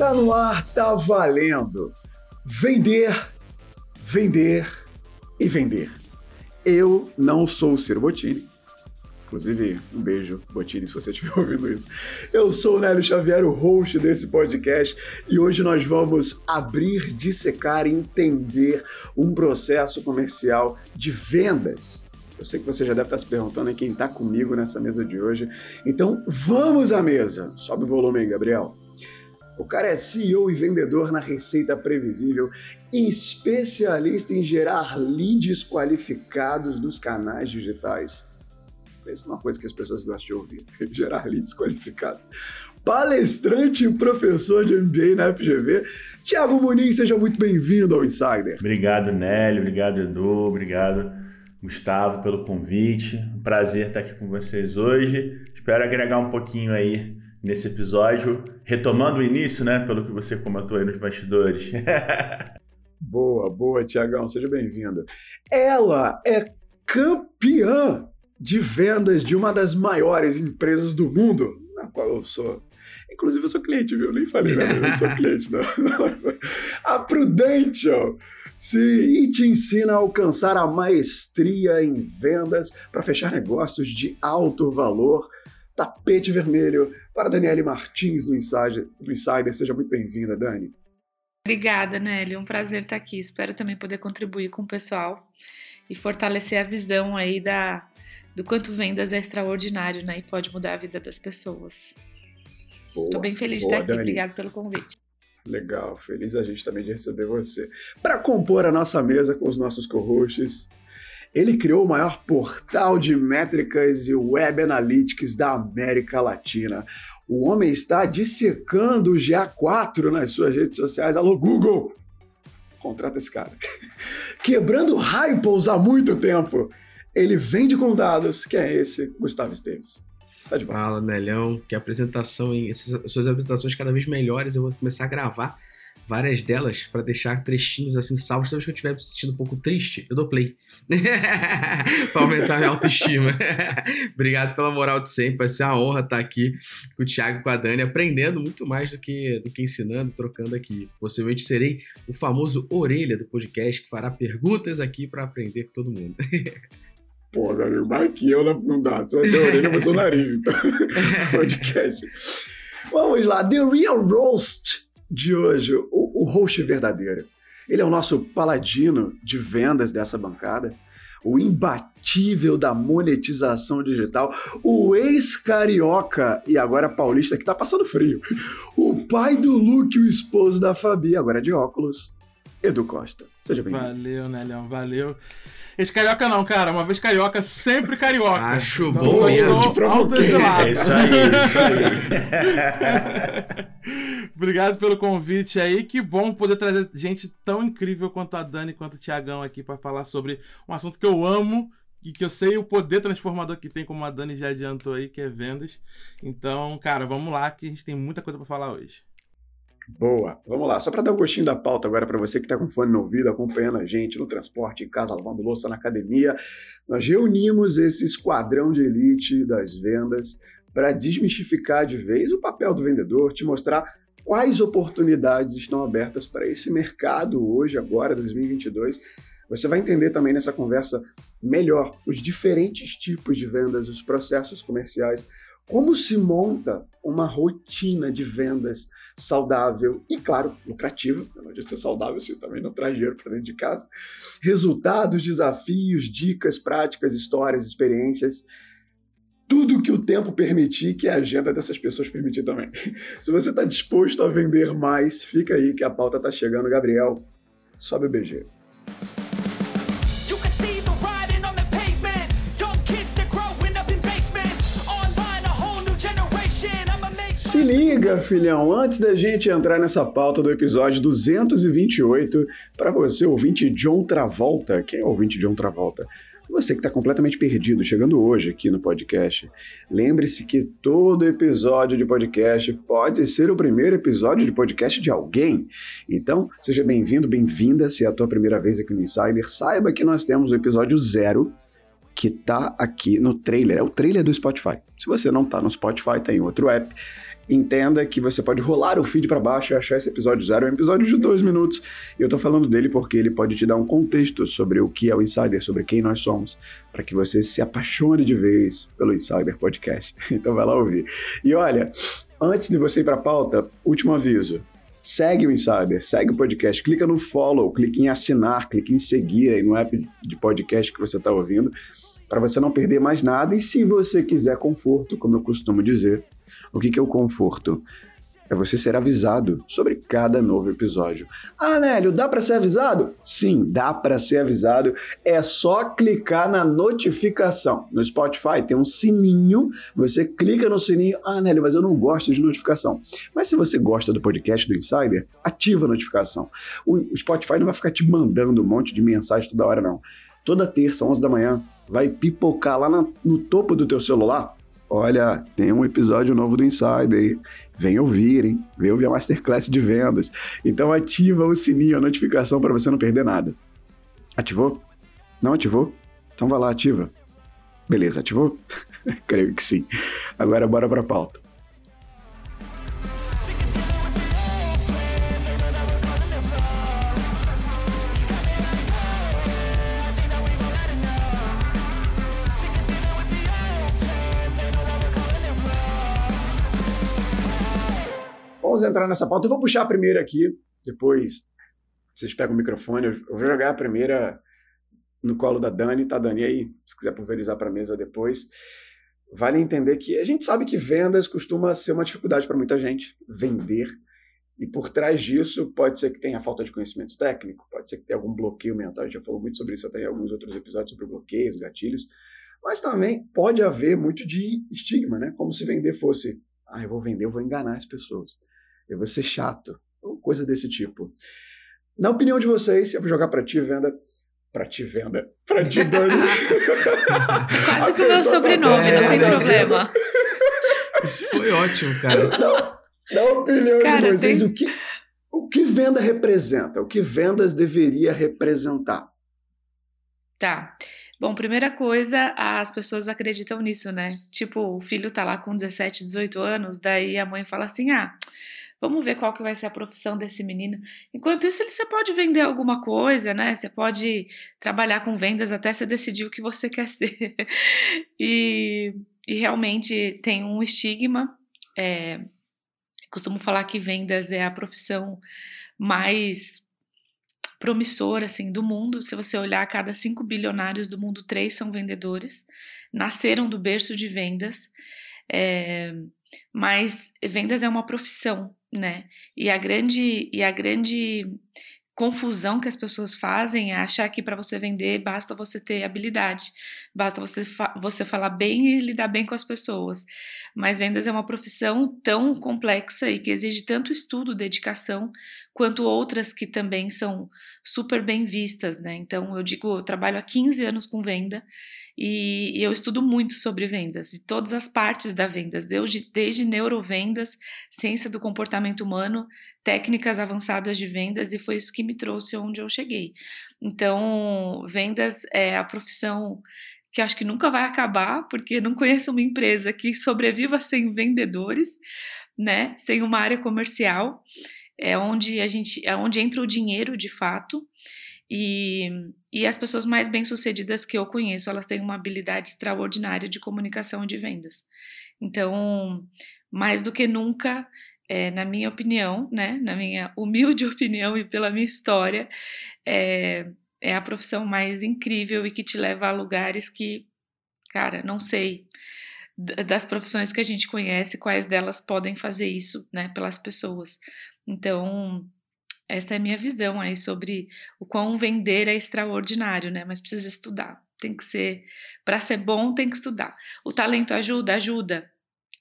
Tá no ar, tá valendo. Vender, vender e vender. Eu não sou o Ciro Bottini. Inclusive, um beijo, Bottini, se você estiver ouvindo isso. Eu sou o Nélio Xavier, o host desse podcast, e hoje nós vamos abrir, dissecar e entender um processo comercial de vendas. Eu sei que você já deve estar se perguntando em quem está comigo nessa mesa de hoje. Então, vamos à mesa. Sobe o volume aí, Gabriel. O cara é CEO e vendedor na Receita Previsível, especialista em gerar leads qualificados dos canais digitais. Essa é uma coisa que as pessoas gostam de ouvir, gerar leads qualificados. Palestrante e professor de MBA na FGV, Tiago Muniz, seja muito bem-vindo ao Insider. Obrigado, Nélio, obrigado, Edu, obrigado, Gustavo, pelo convite. Prazer estar aqui com vocês hoje. Espero agregar um pouquinho aí nesse episódio, retomando o início, né, pelo que você comentou aí nos bastidores. boa, boa, Tiagão, seja bem-vindo. Ela é campeã de vendas de uma das maiores empresas do mundo, na qual eu sou. Inclusive, eu sou cliente, viu? Nem falei, né? Eu sou cliente, não. A Prudential. Sim, e te ensina a alcançar a maestria em vendas para fechar negócios de alto valor tapete vermelho para Daniele Martins do Insider. Do Insider. Seja muito bem-vinda, Dani. Obrigada, Nelly. Um prazer estar aqui. Espero também poder contribuir com o pessoal e fortalecer a visão aí da, do quanto vendas é extraordinário, né? E pode mudar a vida das pessoas. Estou bem feliz boa, de estar aqui. Dani. Obrigado pelo convite. Legal, feliz a gente também de receber você. Para compor a nossa mesa com os nossos co-hosts, ele criou o maior portal de métricas e web analytics da América Latina. O homem está dissecando o GA4 nas suas redes sociais. Alô, Google! Contrata esse cara. Quebrando hypos há muito tempo. Ele vende com dados. Quem é esse? Gustavo Esteves. Tá de volta. Fala, Nelhão. Que apresentação, hein? Essas suas apresentações cada vez melhores. Eu vou começar a gravar várias delas para deixar trechinhos assim salvos. Toda vez que eu estiver me sentindo um pouco triste, eu dou play. para aumentar minha autoestima. Obrigado pela moral de sempre. Vai ser uma honra estar aqui com o Thiago e com a Dani, aprendendo muito mais do que, do que ensinando, trocando aqui. Possivelmente serei o famoso orelha do podcast que fará perguntas aqui para aprender com todo mundo. Pô, meu amigo, mais que eu não dá. Você vai ter orelha, mas o nariz, então. podcast. Vamos lá, The Real Roast de hoje, o, o host verdadeiro. Ele é o nosso paladino de vendas dessa bancada, o imbatível da monetização digital, o ex-carioca e agora paulista que tá passando frio, o pai do Luke, o esposo da Fabi, agora de óculos, Edu Costa. Seja bem-vindo. Valeu, Nelhão, valeu. Esse carioca não, cara. Uma vez carioca, sempre carioca. Acho então, bom mesmo. É isso aí, é isso aí. Obrigado pelo convite aí. Que bom poder trazer gente tão incrível quanto a Dani, quanto o Tiagão aqui para falar sobre um assunto que eu amo e que eu sei o poder transformador que tem, como a Dani já adiantou aí, que é vendas. Então, cara, vamos lá que a gente tem muita coisa para falar hoje. Boa. Vamos lá. Só para dar um gostinho da pauta agora para você que está com fone no ouvido, acompanhando a gente no transporte, em casa, lavando louça, na academia. Nós reunimos esse esquadrão de elite das vendas para desmistificar de vez o papel do vendedor, te mostrar quais oportunidades estão abertas para esse mercado hoje, agora, 2022. Você vai entender também nessa conversa melhor os diferentes tipos de vendas, os processos comerciais, como se monta uma rotina de vendas saudável e, claro, lucrativa. Não adianta ser saudável se também não traz dinheiro para dentro de casa. Resultados, desafios, dicas, práticas, histórias, experiências. Tudo que o tempo permitir, que a agenda dessas pessoas permitir também. Se você está disposto a vender mais, fica aí que a pauta está chegando. Gabriel, sobe o BG. Se liga, filhão, antes da gente entrar nessa pauta do episódio 228, para você, ouvinte John Travolta, quem é o ouvinte John Travolta? Você que está completamente perdido, chegando hoje aqui no podcast, lembre-se que todo episódio de podcast pode ser o primeiro episódio de podcast de alguém. Então, seja bem-vindo, bem-vinda, se é a tua primeira vez aqui no Insider. Saiba que nós temos o episódio zero, que tá aqui no trailer, é o trailer do Spotify. Se você não tá no Spotify, tem outro app entenda que você pode rolar o feed para baixo e achar esse episódio zero. É um episódio de dois minutos. E eu tô falando dele porque ele pode te dar um contexto sobre o que é o Insider, sobre quem nós somos, para que você se apaixone de vez pelo Insider Podcast. Então vai lá ouvir. E olha, antes de você ir para pauta, último aviso. Segue o Insider, segue o podcast, clica no follow, clica em assinar, clica em seguir aí no app de podcast que você está ouvindo, para você não perder mais nada. E se você quiser conforto, como eu costumo dizer, o que, que é o conforto? É você ser avisado sobre cada novo episódio. Ah, Nélio, dá para ser avisado? Sim, dá para ser avisado. É só clicar na notificação. No Spotify tem um sininho, você clica no sininho. Ah, Nélio, mas eu não gosto de notificação. Mas se você gosta do podcast do Insider, ativa a notificação. O Spotify não vai ficar te mandando um monte de mensagem toda hora, não. Toda terça, 11 da manhã, vai pipocar lá no topo do teu celular olha, tem um episódio novo do Insider, vem ouvir, hein? Vem ouvir a Masterclass de vendas. Então ativa o sininho, a notificação para você não perder nada. Ativou? Não ativou? Então vai lá, ativa. Beleza, ativou? Creio que sim. Agora bora para a pauta. Vamos entrar nessa pauta. Eu vou puxar a primeira aqui, depois vocês pegam o microfone. Eu vou jogar a primeira no colo da Dani, tá, Dani? Aí, se quiser pulverizar para a mesa depois. Vale entender que a gente sabe que vendas costuma ser uma dificuldade para muita gente, vender. E por trás disso, pode ser que tenha falta de conhecimento técnico, pode ser que tenha algum bloqueio mental. A gente já falou muito sobre isso até em alguns outros episódios sobre bloqueios, gatilhos. Mas também pode haver muito de estigma, né? Como se vender fosse, ah, eu vou vender, eu vou enganar as pessoas eu vou ser chato, coisa desse tipo. Na opinião de vocês, eu vou jogar para ti, venda. Para ti, venda. Para ti, Dani. Quase que o meu tá sobrenome, tá... não tem problema. Isso foi ótimo, cara. Na, na opinião cara, de vocês, tem... o, que, o que venda representa? O que vendas deveria representar? Tá. Bom, primeira coisa, as pessoas acreditam nisso, né? Tipo, o filho tá lá com 17, 18 anos, daí a mãe fala assim: ah Vamos ver qual que vai ser a profissão desse menino. Enquanto isso, você pode vender alguma coisa, né? Você pode trabalhar com vendas até você decidir o que você quer ser. e, e realmente tem um estigma. É, costumo falar que vendas é a profissão mais promissora assim do mundo. Se você olhar, cada cinco bilionários do mundo, três são vendedores. Nasceram do berço de vendas. É, mas vendas é uma profissão, né? E a grande e a grande confusão que as pessoas fazem é achar que para você vender basta você ter habilidade, basta você, fa você falar bem e lidar bem com as pessoas. Mas vendas é uma profissão tão complexa e que exige tanto estudo, dedicação, quanto outras que também são super bem vistas, né? Então eu digo, eu trabalho há 15 anos com venda e, eu estudo muito sobre vendas e todas as partes da vendas, desde, desde neurovendas, ciência do comportamento humano, técnicas avançadas de vendas, e foi isso que me trouxe onde eu cheguei. Então, vendas é a profissão que acho que nunca vai acabar, porque não conheço uma empresa que sobreviva sem vendedores, né? Sem uma área comercial, é onde a gente, é onde entra o dinheiro de fato. E, e as pessoas mais bem-sucedidas que eu conheço, elas têm uma habilidade extraordinária de comunicação e de vendas. Então, mais do que nunca, é, na minha opinião, né, na minha humilde opinião e pela minha história, é, é a profissão mais incrível e que te leva a lugares que, cara, não sei das profissões que a gente conhece, quais delas podem fazer isso, né, pelas pessoas. Então, essa é a minha visão aí sobre o quão vender é extraordinário, né? Mas precisa estudar. Tem que ser, para ser bom, tem que estudar. O talento ajuda, ajuda,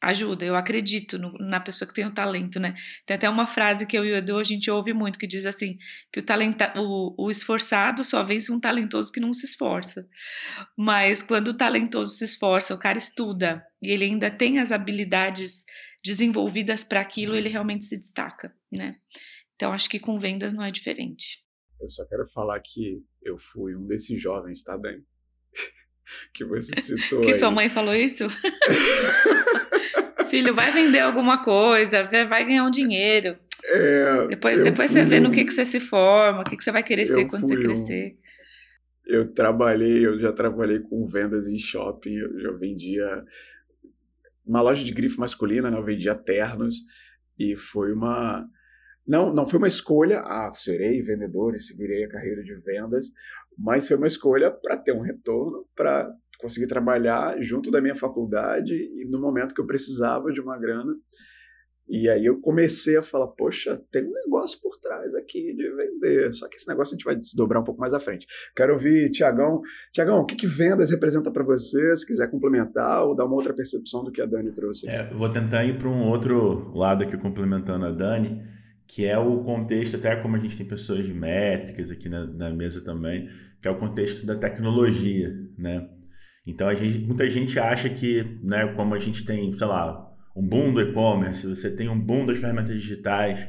ajuda. Eu acredito no, na pessoa que tem o talento, né? Tem até uma frase que eu e o Edu a gente ouve muito que diz assim: que o, talenta, o, o esforçado só vence um talentoso que não se esforça. Mas quando o talentoso se esforça, o cara estuda e ele ainda tem as habilidades desenvolvidas para aquilo, ele realmente se destaca, né? Então acho que com vendas não é diferente. Eu só quero falar que eu fui um desses jovens, tá bem? que você citou. que aí. sua mãe falou isso? Filho, vai vender alguma coisa, vai ganhar um dinheiro. É, depois depois você vê no que, que você se forma, o que, que você vai querer ser quando você um, crescer. Eu trabalhei, eu já trabalhei com vendas em shopping, eu já vendia uma loja de grife masculina, né? eu vendia ternos, e foi uma. Não, não foi uma escolha, ah, serei vendedor e seguirei a carreira de vendas, mas foi uma escolha para ter um retorno, para conseguir trabalhar junto da minha faculdade e no momento que eu precisava de uma grana. E aí eu comecei a falar, poxa, tem um negócio por trás aqui de vender. Só que esse negócio a gente vai desdobrar um pouco mais à frente. Quero ouvir Tiagão. Tiagão, o que, que vendas representa para você? Se quiser complementar ou dar uma outra percepção do que a Dani trouxe. É, eu vou tentar ir para um outro lado aqui, complementando a Dani, que é o contexto, até como a gente tem pessoas de métricas aqui na, na mesa também, que é o contexto da tecnologia, né? Então, a gente, muita gente acha que, né, como a gente tem, sei lá, um boom do e-commerce, você tem um boom das ferramentas digitais,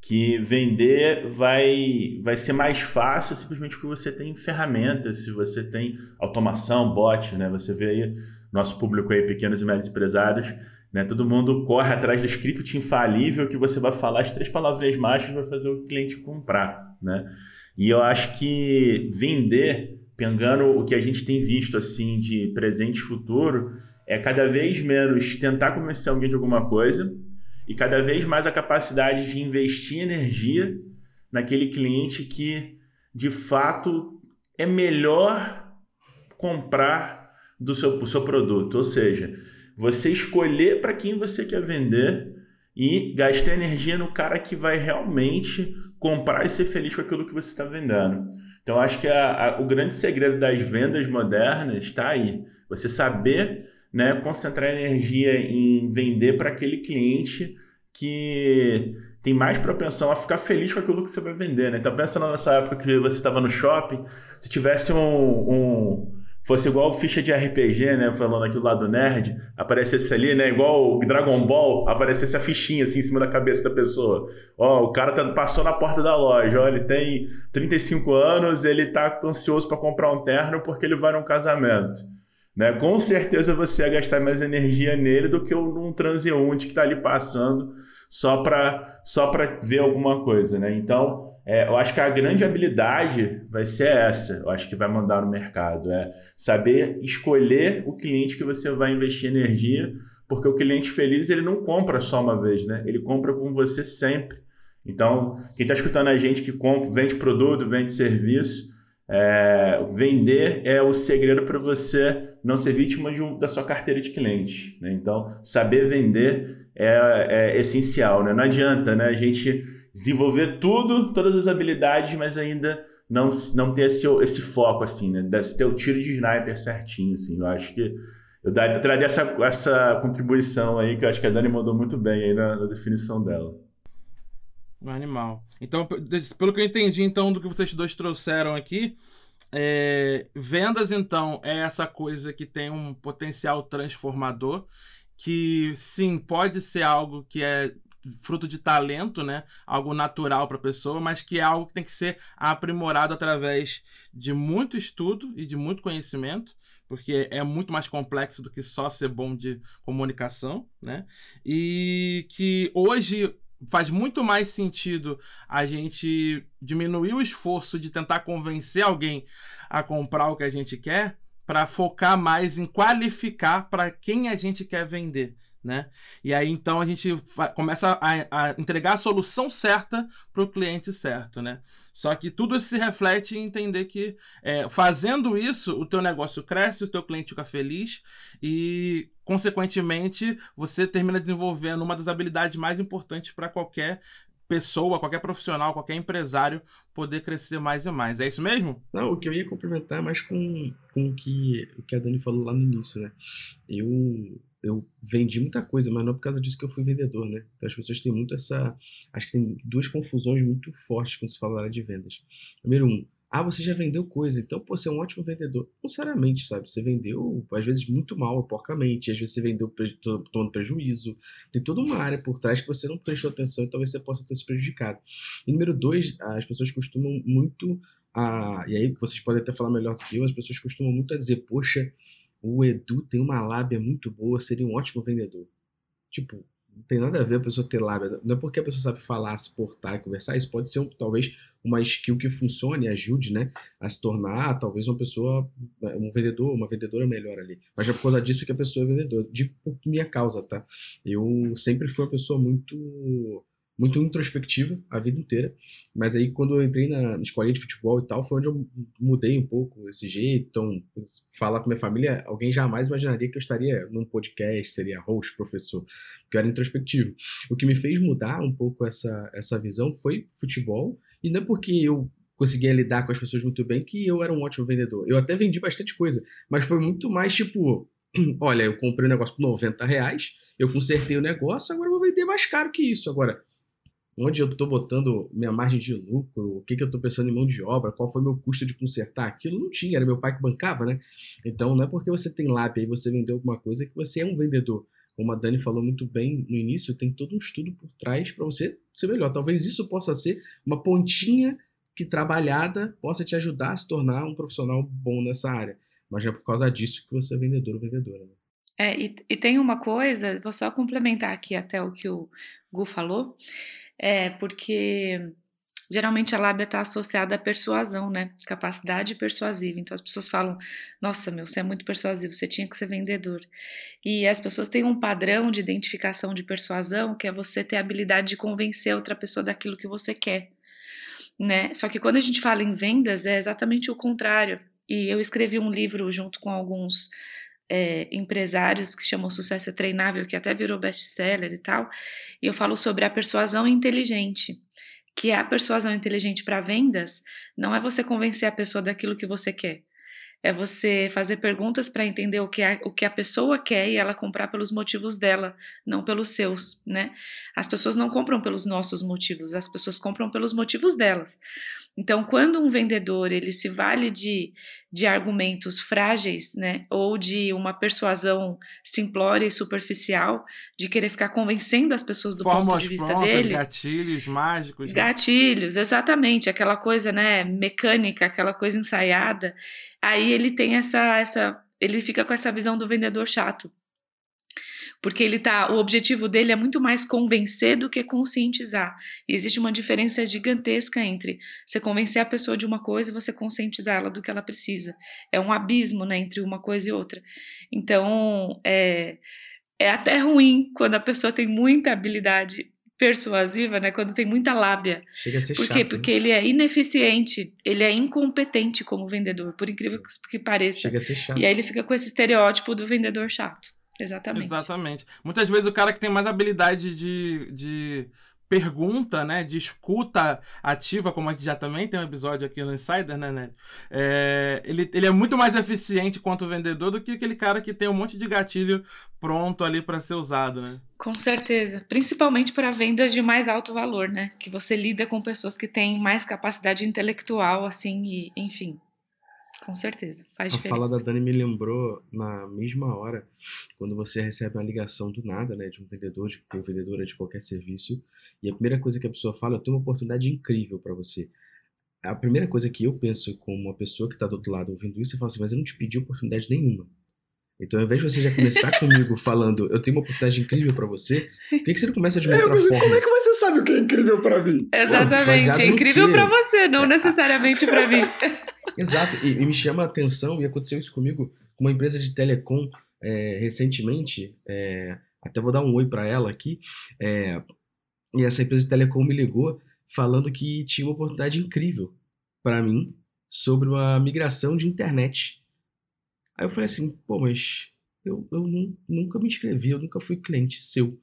que vender vai, vai ser mais fácil simplesmente porque você tem ferramentas, se você tem automação, bot, né? Você vê aí nosso público aí, pequenos e médios empresários, né? Todo mundo corre atrás do script infalível que você vai falar as três palavras mágicas vai fazer o cliente comprar, né? E eu acho que vender, pegando o que a gente tem visto assim de presente e futuro, é cada vez menos tentar convencer alguém de alguma coisa e cada vez mais a capacidade de investir energia naquele cliente que de fato é melhor comprar do seu, do seu produto. Ou seja, você escolher para quem você quer vender e gastar energia no cara que vai realmente comprar e ser feliz com aquilo que você está vendendo. Então, acho que a, a, o grande segredo das vendas modernas está aí. Você saber né, concentrar energia em vender para aquele cliente que tem mais propensão a ficar feliz com aquilo que você vai vender. Né? Então, pensa na sua época que você estava no shopping, se tivesse um, um fosse igual ficha de RPG, né? Falando aqui do lado nerd, aparecesse ali, né? Igual o Dragon Ball, aparecesse a fichinha assim em cima da cabeça da pessoa. Ó, o cara tá, passou na porta da loja, ó, ele tem 35 anos, ele tá ansioso para comprar um terno porque ele vai num casamento. Né? Com certeza você ia gastar mais energia nele do que um transeunte que está ali passando só para só ver alguma coisa. Né? Então, é, eu acho que a grande habilidade vai ser essa, eu acho que vai mandar no mercado, é saber escolher o cliente que você vai investir energia, porque o cliente feliz ele não compra só uma vez, né? ele compra com você sempre. Então, quem está escutando a gente que compra, vende produto, vende serviço, é, vender é o segredo para você não ser vítima um, da sua carteira de clientes. Né? Então, saber vender é, é, essencial. Né? Não adianta né, a gente desenvolver tudo, todas as habilidades, mas ainda não, não ter esse, esse foco, assim, né? ter o tiro de sniper certinho. Assim. Eu acho que eu, daria, eu traria essa, essa contribuição aí, que eu acho que a Dani mandou muito bem aí na, na definição dela. Animal. Então, pelo que eu entendi, então, do que vocês dois trouxeram aqui, é, vendas, então, é essa coisa que tem um potencial transformador, que sim, pode ser algo que é fruto de talento, né? Algo natural para a pessoa, mas que é algo que tem que ser aprimorado através de muito estudo e de muito conhecimento porque é muito mais complexo do que só ser bom de comunicação, né? E que hoje faz muito mais sentido a gente diminuir o esforço de tentar convencer alguém a comprar o que a gente quer para focar mais em qualificar para quem a gente quer vender. Né? E aí então a gente começa a, a entregar a solução certa para o cliente certo, né? Só que tudo se reflete em entender que é, fazendo isso o teu negócio cresce, o teu cliente fica feliz e consequentemente você termina desenvolvendo uma das habilidades mais importantes para qualquer pessoa, qualquer profissional, qualquer empresário poder crescer mais e mais. É isso mesmo? Não, o que eu ia complementar é mais com, com o, que, o que a Dani falou lá no início, né? Eu eu vendi muita coisa, mas não por causa disso que eu fui vendedor, né? Então as pessoas têm muito essa. Acho que tem duas confusões muito fortes quando se fala de vendas. Número um, ah, você já vendeu coisa, então pô, você é um ótimo vendedor. Não seriamente, sabe? Você vendeu, às vezes, muito mal, porcamente, às vezes você vendeu tomando prejuízo. Tem toda uma área por trás que você não prestou atenção e talvez você possa ter se prejudicado. E número dois, as pessoas costumam muito. A, e aí vocês podem até falar melhor do que eu, as pessoas costumam muito a dizer, poxa, o Edu tem uma lábia muito boa, seria um ótimo vendedor. Tipo, não tem nada a ver a pessoa ter lábia. Não é porque a pessoa sabe falar, se portar, conversar. Isso pode ser um, talvez uma skill que funcione, ajude, né, a se tornar talvez uma pessoa, um vendedor, uma vendedora melhor ali. Mas é por causa disso que a pessoa é vendedora. Digo por minha causa, tá? Eu sempre fui uma pessoa muito muito introspectiva a vida inteira. Mas aí, quando eu entrei na escolinha de futebol e tal, foi onde eu mudei um pouco esse jeito. Então, falar com minha família, alguém jamais imaginaria que eu estaria num podcast, seria host, professor, porque eu era introspectivo. O que me fez mudar um pouco essa, essa visão foi futebol, e não é porque eu conseguia lidar com as pessoas muito bem que eu era um ótimo vendedor. Eu até vendi bastante coisa, mas foi muito mais tipo: olha, eu comprei um negócio por 90 reais, eu consertei o negócio, agora eu vou vender mais caro que isso. Agora, onde eu estou botando minha margem de lucro, o que, que eu estou pensando em mão de obra, qual foi meu custo de consertar aquilo, não tinha, era meu pai que bancava, né? Então não é porque você tem lápis e você vendeu alguma coisa que você é um vendedor. Como a Dani falou muito bem no início, tem todo um estudo por trás para você ser melhor. Talvez isso possa ser uma pontinha que trabalhada possa te ajudar a se tornar um profissional bom nessa área. Mas é por causa disso que você é vendedor ou vendedora. Né? É, e, e tem uma coisa, vou só complementar aqui até o que o Gu falou, é porque geralmente a lábia está associada à persuasão, né? Capacidade persuasiva. Então as pessoas falam: Nossa, meu, você é muito persuasivo, você tinha que ser vendedor. E as pessoas têm um padrão de identificação de persuasão que é você ter a habilidade de convencer outra pessoa daquilo que você quer. Né? Só que quando a gente fala em vendas é exatamente o contrário. E eu escrevi um livro junto com alguns é, empresários que chamam Sucesso é Treinável, que até virou best-seller e tal, e eu falo sobre a persuasão inteligente, que a persuasão inteligente para vendas não é você convencer a pessoa daquilo que você quer, é você fazer perguntas para entender o que, a, o que a pessoa quer e ela comprar pelos motivos dela, não pelos seus, né? As pessoas não compram pelos nossos motivos, as pessoas compram pelos motivos delas. Então, quando um vendedor ele se vale de, de argumentos frágeis, né, ou de uma persuasão simplória e superficial, de querer ficar convencendo as pessoas do Fórmulas ponto de vista prontas, dele, gatilhos mágicos. né? Gatilhos, exatamente, aquela coisa, né, mecânica, aquela coisa ensaiada. Aí ele tem essa essa ele fica com essa visão do vendedor chato. Porque ele tá, o objetivo dele é muito mais convencer do que conscientizar. E existe uma diferença gigantesca entre você convencer a pessoa de uma coisa e você conscientizar ela do que ela precisa. É um abismo, né, entre uma coisa e outra. Então, é, é até ruim quando a pessoa tem muita habilidade persuasiva, né? Quando tem muita lábia. Chega a ser Por chato. quê? né? Porque ele é ineficiente, ele é incompetente como vendedor, por incrível que pareça. Chega a ser chato. E aí ele fica com esse estereótipo do vendedor chato. Exatamente. Exatamente. Muitas vezes o cara que tem mais habilidade de, de pergunta, né? De escuta ativa, como a gente já também tem um episódio aqui no Insider, né, né? É, ele, ele é muito mais eficiente quanto vendedor do que aquele cara que tem um monte de gatilho pronto ali para ser usado, né? Com certeza. Principalmente para vendas de mais alto valor, né? Que você lida com pessoas que têm mais capacidade intelectual, assim, e enfim. Com certeza. Faz A diferença. fala da Dani me lembrou na mesma hora, quando você recebe uma ligação do nada, né, de um vendedor, de uma vendedora de qualquer serviço, e a primeira coisa que a pessoa fala, eu tenho uma oportunidade incrível para você. A primeira coisa que eu penso como uma pessoa que está do outro lado ouvindo isso, eu falo assim, mas eu não te pedi oportunidade nenhuma. Então, ao invés de você já começar comigo falando, eu tenho uma oportunidade incrível para você, por que, que você não começa de uma É, outra mas forma? como é que você sabe o que é incrível pra mim? Exatamente. baseado É incrível para você, não necessariamente para mim. Exato, e, e me chama a atenção, e aconteceu isso comigo com uma empresa de telecom é, recentemente, é, até vou dar um oi para ela aqui, é, e essa empresa de telecom me ligou falando que tinha uma oportunidade incrível para mim sobre uma migração de internet. Aí eu falei assim, pô, mas eu, eu nu- nunca me inscrevi, eu nunca fui cliente seu,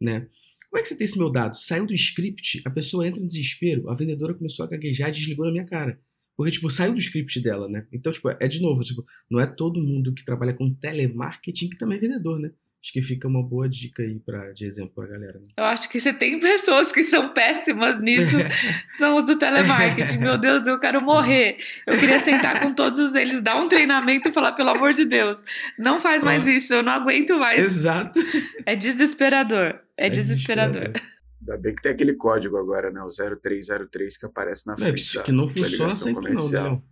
né? Como é que você tem esse meu dado? Saiu do script, a pessoa entra em desespero, a vendedora começou a gaguejar e desligou na minha cara. Porque, tipo, saiu do script dela, né? Então, tipo, é de novo, tipo, não é todo mundo que trabalha com telemarketing que também é vendedor, né? Acho que fica uma boa dica aí pra, de exemplo pra galera. Né? Eu acho que você tem pessoas que são péssimas nisso. São os do telemarketing. Meu Deus, eu quero morrer. Eu queria sentar com todos eles, dar um treinamento e falar, pelo amor de Deus, não faz mais isso, eu não aguento mais. Exato. É desesperador. É, desesperador. Ainda bem que tem aquele código agora, né? O 0303 que aparece na É, frente. isso da- que não da funciona sempre não, né, comercial. Léo?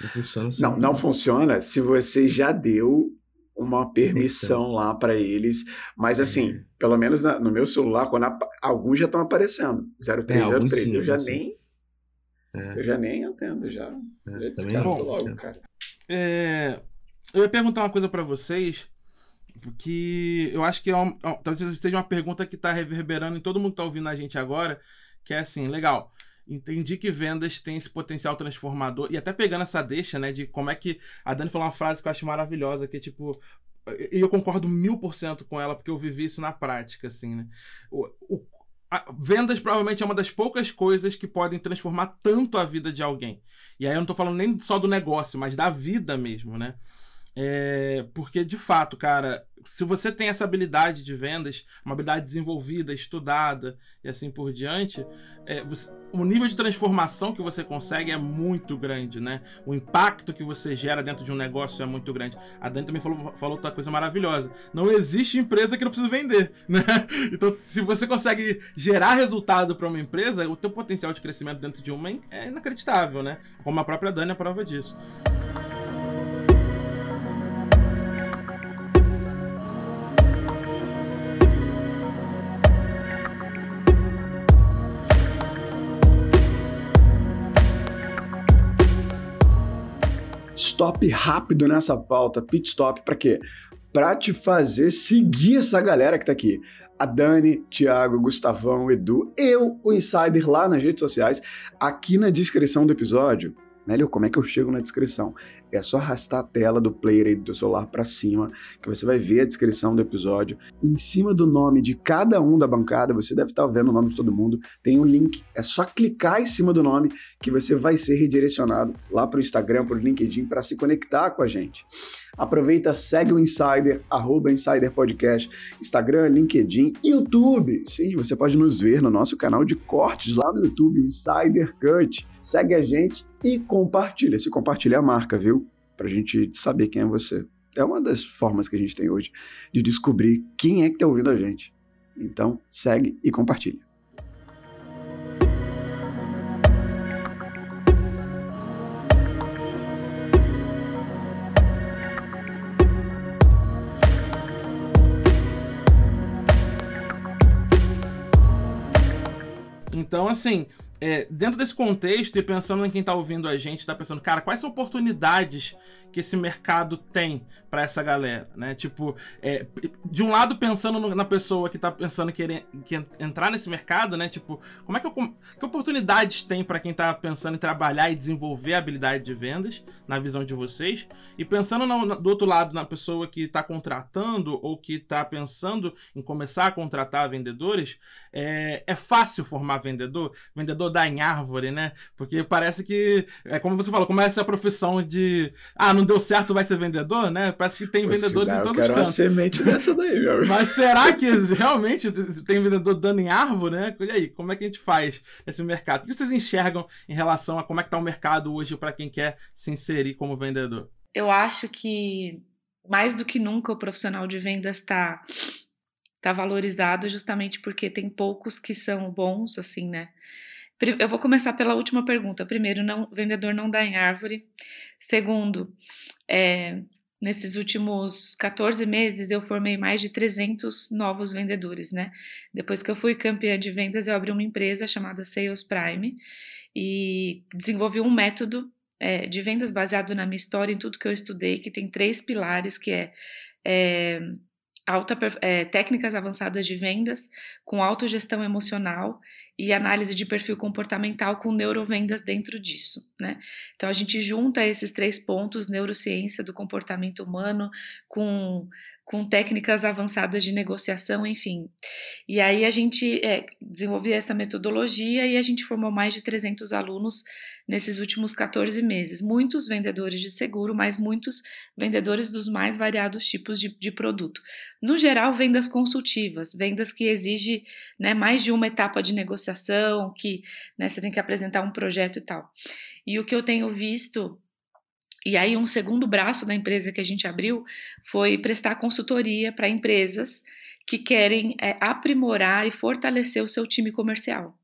Não funciona sempre. Não, não funciona se você já deu uma permissão lá para eles. Mas assim, É. pelo menos na- no meu celular, quando apa- alguns já estão aparecendo. 0303. É, sim, eu já sim. nem. É. Eu já nem entendo, já. É, já também descarto não. logo, cara. É, eu ia perguntar uma coisa pra vocês, que eu acho que é um- é talvez seja uma pergunta que tá reverberando em todo mundo que tá ouvindo a gente agora, que é assim, legal. Entendi que vendas têm esse potencial transformador, e até pegando essa deixa, né, de como é que. A Dani falou uma frase que eu acho maravilhosa, que é tipo. E eu concordo mil por cento com ela, porque eu vivi isso na prática, assim, né? O, o- a- vendas provavelmente é uma das poucas coisas que podem transformar tanto a vida de alguém. E aí eu não tô falando nem só do negócio, mas da vida mesmo, né? É, porque, de fato, cara, se você tem essa habilidade de vendas, uma habilidade desenvolvida, estudada e assim por diante, é, você- o nível de transformação que você consegue é muito grande, né? O impacto que você gera dentro de um negócio é muito grande. A Dani também falou, falou outra coisa maravilhosa. Não existe empresa que não precisa vender, né? Então, se você consegue gerar resultado para uma empresa, o teu potencial de crescimento dentro de uma é inacreditável, né? Como a própria Dani é prova disso. Stop rápido nessa pauta, pit stop, pra quê? Pra te fazer seguir essa galera que tá aqui. A Dani, Thiago, Gustavão, Edu, eu, o Insider, lá nas redes sociais, aqui na descrição do episódio. Nélio, como é que eu chego na descrição? É só arrastar a tela do player aí do teu celular para cima, que você vai ver a descrição do episódio. Em cima do nome de cada um da bancada, você deve estar vendo o nome de todo mundo, tem um link. É só clicar em cima do nome que você vai ser redirecionado lá para o Instagram, para o LinkedIn, para se conectar com a gente. Aproveita, segue o Insider, arroba Insider Podcast, Instagram, LinkedIn, YouTube. Sim, você pode nos ver no nosso canal de cortes lá no YouTube, Insider Cut. Segue a gente e compartilha. Se compartilha a marca, viu? Pra gente saber quem é você. É uma das formas que a gente tem hoje de descobrir quem é que tá ouvindo a gente. Então, segue e compartilha. Então, assim, é, dentro desse contexto e pensando em quem tá ouvindo a gente, tá pensando, cara, quais são oportunidades que esse mercado tem para essa galera, né? Tipo, é, de um lado pensando no, na pessoa que tá pensando querer que entrar nesse mercado, né? Tipo, como é que eu, que oportunidades tem para quem tá pensando em trabalhar e desenvolver a habilidade de vendas, na visão de vocês? E pensando no, do outro lado na pessoa que tá contratando ou que tá pensando em começar a contratar vendedores, é, é fácil formar vendedor? Vendedor dá em árvore, né? Porque parece que, é como você falou, como é essa profissão de, ah, não deu certo, vai ser vendedor, né? Parece que tem Pô, vendedores dá, em todos eu os quero uma cantos. semente dessa daí, meu amigo. Mas será que realmente tem vendedor dando em árvore, né? E aí, como é que a gente faz nesse mercado? O que vocês enxergam em relação a como é que tá o mercado hoje para quem quer se inserir como vendedor? Eu acho que mais do que nunca o profissional de vendas está tá valorizado justamente porque tem poucos que são bons, assim, né? Eu vou começar pela última pergunta. Primeiro, não, vendedor não dá em árvore. Segundo, é, nesses últimos 14 meses eu formei mais de 300 novos vendedores, né? Depois que eu fui campeã de vendas, eu abri uma empresa chamada Sales Prime e desenvolvi um método é, de vendas baseado na minha história, em tudo que eu estudei, que tem três pilares, que é, é alta, é, técnicas avançadas de vendas, com autogestão emocional e análise de perfil comportamental com neurovendas dentro disso, né? Então a gente junta esses três pontos, neurociência do comportamento humano com com técnicas avançadas de negociação, enfim. E aí a gente é, desenvolveu essa metodologia e a gente formou mais de 300 alunos nesses últimos 14 meses. Muitos vendedores de seguro, mas muitos vendedores dos mais variados tipos de, de produto. No geral, vendas consultivas, vendas que exigem né, mais de uma etapa de negociação, que né, você tem que apresentar um projeto e tal. E o que eu tenho visto e aí, um segundo braço da empresa que a gente abriu foi prestar consultoria para empresas que querem é, aprimorar e fortalecer o seu time comercial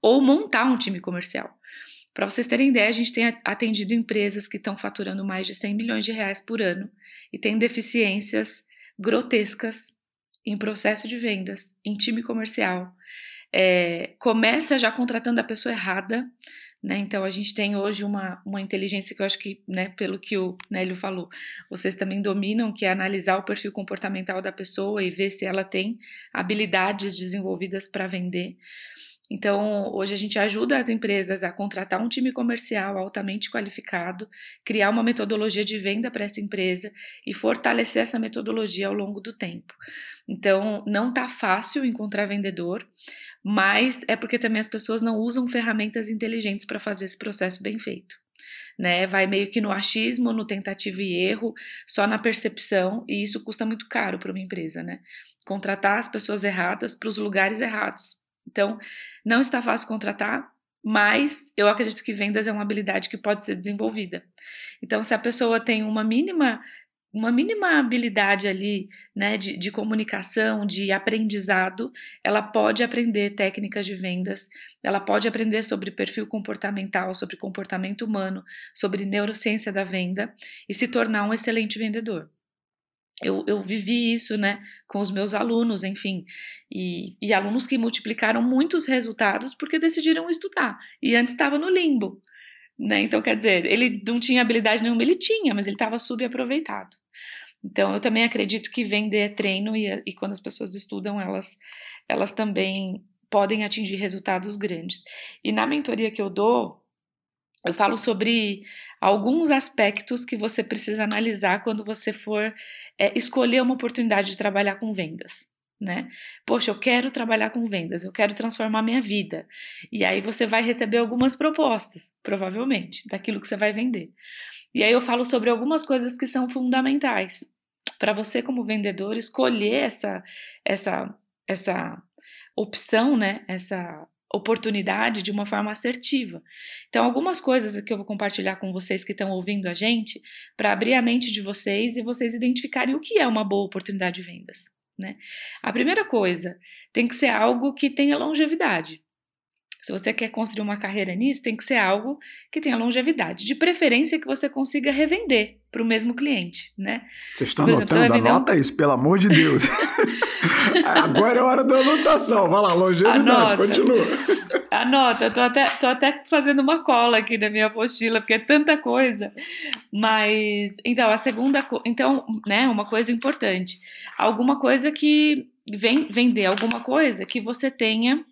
ou montar um time comercial. Para vocês terem ideia, a gente tem atendido empresas que estão faturando mais de 100 milhões de reais por ano e têm deficiências grotescas em processo de vendas, em time comercial. É, começa já contratando a pessoa errada, né? Então a gente tem hoje uma, uma inteligência que eu acho que, né, pelo que o Nélio falou, vocês também dominam, que é analisar o perfil comportamental da pessoa e ver se ela tem habilidades desenvolvidas para vender. Então, hoje a gente ajuda as empresas a contratar um time comercial altamente qualificado, criar uma metodologia de venda para essa empresa e fortalecer essa metodologia ao longo do tempo. Então, não está fácil encontrar vendedor, mas é porque também as pessoas não usam ferramentas inteligentes para fazer esse processo bem feito. Né, vai meio que no achismo, no tentativa e erro, só na percepção, e isso custa muito caro para uma empresa, né? Contratar as pessoas erradas para os lugares errados. Então, não está fácil contratar, mas eu acredito que vendas é uma habilidade que pode ser desenvolvida. Então, se a pessoa tem uma mínima uma mínima habilidade ali, né, de, de comunicação, de aprendizado, ela pode aprender técnicas de vendas, ela pode aprender sobre perfil comportamental, sobre comportamento humano, sobre neurociência da venda e se tornar um excelente vendedor. Eu, eu vivi isso, né, com os meus alunos, enfim, e, e alunos que multiplicaram muitos resultados porque decidiram estudar e antes estava no limbo. Né? Então, quer dizer, ele não tinha habilidade nenhuma, ele tinha, mas ele estava subaproveitado. Então, eu também acredito que vender é treino e, e quando as pessoas estudam, elas, elas também podem atingir resultados grandes. E na mentoria que eu dou, eu falo sobre alguns aspectos que você precisa analisar quando você for é, escolher uma oportunidade de trabalhar com vendas. Né? Poxa, eu quero trabalhar com vendas, eu quero transformar minha vida. E aí você vai receber algumas propostas, provavelmente, daquilo que você vai vender. E aí eu falo sobre algumas coisas que são fundamentais para você como vendedor escolher essa essa essa opção, né? Essa oportunidade de uma forma assertiva. Então, algumas coisas que eu vou compartilhar com vocês que estão ouvindo a gente, para abrir a mente de vocês e vocês identificarem o que é uma boa oportunidade de vendas. Né? A primeira coisa tem que ser algo que tenha longevidade. Se você quer construir uma carreira nisso, tem que ser algo que tenha longevidade. De preferência que você consiga revender para o mesmo cliente, né? Vocês estão anotando? Anota um... isso, pelo amor de Deus. Agora é hora da anotação. Vai lá, longevidade, Anota. continua. Anota, tô até, tô até fazendo uma cola aqui na minha apostila, porque é tanta coisa. Mas, então, a segunda, então, né, uma coisa importante. Alguma coisa que vem vender alguma coisa que você tenha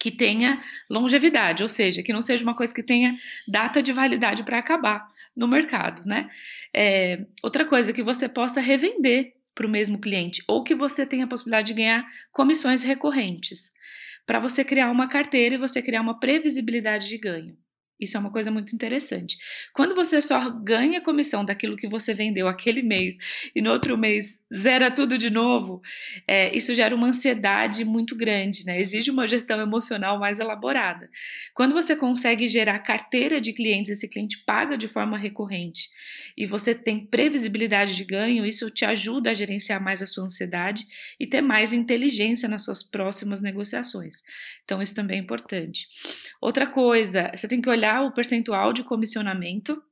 que tenha longevidade, ou seja, que não seja uma coisa que tenha data de validade para acabar no mercado, né? É, outra coisa, que você possa revender para o mesmo cliente, ou que você tenha a possibilidade de ganhar comissões recorrentes, para você criar uma carteira e você criar uma previsibilidade de ganho. Isso é uma coisa muito interessante. Quando você só ganha comissão daquilo que você vendeu aquele mês e no outro mês zera tudo de novo, é, isso gera uma ansiedade muito grande, né? Exige uma gestão emocional mais elaborada. Quando você consegue gerar carteira de clientes, esse cliente paga de forma recorrente e você tem previsibilidade de ganho, isso te ajuda a gerenciar mais a sua ansiedade e ter mais inteligência nas suas próximas negociações. Então, isso também é importante. Outra coisa, você tem que olhar o percentual de comissionamento,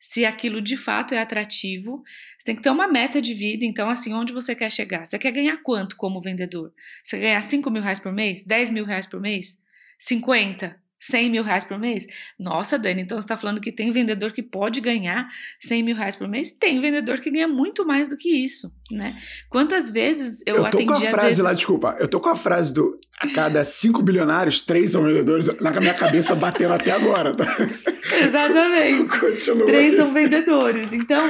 se aquilo de fato é atrativo. Você tem que ter uma meta de vida, então, assim, onde você quer chegar? Você quer ganhar quanto como vendedor? Você quer ganhar 5 mil reais por mês? 10 mil reais por mês? 50? 100 mil reais por mês? Nossa, Dani, então você está falando que tem vendedor que pode ganhar 100 mil reais por mês? Tem vendedor que ganha muito mais do que isso, né? Quantas vezes eu, eu atendi... Eu tô com a frase vezes... lá, desculpa, eu tô com a frase do a cada cinco bilionários, três são vendedores, na minha cabeça batendo até agora, tá? Exatamente. Continua três aí. são vendedores. Então,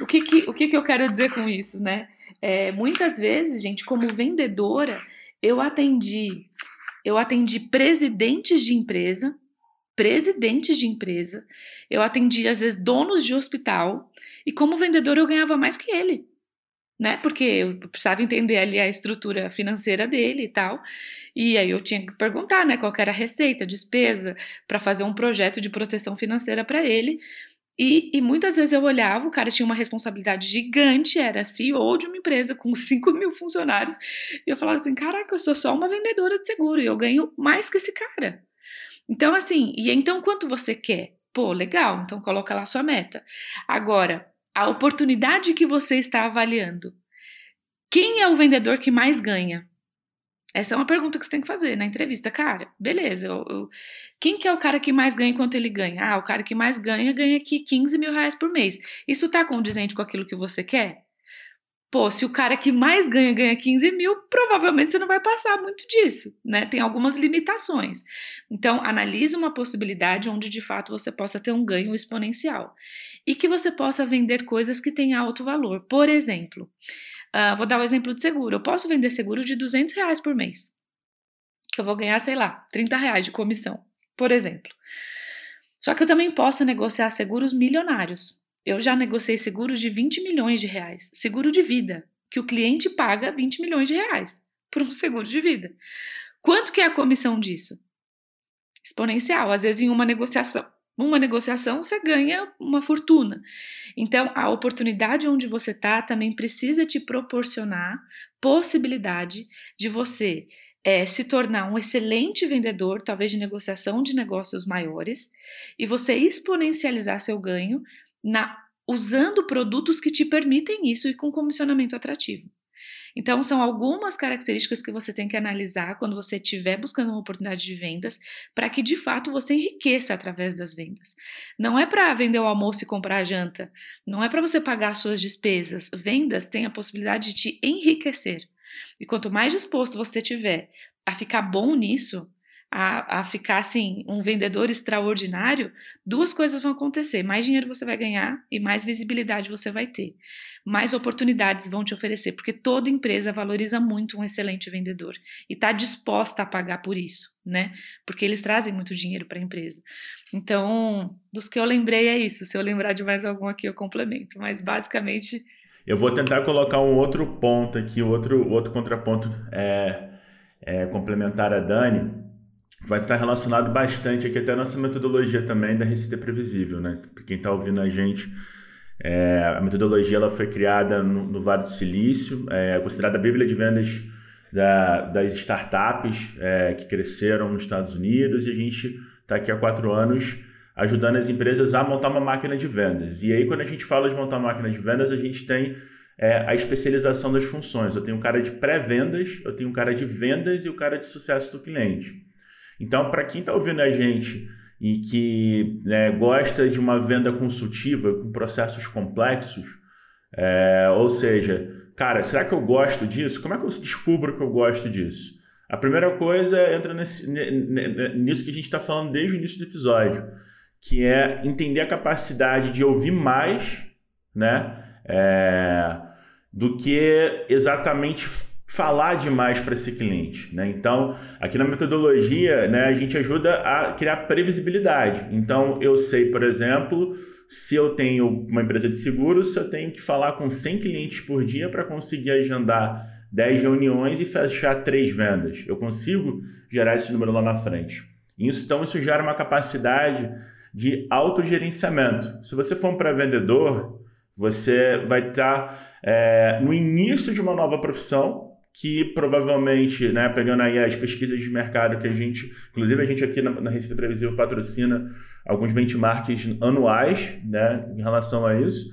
o que que, o que que eu quero dizer com isso, né? É, muitas vezes, gente, como vendedora, eu atendi eu atendi presidentes de empresa, presidentes de empresa, eu atendi às vezes donos de hospital, e como vendedor eu ganhava mais que ele, né? Porque eu precisava entender ali a estrutura financeira dele e tal. E aí eu tinha que perguntar, né, qual era a receita, despesa para fazer um projeto de proteção financeira para ele. E, e, muitas vezes eu olhava, o cara tinha uma responsabilidade gigante, era CEO de uma empresa com 5 mil funcionários, e eu falava assim: caraca, eu sou só uma vendedora de seguro e eu ganho mais que esse cara. Então, assim, e então quanto você quer? Pô, legal, então coloca lá sua meta. Agora, a oportunidade que você está avaliando. Quem é o vendedor que mais ganha? Essa é uma pergunta que você tem que fazer na entrevista. Cara, beleza. Eu, eu, quem que é o cara que mais ganha enquanto ele ganha? Ah, o cara que mais ganha ganha aqui 15 mil reais por mês. Isso tá condizente com aquilo que você quer? Pô, se o cara que mais ganha ganha 15 mil, provavelmente você não vai passar muito disso, né? Tem algumas limitações. Então, analise uma possibilidade onde de fato você possa ter um ganho exponencial e que você possa vender coisas que têm alto valor. Por exemplo, uh, vou dar o um exemplo de seguro. Eu posso vender seguro de 200 reais por mês, que eu vou ganhar, sei lá, 30 reais de comissão, por exemplo. Só que eu também posso negociar seguros milionários. Eu já negociei seguros de 20 milhões de reais, seguro de vida, que o cliente paga 20 milhões de reais por um seguro de vida. Quanto que é a comissão disso? Exponencial, às vezes em uma negociação. Uma negociação você ganha uma fortuna. Então, a oportunidade onde você está também precisa te proporcionar possibilidade de você é, se tornar um excelente vendedor, talvez de negociação de negócios maiores, e você exponencializar seu ganho na, usando produtos que te permitem isso e com comissionamento atrativo. Então, são algumas características que você tem que analisar quando você estiver buscando uma oportunidade de vendas, para que de fato você enriqueça através das vendas. Não é para vender o almoço e comprar a janta, não é para você pagar suas despesas. Vendas têm a possibilidade de te enriquecer. E quanto mais disposto você tiver a ficar bom nisso, a, a ficar assim, um vendedor extraordinário, duas coisas vão acontecer: mais dinheiro você vai ganhar e mais visibilidade você vai ter. Mais oportunidades vão te oferecer, porque toda empresa valoriza muito um excelente vendedor e está disposta a pagar por isso, né? Porque eles trazem muito dinheiro para a empresa. Então, dos que eu lembrei é isso. Se eu lembrar de mais algum aqui, eu complemento. Mas basicamente. Eu vou tentar colocar um outro ponto aqui, outro, outro contraponto é, é, complementar a Dani vai estar relacionado bastante aqui até a nossa metodologia também da receita previsível, né? Para quem está ouvindo a gente, é, a metodologia ela foi criada no, no Vale do Silício, é considerada a bíblia de vendas da, das startups é, que cresceram nos Estados Unidos e a gente está aqui há quatro anos ajudando as empresas a montar uma máquina de vendas. E aí, quando a gente fala de montar máquina de vendas, a gente tem é, a especialização das funções. Eu tenho um cara de pré-vendas, eu tenho um cara de vendas e o um cara de sucesso do cliente. Então, para quem está ouvindo a gente e que né, gosta de uma venda consultiva com processos complexos, é, ou seja, cara, será que eu gosto disso? Como é que eu descubro que eu gosto disso? A primeira coisa entra nesse, nisso que a gente está falando desde o início do episódio, que é entender a capacidade de ouvir mais, né, é, do que exatamente falar demais para esse cliente. Né? Então, aqui na metodologia, né, a gente ajuda a criar previsibilidade. Então, eu sei, por exemplo, se eu tenho uma empresa de seguros, eu tenho que falar com 100 clientes por dia para conseguir agendar 10 reuniões e fechar 3 vendas. Eu consigo gerar esse número lá na frente. Isso, então, isso gera uma capacidade de autogerenciamento. Se você for um pré-vendedor, você vai estar tá, é, no início de uma nova profissão, que provavelmente, né, pegando aí as pesquisas de mercado que a gente, inclusive a gente aqui na, na Receita Previsível patrocina alguns benchmarks anuais, né, em relação a isso.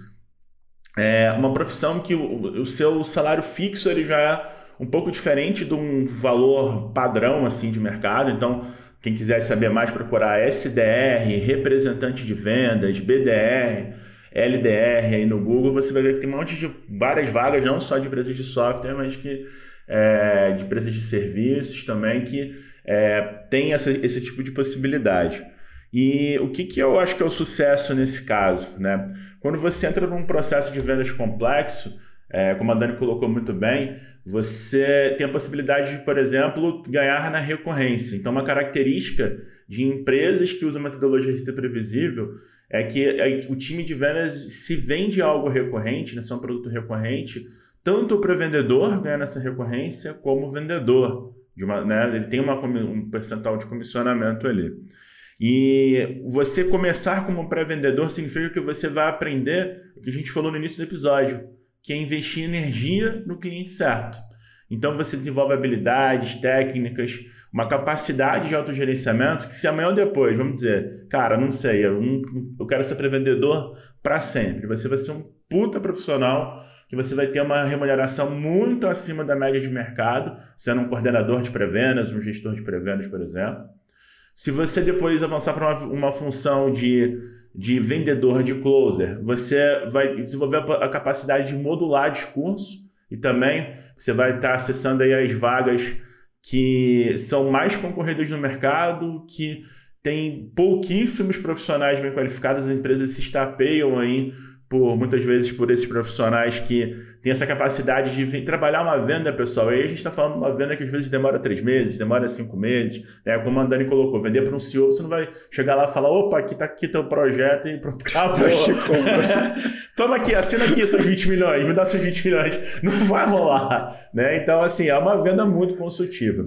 É uma profissão que o, o seu salário fixo ele já é um pouco diferente de um valor padrão assim de mercado. Então, quem quiser saber mais, procurar SDR, representante de vendas, BDR, LDR aí no Google, você vai ver que tem um monte de várias vagas, não só de empresas de software, mas que é, de empresas de serviços também que é, tem essa, esse tipo de possibilidade. E o que, que eu acho que é o sucesso nesse caso? Né? Quando você entra num processo de vendas complexo, é, como a Dani colocou muito bem, você tem a possibilidade de, por exemplo, ganhar na recorrência. Então, uma característica de empresas que usam metodologia de previsível é que é o time de vendas se vende algo recorrente, né, se é um produto recorrente, tanto para o vendedor ganhar nessa recorrência, como o vendedor. De uma, né, ele tem uma, um percentual de comissionamento ali. E você começar como pré-vendedor significa que você vai aprender o que a gente falou no início do episódio, que é investir energia no cliente certo. Então você desenvolve habilidades, técnicas, uma capacidade de autogerenciamento que se amanhã ou depois, vamos dizer, cara, não sei, eu, eu quero ser pré-vendedor para sempre. Você vai ser um puta profissional que você vai ter uma remuneração muito acima da média de mercado, sendo um coordenador de pré-vendas, um gestor de pré-vendas, por exemplo. Se você depois avançar para uma, uma função de, de vendedor, de closer, você vai desenvolver a, capacidade de modular discurso e também você vai estar acessando aí as vagas que são mais concorridas no mercado, que tem pouquíssimos profissionais bem qualificados, as empresas se estapeiam aí por muitas vezes por esses profissionais que têm essa capacidade de trabalhar uma venda, pessoal. E aí a gente está falando de uma venda que às vezes demora três meses, demora cinco meses. Né? Como a Dani colocou, vender para um CEO, você não vai chegar lá e falar: opa, aqui está aqui teu projeto e pronto, acabou. Toma aqui, assina aqui seus 20 milhões, me dá seus 20 milhões. Não vai rolar. Né? Então, assim, é uma venda muito consultiva.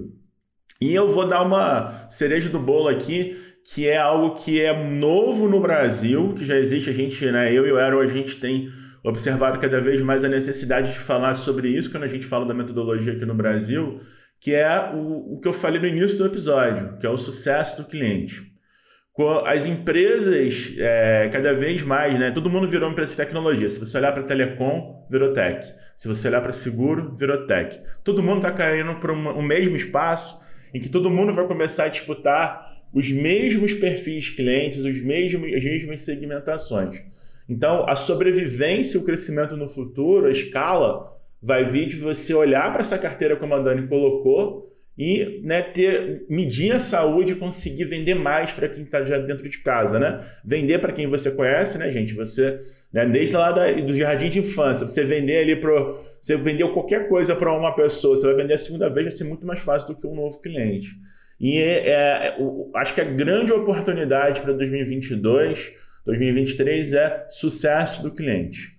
E eu vou dar uma cereja do bolo aqui que é algo que é novo no Brasil, que já existe, a gente, né, eu e o Aaron, a gente tem observado cada vez mais a necessidade de falar sobre isso quando a gente fala da metodologia aqui no Brasil, que é o, o que eu falei no início do episódio, que é o sucesso do cliente. As empresas, é, cada vez mais, né? Todo mundo virou empresa de tecnologia. Se você olhar para telecom, virou tech. Se você olhar para seguro, virou tech. Todo mundo está caindo para um mesmo espaço em que todo mundo vai começar a disputar os mesmos perfis clientes, os mesmos, as mesmas segmentações. Então, a sobrevivência o crescimento no futuro, a escala, vai vir de você olhar para essa carteira como a Dani colocou e né, ter, medir a saúde e conseguir vender mais para quem está já dentro de casa. Né? Vender para quem você conhece, né, gente? Você, né, desde lá da, do jardim de infância, você vender ali para. Você vendeu qualquer coisa para uma pessoa, você vai vender a segunda vez, vai ser muito mais fácil do que um novo cliente. E é, é, acho que a grande oportunidade para 2022, 2023 é sucesso do cliente.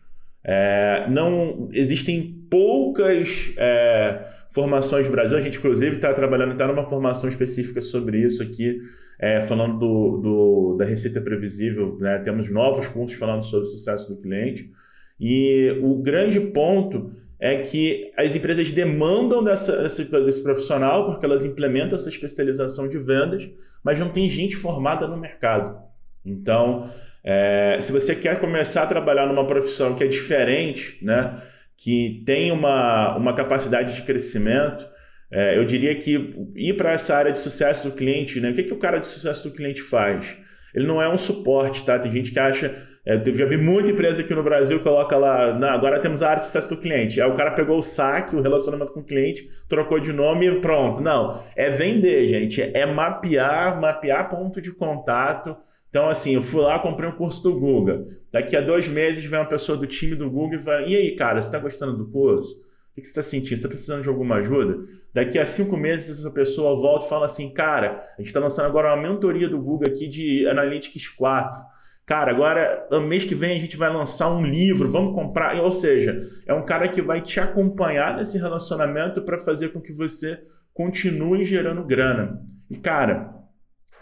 É, não existem poucas é, formações no Brasil. A gente, inclusive, está trabalhando até numa formação específica sobre isso aqui, é, falando do, do, da receita previsível. Né? Temos novos cursos falando sobre o sucesso do cliente. E o grande ponto é que as empresas demandam dessa, desse, profissional porque elas implementam essa especialização de vendas, mas não tem gente formada no mercado. Então, é, se você quer começar a trabalhar numa profissão que é diferente, né, que tem uma, uma capacidade de crescimento, é, eu diria que ir para essa área de sucesso do cliente, né, o que, que o cara de sucesso do cliente faz? Ele não é um suporte, tá? Tem gente que acha é, já vi muita empresa aqui no Brasil coloca lá, não, agora temos a área de sucesso do cliente. Aí o cara pegou o saque, o relacionamento com o cliente, trocou de nome e pronto. Não, é vender, gente. É mapear, mapear ponto de contato. Então, assim, eu fui lá, comprei um curso do Google. Daqui a dois meses vem uma pessoa do time do Google e vai, e aí, cara, você está gostando do curso? O que você está sentindo? Você está precisando de alguma ajuda? Daqui a cinco meses, essa pessoa volta e fala assim: Cara, a gente está lançando agora uma mentoria do Google aqui de Analytics 4. Cara, agora, mês que vem a gente vai lançar um livro, vamos comprar. Ou seja, é um cara que vai te acompanhar nesse relacionamento para fazer com que você continue gerando grana. E, cara,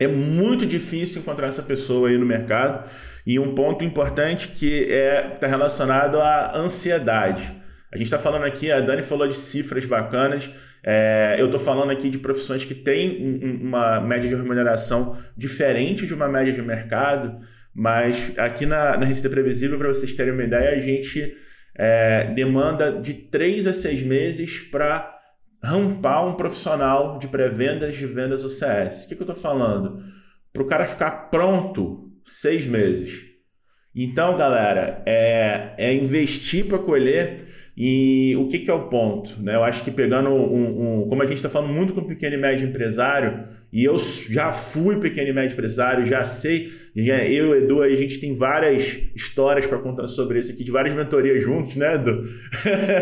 é muito difícil encontrar essa pessoa aí no mercado. E um ponto importante que é está relacionado à ansiedade. A gente está falando aqui, a Dani falou de cifras bacanas. É, eu estou falando aqui de profissões que têm uma média de remuneração diferente de uma média de mercado. Mas aqui na, na Receita Previsível, para vocês terem uma ideia, a gente é, demanda de 3 a 6 meses para rampar um profissional de pré-vendas de vendas OCS. O que, que eu estou falando? Para o cara ficar pronto, seis meses. Então, galera, é, é investir para colher e o que, que é o ponto? Né? Eu acho que pegando um, um como a gente está falando muito com pequeno e médio empresário, e eu já fui pequeno e médio empresário, já sei, já, eu Edu, a gente tem várias histórias para contar sobre isso aqui, de várias mentorias juntos, né, Edu?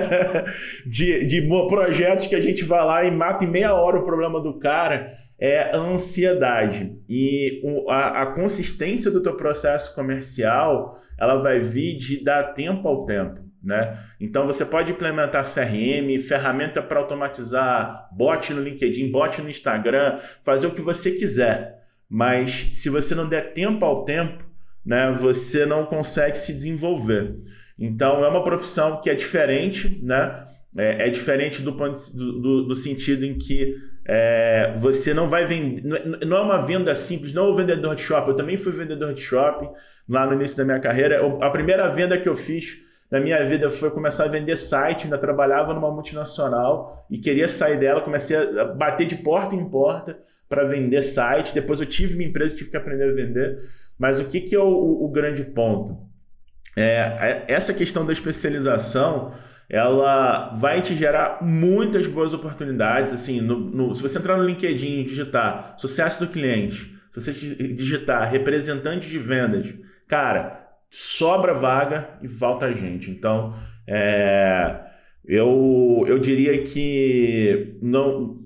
de, de projetos que a gente vai lá e mata em meia hora o problema do cara é a ansiedade. E a, a, consistência do teu processo comercial, ela vai vir de dar tempo ao tempo. Né? Então você pode implementar CRM, ferramenta para automatizar bot no LinkedIn, bot no Instagram, fazer o que você quiser. Mas se você não der tempo ao tempo, né, você não consegue se desenvolver. Então é uma profissão que é diferente, né? É, é diferente do, do, do, do sentido em que é, você não vai vender. Não é uma venda simples, não é o vendedor de shopping. Eu também fui vendedor de shopping lá no início da minha carreira. A primeira venda que eu fiz na minha vida foi começar a vender site. Ainda trabalhava numa multinacional e queria sair dela. Comecei a bater de porta em porta para vender site. Depois eu tive minha empresa, tive que aprender a vender. Mas o que, que é o, o, o grande ponto? É, essa questão da especialização ela vai te gerar muitas boas oportunidades. Assim, no, no, se você entrar no LinkedIn e digitar sucesso do cliente, se você digitar representante de vendas, cara, sobra vaga e falta gente. Então, é, eu, eu diria que não,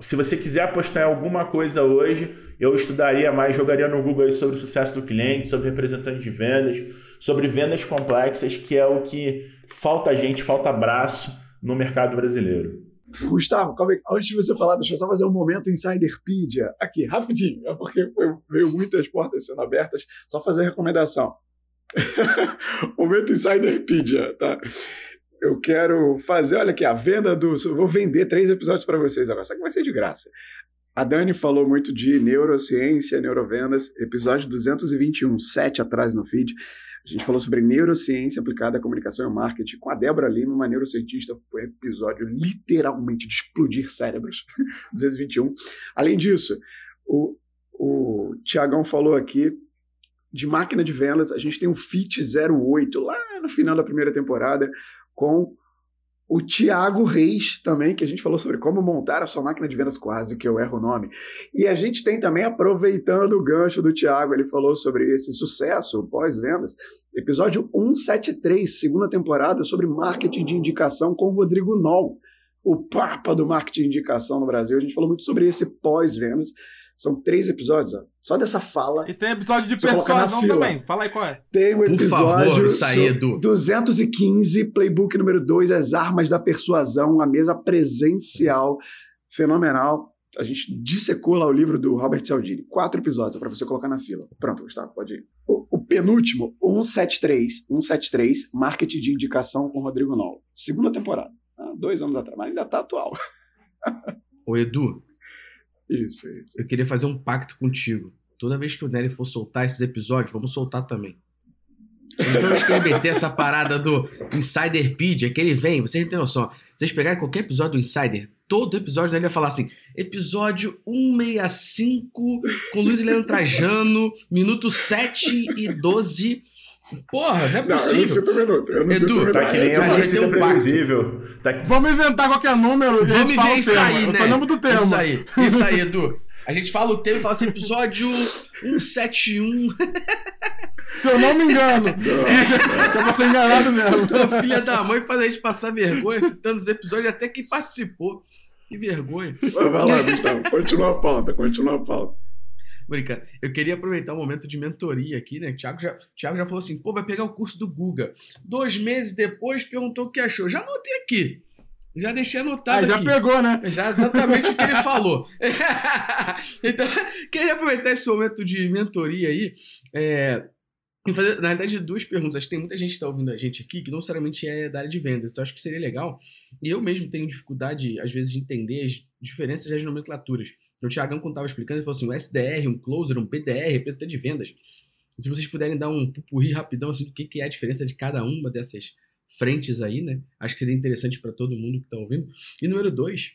se você quiser apostar em alguma coisa hoje, eu estudaria mais, jogaria no Google sobre o sucesso do cliente, sobre representante de vendas, sobre vendas complexas, que é o que falta gente, falta braço no mercado brasileiro. Gustavo, calma aí. antes de você falar, deixa eu só fazer um momento Insiderpedia aqui, rapidinho, porque foi, veio muitas portas sendo abertas, só fazer a recomendação. momento Insiderpedia, tá? Eu quero fazer, olha aqui, a venda do. Vou vender três episódios para vocês agora, só que vai ser de graça. A Dani falou muito de neurociência, neurovendas, episódio 221, 7 atrás no feed. A gente falou sobre neurociência aplicada à comunicação e marketing com a Débora Lima, uma neurocientista. Foi um episódio literalmente de explodir cérebros. 221. Além disso, o, o Tiagão falou aqui de máquina de vendas. A gente tem um FIT 08 lá no final da primeira temporada com o Tiago Reis também, que a gente falou sobre como montar a sua máquina de vendas quase, que eu erro o nome. E a gente tem também, aproveitando o gancho do Tiago, ele falou sobre esse sucesso pós-vendas, episódio 173, segunda temporada, sobre marketing de indicação com o Rodrigo Noll, o papa do marketing de indicação no Brasil. A gente falou muito sobre esse pós-vendas. São três episódios, ó. Só dessa fala. E tem episódio de persuasão também. Fala aí qual é. Tem um episódio. Por favor, 215, playbook número 2, as armas da persuasão, a mesa presencial. Fenomenal. A gente dissecou lá o livro do Robert Cialdini. Quatro episódios para você colocar na fila. Pronto, Gustavo, pode ir. O, o, penúltimo, 173. 173, Marketing de Indicação com Rodrigo Noll. Segunda temporada. Ah, dois anos atrás, mas ainda tá atual. Ô, Edu, isso, isso. Eu queria fazer um pacto contigo. Toda vez que o Nery for soltar esses episódios, vamos soltar também. Então, vez que ele meter essa parada do Insiderpedia, que ele vem, vocês não têm noção. Vocês pegarem qualquer episódio do Insider, todo episódio dele vai falar assim: episódio 165 com Luiz Helena Trajano, minuto 7 e 12 Porra, não é possível. Não, eu não minuto. Eu não Edu, sinto tá que nem a gente um previsível. Tá que... Vamos inventar qualquer número a gente fala isso aí, né? Eu só lembro do tema. Isso aí, isso aí, Edu. A gente fala o tema e fala assim, episódio 171. Se eu não me engano. Não, é. Eu vou ser enganado mesmo. Então, filha da mãe faz a gente passar vergonha citando os episódios até quem participou. Que vergonha. Vai lá, Gustavo. Continua a pauta, continua a pauta brincando. Eu queria aproveitar o um momento de mentoria aqui, né? O Thiago já, Thiago já falou assim: pô, vai pegar o curso do Guga. Dois meses depois perguntou o que achou. Já anotei aqui. Já deixei anotado. Ah, já aqui. pegou, né? Já exatamente o que ele falou. então, queria aproveitar esse momento de mentoria aí. É, e fazer, na verdade, duas perguntas. Acho que tem muita gente que está ouvindo a gente aqui que não necessariamente é da área de vendas. Então, acho que seria legal. E eu mesmo tenho dificuldade, às vezes, de entender as diferenças das nomenclaturas. O Thiagão, quando estava explicando, ele falou assim: um SDR, um closer, um PDR, representante de vendas. Se vocês puderem dar um pupurri rapidão assim, do que, que é a diferença de cada uma dessas frentes aí, né? Acho que seria interessante para todo mundo que está ouvindo. E número dois,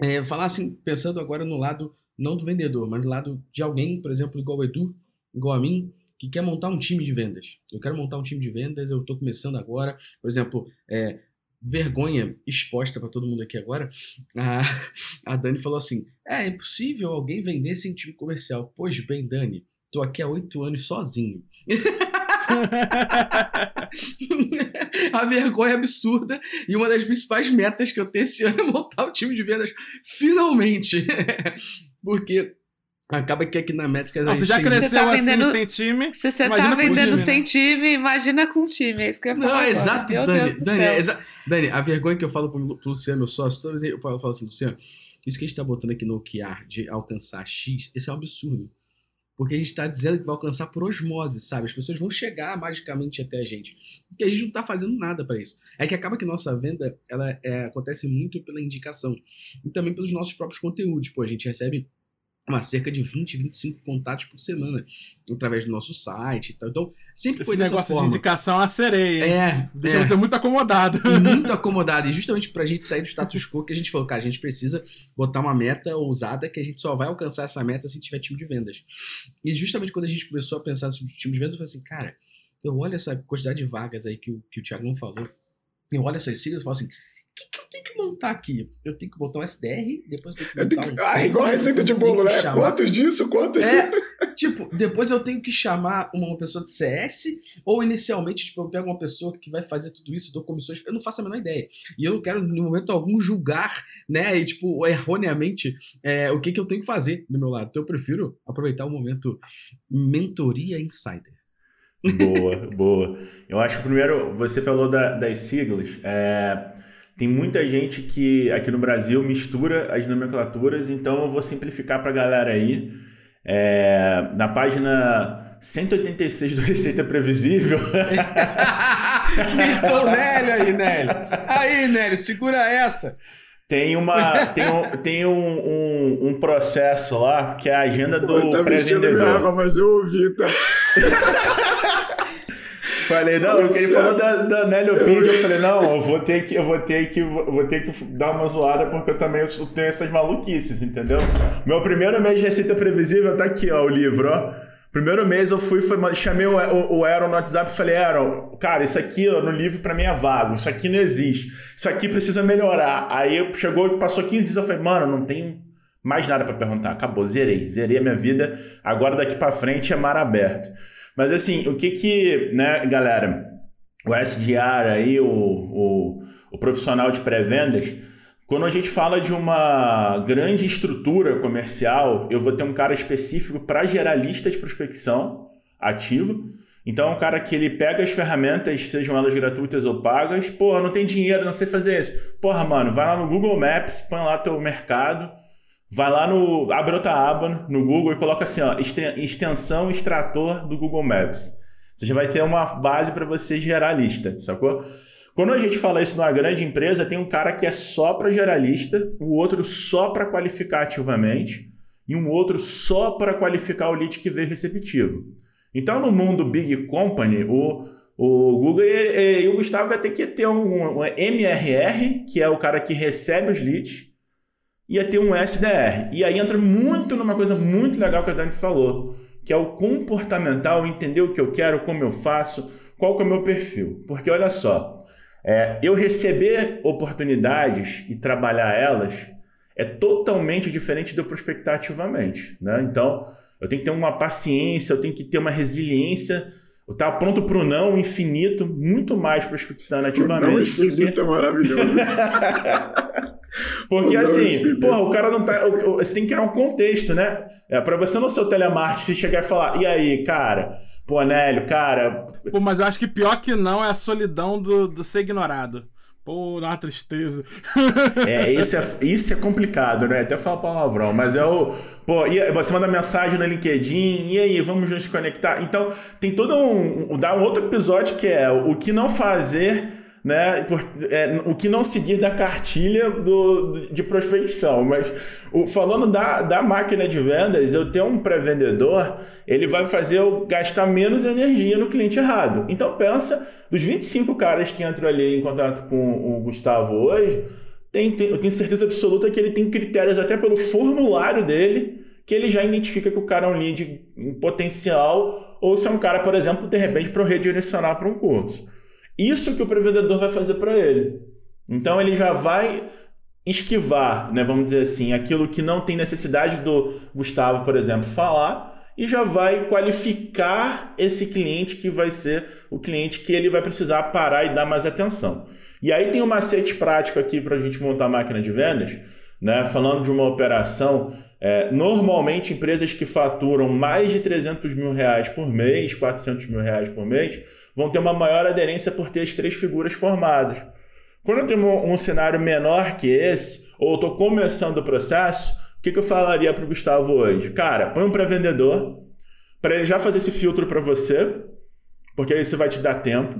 é, falar assim, pensando agora no lado não do vendedor, mas no lado de alguém, por exemplo, igual o Edu, igual a mim, que quer montar um time de vendas. Eu quero montar um time de vendas, eu estou começando agora. Por exemplo, é, vergonha exposta para todo mundo aqui agora, a, a Dani falou assim: é, é impossível alguém vender sem time comercial. Pois bem, Dani, tô aqui há oito anos sozinho. a vergonha absurda e uma das principais metas que eu tenho esse ano é montar o time de vendas finalmente. Porque Acaba que aqui na métrica Não, você já cresceu você tá vendendo, assim sem time. Se você tá vendendo time, sem né? time, imagina com time. É isso que eu ia falar. Não, exato, Meu Dani. Dani, exa Dani, a vergonha que eu falo pro, pro Luciano, meu sócio, toda vez eu falo assim, Luciano, isso que a gente tá botando aqui no OKR de alcançar X, isso é um absurdo. Porque a gente está dizendo que vai alcançar por osmose, sabe? As pessoas vão chegar magicamente até a gente. Porque a gente não está fazendo nada para isso. É que acaba que nossa venda ela é, acontece muito pela indicação e também pelos nossos próprios conteúdos. Pô, a gente recebe uma cerca de 20, 25 contatos por semana através do nosso site e tal. Então, sempre Esse foi dessa negócio forma. de indicação é uma sereia, hein? É, Deixa é. você muito acomodado. muito acomodado. E justamente pra gente sair do status quo que a gente falou, cara, a gente precisa botar uma meta ousada que a gente só vai alcançar essa meta se tiver time de vendas. E justamente quando a gente começou a pensar sobre time de vendas, eu falei assim, cara, eu olho essa quantidade de vagas aí que o, que o Thiagão falou, eu olho essas siglas e falo assim, que, que eu tenho que montar aqui? Eu tenho que botar um SDR, depois eu tenho que Eu montar tenho que... um... Ah, igual a receita de bolo, né? chamar- Quantos disso? Quantos disso? é, tipo, depois eu tenho que chamar uma pessoa de CS, ou inicialmente, tipo, eu pego uma pessoa que vai fazer tudo isso, dou comissões, eu não faço a menor ideia. E eu não quero, no momento algum, julgar, né, e, tipo, erroneamente, é, o que, que eu tenho que fazer do meu lado. Então eu prefiro aproveitar o momento mentoria insider. Boa, boa. Eu acho que primeiro, você falou da- das siglas. é, tem muita gente que aqui no Brasil mistura as nomenclaturas, então eu vou simplificar pra galera aí. É, na página 186 do Receita Previsível, Então, Nélio aí, Nélio. Aí, Nélio, segura essa. tem, uma, tem, um, tem um, um, um processo lá que é a agenda do Pô, tá pré-vendedor. mas eu ouvi, tá? Falei, não, porque ele falou da, da Neliopedia, eu falei, não, eu vou ter que, eu vou ter que, vou ter que dar uma zoada porque eu também tenho essas maluquices, entendeu? Meu primeiro mês de receita previsível tá aqui, ó, o livro, ó. Primeiro mês eu fui, foi- chamei o, o, o Aaron no WhatsApp e falei, Aaron, cara, isso aqui ó, no livro pra mim é vago, isso aqui não existe, isso aqui precisa melhorar. Aí eu- chegou, passou 15 dias, eu falei, mano, não tem mais nada pra perguntar, acabou, zerei, zerei a minha vida, agora daqui pra frente é mar aberto. Mas assim, o que que, né, galera, o SDR aí, o, o, o profissional de pré-vendas, quando a gente fala de uma grande estrutura comercial, eu vou ter um cara específico para gerar lista de prospecção ativo. Então, é um cara que ele pega as ferramentas, sejam elas gratuitas ou pagas. Porra, não tem dinheiro, não sei fazer isso. Porra, mano, vai lá no Google Maps, põe lá teu mercado, vai lá no. abre outra aba no Google e coloca assim, ó, exten- extensão extrator do Google Maps. Você já vai ter uma base para você gerar lista, sacou? Quando a gente fala isso numa grande empresa, tem um cara que é só para gerar lista, o outro só para qualificar ativamente e um outro só para qualificar o lead que veio receptivo. Então, no mundo Big Company, o, o Google e, e o Gustavo vai ter que ter um, um MRR, que é o cara que recebe os leads, e ia ter um SDR. E aí entra muito numa coisa muito legal que a Dani falou, que é o comportamental, entender o que eu quero, como eu faço, qual que é o meu perfil. Porque olha só, é, eu receber oportunidades e trabalhar elas é totalmente diferente de eu prospectar ativamente. Né? Então, eu tenho que ter uma paciência, eu tenho que ter uma resiliência, eu estar pronto para o não infinito, muito mais prospectando Não, ativamente. do que- infinito é maravilhoso. porque Não, assim, infinito. porra, o cara não tá. o- o- Você tem que criar um contexto, né? É, para você no seu telemarketing, você chegar e falar, e aí, cara, pô, Nélio, cara, Pô, mas eu acho que pior que não é a solidão do, do ser ignorado. Pô, dá uma tristeza. É, isso é, isso é complicado, né? Até falar palavrão, mas é o. Pô, e você manda mensagem no LinkedIn, e aí, vamos nos conectar? Então, tem todo um. um- Dá um outro episódio que é o que não fazer, né? por- é, o que não seguir da cartilha do, de prospecção. Mas o- falando da, da máquina de vendas, eu tenho um pré-vendedor, ele vai fazer eu gastar menos energia no cliente errado. Então, pensa. Dos 25 caras que entram ali em contato com o Gustavo hoje, tem, tem- eu tenho certeza absoluta que ele tem critérios até pelo formulário dele que ele já identifica que o cara é um lead em potencial ou se é um cara, por exemplo, de repente para eu redirecionar para um curso. Isso que o pré-vendedor vai fazer para ele. Então ele já vai esquivar, né, vamos dizer assim, aquilo que não tem necessidade do Gustavo, por exemplo, falar e já vai qualificar esse cliente que vai ser o cliente que ele vai precisar parar e dar mais atenção. E aí tem um macete prático aqui para a gente montar a máquina de vendas, né? Falando de uma operação, é, normalmente empresas que faturam mais de 300 mil reais por mês, 400 mil reais por mês, vão ter uma maior aderência por ter as três figuras formadas. Quando eu tenho um, cenário menor que esse, ou estou começando o processo, o que, que eu falaria para o Gustavo hoje? Cara, põe um pré-vendedor, para ele já fazer esse filtro para você, porque você vai te dar tempo.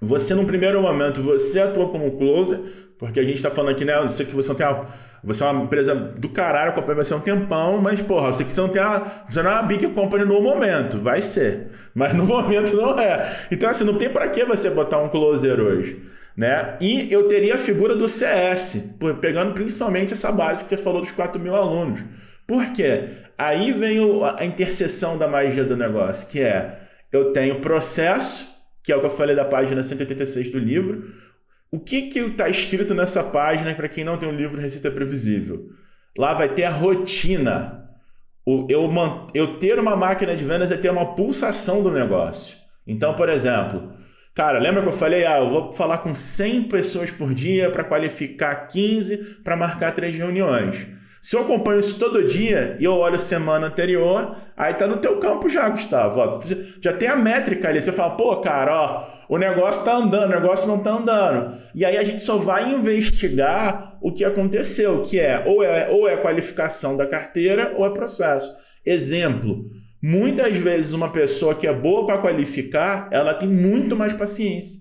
Você, num primeiro momento, você atua como closer, porque a gente está falando aqui, né? Eu sei que você não tem uma, Você é uma empresa do caralho, vai ser um tempão, mas, porra, eu sei que você não tem uma. Você não é uma big company no momento, vai ser. Mas no momento não é. Então, assim, não tem para que você botar um closer hoje. Né? E eu teria a figura do CS, pegando principalmente essa base que você falou dos 4 mil alunos. Por quê? Aí vem a interseção da magia do negócio, que é eu tenho processo, que é o que eu falei da página 186 do livro, o que que está escrito nessa página para quem não tem o um livro Receita Previsível? Lá vai ter a rotina. O, eu, eu ter uma máquina de vendas é ter uma pulsação do negócio. Então, por exemplo, cara, lembra que eu falei, ah, eu vou falar com 100 pessoas por dia para qualificar 15 para marcar três reuniões. Se eu acompanho isso todo dia e eu olho a semana anterior, aí tá no teu campo já, Gustavo. Ó, já tem a métrica ali. Você fala, pô, cara, ó, o negócio está andando, o negócio não está andando. E aí a gente só vai investigar o que aconteceu, que é ou é, ou é qualificação da carteira ou é processo. Exemplo, muitas vezes uma pessoa que é boa para qualificar, ela tem muito mais paciência.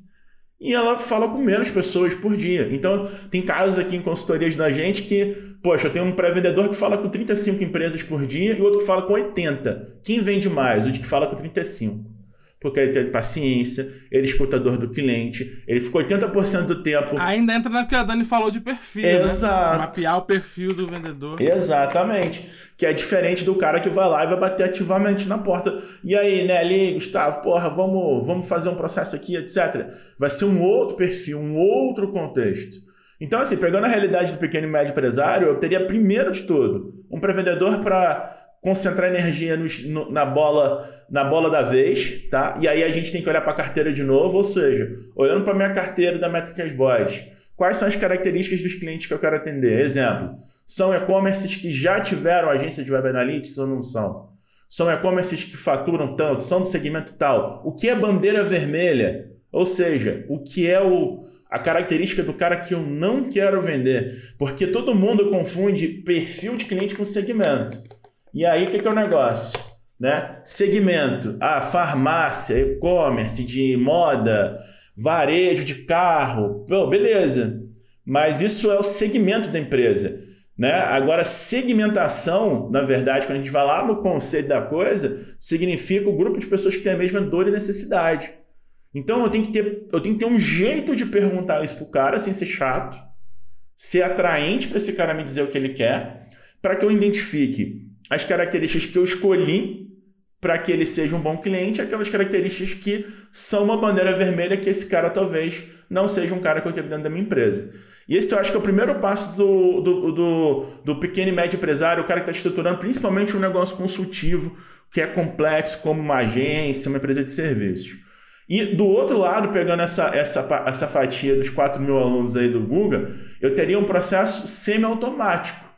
E ela fala com menos pessoas por dia. Então, tem casos aqui em consultorias da gente que, poxa, eu tenho um pré-vendedor que fala com 35 empresas por dia e outro que fala com 80. Quem vende mais? O de que fala com 35 porque ele tem paciência, ele escuta a dor do cliente, ele ficou 80% do tempo. Ainda entra na que a Dani falou de perfil, né? Exato. Né? Mapear o perfil do vendedor. Exatamente. Que é diferente do cara que vai lá e vai bater ativamente na porta. E aí, Nelly, Gustavo, porra, vamos, vamos fazer um processo aqui, etc. Vai ser um outro perfil, um outro contexto. Então, assim, pegando a realidade do pequeno e médio empresário, eu teria primeiro de tudo um pré-vendedor para concentrar energia no, no, na bola na bola da vez, tá? E aí a gente tem que olhar para a carteira de novo, ou seja, olhando para minha carteira da Métricas Boys, quais são as características dos clientes que eu quero atender? Exemplo, são e-commerces que já tiveram agência de Web Analytics ou não são? São e-commerces que faturam tanto, são do segmento tal. O que é bandeira vermelha? Ou seja, o que é o, a característica do cara que eu não quero vender? Porque todo mundo confunde perfil de cliente com segmento. E aí, o que, que é o negócio? Né? Segmento, a ah, farmácia, e-commerce, de moda, varejo de carro, beleza. Mas isso é o segmento da empresa. Né? Agora, segmentação, na verdade, quando a gente vai lá no conceito da coisa, significa o grupo de pessoas que tem a mesma dor e necessidade. Então eu tenho que ter, eu tenho que ter um jeito de perguntar isso pro cara sem ser chato, ser atraente para esse cara me dizer o que ele quer, para que eu identifique as características que eu escolhi para que ele seja um bom cliente, aquelas características que são uma bandeira vermelha que esse cara talvez não seja um cara que eu quero dentro da minha empresa. E esse eu acho que é o primeiro passo do, do, do, do pequeno e médio empresário, o cara que está estruturando principalmente um negócio consultivo, que é complexo, como uma agência, uma empresa de serviços. E do outro lado, pegando essa, essa, essa fatia dos 4 mil alunos aí do Google, eu teria um processo semi-automático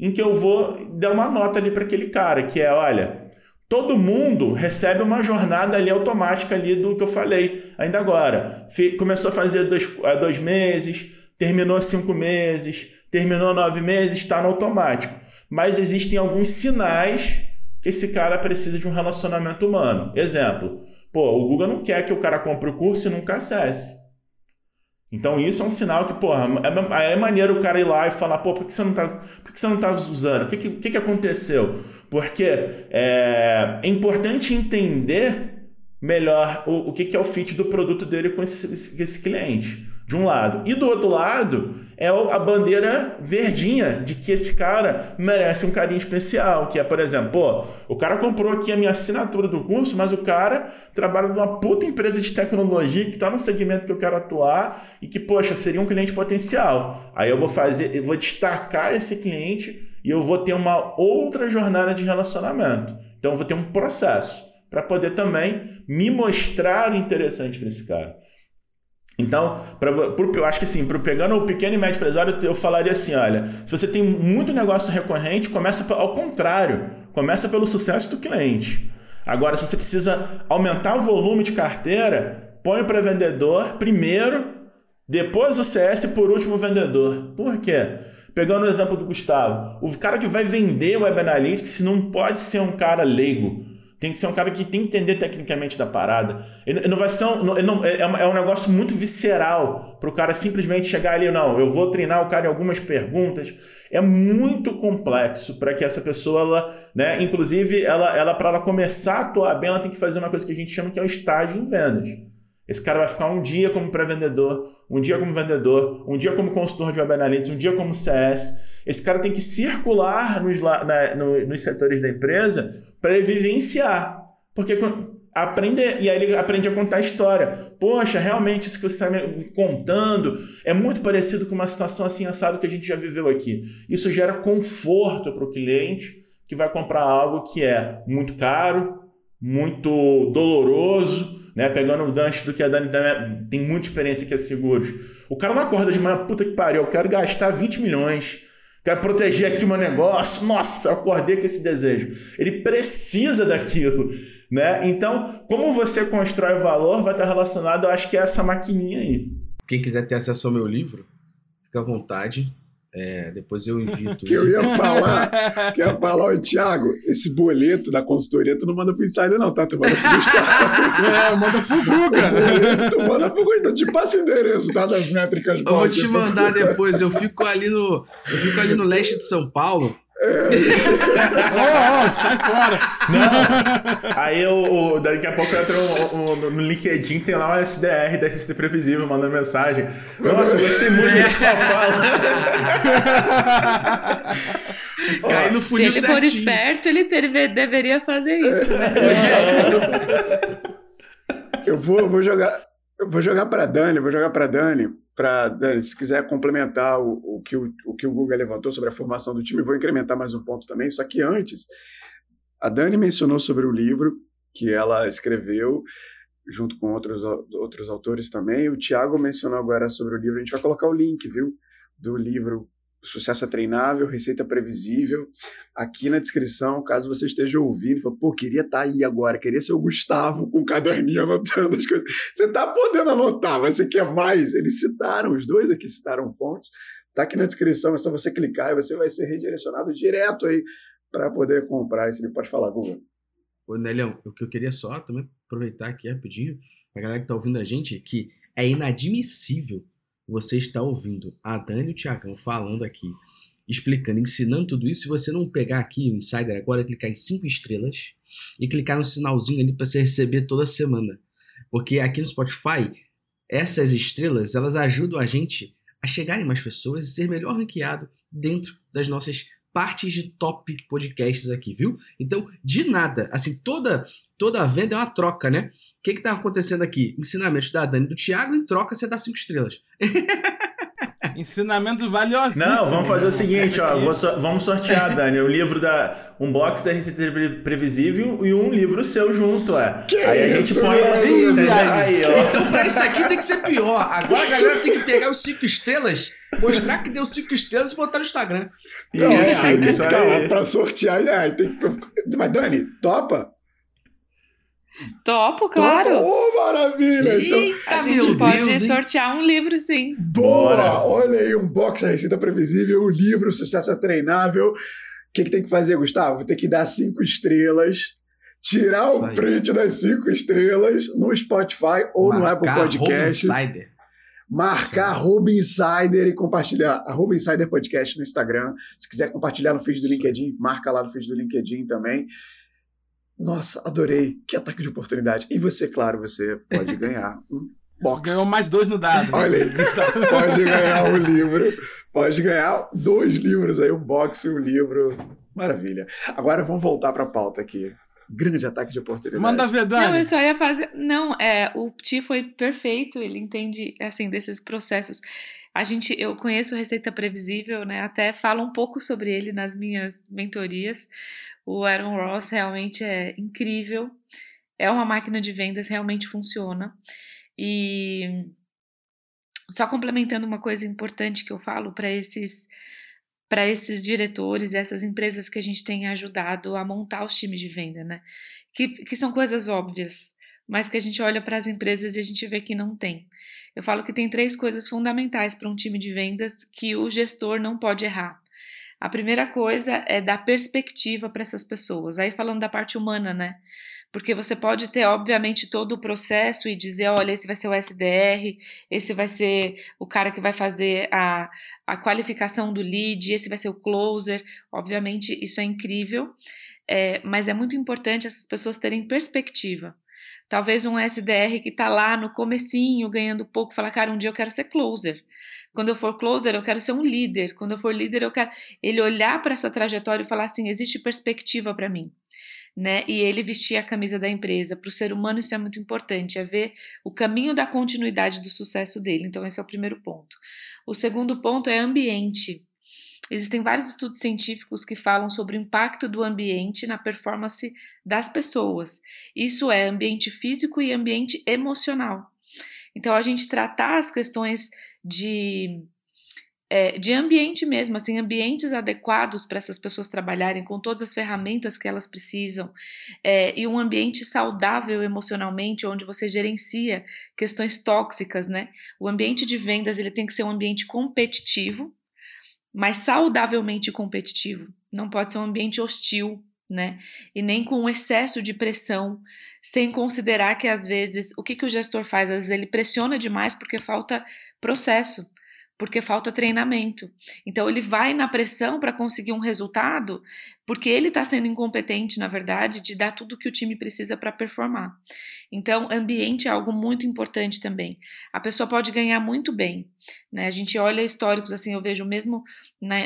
em que eu vou dar uma nota ali para aquele cara, que é, olha, todo mundo recebe uma jornada ali automática ali do que eu falei ainda agora. Começou a fazer dois, dois meses, terminou cinco meses, terminou nove meses, está no automático. Mas existem alguns sinais que esse cara precisa de um relacionamento humano. Exemplo, pô, o Google não quer que o cara compre o curso e nunca acesse. Então isso é um sinal que, porra, é, é maneiro o cara ir lá e falar, pô, por que você não tá, por que você não tá usando? O que, que, que aconteceu? Porque é, é importante entender melhor o, o que, que é o fit do produto dele com esse, esse cliente de um lado. E do outro lado é a bandeira verdinha de que esse cara merece um carinho especial, que é, por exemplo, pô, o cara comprou aqui a minha assinatura do curso, mas o cara trabalha numa puta empresa de tecnologia que está no segmento que eu quero atuar e que, poxa, seria um cliente potencial. Aí eu vou fazer, eu vou destacar esse cliente e eu vou ter uma outra jornada de relacionamento. Então eu vou ter um processo para poder também me mostrar interessante para esse cara. Então, pra, por, eu acho que assim, pegando o pequeno e médio empresário, eu falaria assim: olha, se você tem muito negócio recorrente, começa ao contrário, começa pelo sucesso do cliente. Agora, se você precisa aumentar o volume de carteira, põe para vendedor primeiro, depois o CS por último o vendedor. Por quê? Pegando o exemplo do Gustavo, o cara que vai vender o Web Analytics não pode ser um cara leigo. Tem que ser um cara que tem que entender tecnicamente da parada. Ele não vai ser um, não, é, é um negócio muito visceral para o cara simplesmente chegar ali, não, eu vou treinar o cara em algumas perguntas. É muito complexo para que essa pessoa, ela, né, inclusive, ela, ela para ela começar a atuar bem, ela tem que fazer uma coisa que a gente chama que é o estágio em vendas. Esse cara vai ficar um dia como pré-vendedor, um dia como vendedor, um dia como consultor de web analytics, um dia como CS. Esse cara tem que circular nos, na, no, nos setores da empresa para ele vivenciar. Porque aprender, e aí ele aprende a contar a história. Poxa, realmente isso que você está me contando é muito parecido com uma situação assim assado que a gente já viveu aqui. Isso gera conforto para o cliente que vai comprar algo que é muito caro, muito doloroso, né? Pegando o gancho do que a Dani tem muita experiência que é seguros. O cara não acorda de manhã, puta que pariu, eu quero gastar 20 milhões, quero proteger aqui o meu negócio, nossa, acordei com esse desejo. Ele precisa daquilo, né? Então, como você constrói valor vai estar relacionado, eu acho que é essa maquininha aí. Quem quiser ter acesso ao meu livro, fica à vontade. É, depois eu invito. que eu ia falar, que eu ia falar, ô Thiago, esse boleto da consultoria tu não manda pro Insider, não, tá? Tu manda pro Gustavo. é, manda pro Guga. boleto, tu manda pro Guga, então te passa o endereço, tá? Das métricas Eu vou te mandar depois, eu fico ali no. Eu fico ali no leste de São Paulo. É. oh, oh, sai fora! Não. Aí eu, daqui a pouco eu entro no, no, LinkedIn, tem lá o SDR da RCT Previsível mandando mensagem. Nossa, eu gostei muito do que sua fala. Cai no funil Se ele certinho. for esperto, ele ter, deveria fazer isso, né? Eu vou, vou jogar. Eu vou jogar para Dani, vou jogar para Dani para, se quiser complementar o, o, que o, o que o Google levantou sobre a formação do time, vou incrementar mais um ponto também. Só que antes, a Dani mencionou sobre o livro que ela escreveu, junto com outros, outros autores também. O Tiago mencionou agora sobre o livro. A gente vai colocar o link, viu? Do livro Sucesso é Treinável, Receita Previsível, aqui na descrição, caso você esteja ouvindo fala, pô, queria estar tá aí agora, queria ser o Gustavo com um caderninho anotando as coisas. Você está podendo anotar, mas você quer mais? Eles citaram, os dois aqui citaram fontes, tá aqui na descrição, é só você clicar e você vai ser redirecionado direto aí para poder comprar esse livro. Pode falar, Google. Ô, Nelhão, o que eu queria só também aproveitar aqui rapidinho, pra galera que tá ouvindo a gente, que é inadmissível você está ouvindo a Dani e o Tiagão falando aqui, explicando, ensinando tudo isso. Se você não pegar aqui o Insider agora, clicar em 5 estrelas e clicar no sinalzinho ali para você receber toda semana. Porque aqui no Spotify, essas estrelas, elas ajudam a gente a chegar em mais pessoas e ser melhor ranqueado dentro das nossas partes de top podcasts aqui, viu? Então, de nada, assim, toda toda a venda é uma troca, né? O que está acontecendo aqui? Ensinamentos da Dani do Thiago, em troca você dá cinco estrelas. Ensinamento valiosíssimo. Não, vamos fazer o seguinte, ó, so, vamos sortear, Dani, o livro da um box da Receita Previsível e um livro seu junto, é. Que aí a gente põe aí, aí, ó. Então pra isso aqui tem que ser pior. Agora a galera tem que pegar os cinco estrelas, mostrar que deu cinco estrelas e botar no Instagram. Não, isso, é, aí isso aí. Pra sortear, né? Tem que... Mas Dani, topa? Topo, claro. Topo. Oh, maravilha! Então, Eita, então, a gente pode Deus, sortear um livro, sim. Boa! Bora. Olha aí, um box da Receita Previsível, o um livro Sucesso é Treinável. O que, que tem que fazer, Gustavo? Tem que dar cinco estrelas, tirar o print das cinco estrelas no Spotify ou Marcar no Apple Podcasts. Insider. Marcar arroba Insider e compartilhar. Arroba Insider Podcast no Instagram. Se quiser compartilhar no feed do LinkedIn, marca lá no feed do LinkedIn também. Nossa, adorei. Que ataque de oportunidade. E você, claro, você pode ganhar um box. Ganhou mais dois no dado. Olha aí. pode ganhar um livro. Pode ganhar dois livros aí, um box e um livro. Maravilha. Agora vamos voltar para a pauta aqui. Grande ataque de oportunidade. Manda ver, Dani. Não, eu só ia fazer. Não, é, o Ti foi perfeito, ele entende assim desses processos. A gente, eu conheço Receita Previsível, né? Até falo um pouco sobre ele nas minhas mentorias. O Aaron Ross realmente é incrível. É uma máquina de vendas, realmente funciona. E só complementando uma coisa importante que eu falo para esses para esses diretores, essas empresas que a gente tem ajudado a montar os times de venda, né? Que, que são coisas óbvias, mas que a gente olha para as empresas e a gente vê que não tem. Eu falo que tem três coisas fundamentais para um time de vendas que o gestor não pode errar. A primeira coisa é dar perspectiva para essas pessoas. Aí falando da parte humana, né? Porque você pode ter, obviamente, todo o processo e dizer: olha, esse vai ser o SDR, esse vai ser o cara que vai fazer a, a qualificação do lead, esse vai ser o closer. Obviamente, isso é incrível, é, mas é muito importante essas pessoas terem perspectiva. Talvez um SDR que está lá no comecinho, ganhando pouco, falar, cara, um dia eu quero ser closer. Quando eu for closer, eu quero ser um líder. Quando eu for líder, eu quero ele olhar para essa trajetória e falar assim, existe perspectiva para mim. Né? E ele vestir a camisa da empresa. Para o ser humano, isso é muito importante, é ver o caminho da continuidade do sucesso dele. Então, esse é o primeiro ponto. O segundo ponto é ambiente. Existem vários estudos científicos que falam sobre o impacto do ambiente na performance das pessoas. Isso é ambiente físico e ambiente emocional. Então, a gente tratar as questões de, é, de ambiente mesmo, assim, ambientes adequados para essas pessoas trabalharem com todas as ferramentas que elas precisam, é, e um ambiente saudável emocionalmente, onde você gerencia questões tóxicas, né? O ambiente de vendas ele tem que ser um ambiente competitivo, mas saudavelmente competitivo. Não pode ser um ambiente hostil, né? E nem com excesso de pressão, sem considerar que às vezes o que, que o gestor faz? Às vezes ele pressiona demais porque falta processo, porque falta treinamento. Então ele vai na pressão para conseguir um resultado, porque ele está sendo incompetente, na verdade, de dar tudo que o time precisa para performar. Então, ambiente é algo muito importante também. A pessoa pode ganhar muito bem. Né? A gente olha históricos assim, eu vejo mesmo na,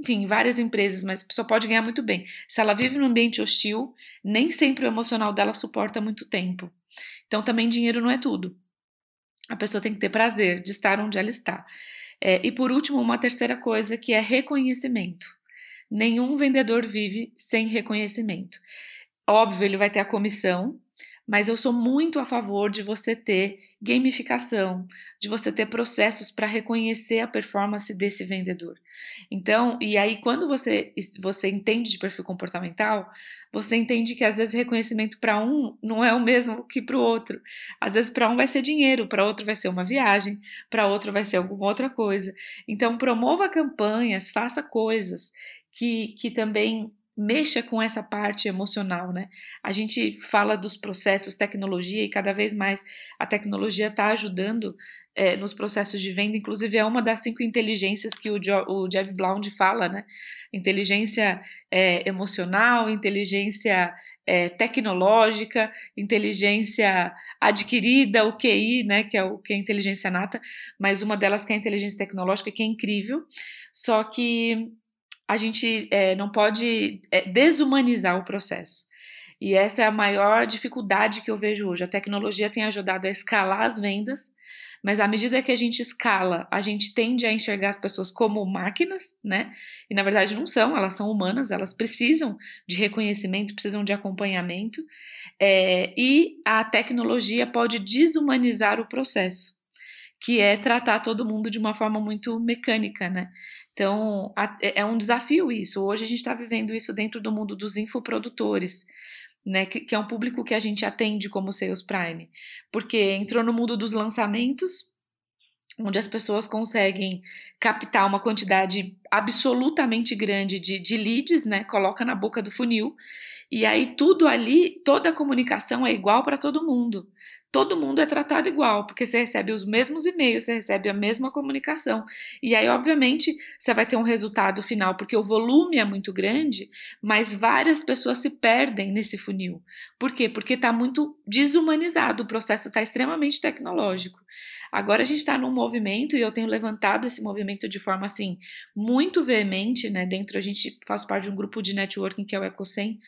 enfim, várias empresas, mas a pessoa pode ganhar muito bem. Se ela vive num ambiente hostil, nem sempre o emocional dela suporta muito tempo. Então, também dinheiro não é tudo. A pessoa tem que ter prazer de estar onde ela está. É, e por último, uma terceira coisa que é reconhecimento. Nenhum vendedor vive sem reconhecimento. Óbvio, ele vai ter a comissão, mas eu sou muito a favor de você ter gamificação, de você ter processos para reconhecer a performance desse vendedor. Então, e aí quando você você entende de perfil comportamental, você entende que às vezes reconhecimento para um não é o mesmo que para o outro. Às vezes para um vai ser dinheiro, para outro vai ser uma viagem, para outro vai ser alguma outra coisa. Então, promova campanhas, faça coisas que, que também mexa com essa parte emocional, né? A gente fala dos processos, tecnologia, e cada vez mais a tecnologia está ajudando é, nos processos de venda, inclusive é uma das cinco inteligências que o, jo, o Jeb Blount fala, né? Inteligência é, emocional, inteligência é, tecnológica, inteligência adquirida, o QI, né? Que é o que é inteligência nata, mas uma delas que é a inteligência tecnológica, que é incrível. Só que a gente é, não pode é, desumanizar o processo. E essa é a maior dificuldade que eu vejo hoje. A tecnologia tem ajudado a escalar as vendas, mas à medida que a gente escala, a gente tende a enxergar as pessoas como máquinas, né? E na verdade não são, elas são humanas, elas precisam de reconhecimento, precisam de acompanhamento, é, e a tecnologia pode desumanizar o processo, que é tratar todo mundo de uma forma muito mecânica, né? Então, é, é um desafio isso. Hoje a gente está vivendo isso dentro do mundo dos infoprodutores, né, que, que, é um público que a gente atende como Sales Prime, porque entrou no mundo dos lançamentos, onde as pessoas conseguem captar uma quantidade absolutamente grande de, de leads, né, coloca na boca do funil, e aí tudo ali, toda a comunicação é igual para todo mundo todo mundo é tratado igual, porque você recebe os mesmos e-mails, você recebe a mesma comunicação. E aí, obviamente, você vai ter um resultado final, porque o volume é muito grande, mas várias pessoas se perdem nesse funil. Por quê? Porque está muito desumanizado, o processo está extremamente tecnológico. Agora a gente está num movimento, e eu tenho levantado esse movimento de forma assim, muito veemente, né? Dentro a gente faz parte de um grupo de networking que é o Ecosem,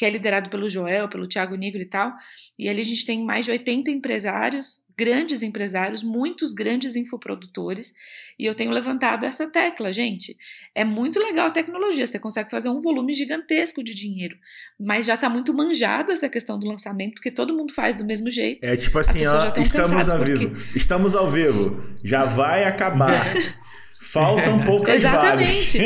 que é liderado pelo Joel, pelo Thiago Negro e tal. E ali a gente tem mais de 80 empresários, grandes empresários, muitos grandes infoprodutores. E eu tenho levantado essa tecla, gente. É muito legal a tecnologia, você consegue fazer um volume gigantesco de dinheiro. Mas já está muito manjado essa questão do lançamento, porque todo mundo faz do mesmo jeito. É tipo assim, ó, estamos ao porque... vivo. Estamos ao vivo. Já vai acabar. Faltam poucas Exatamente.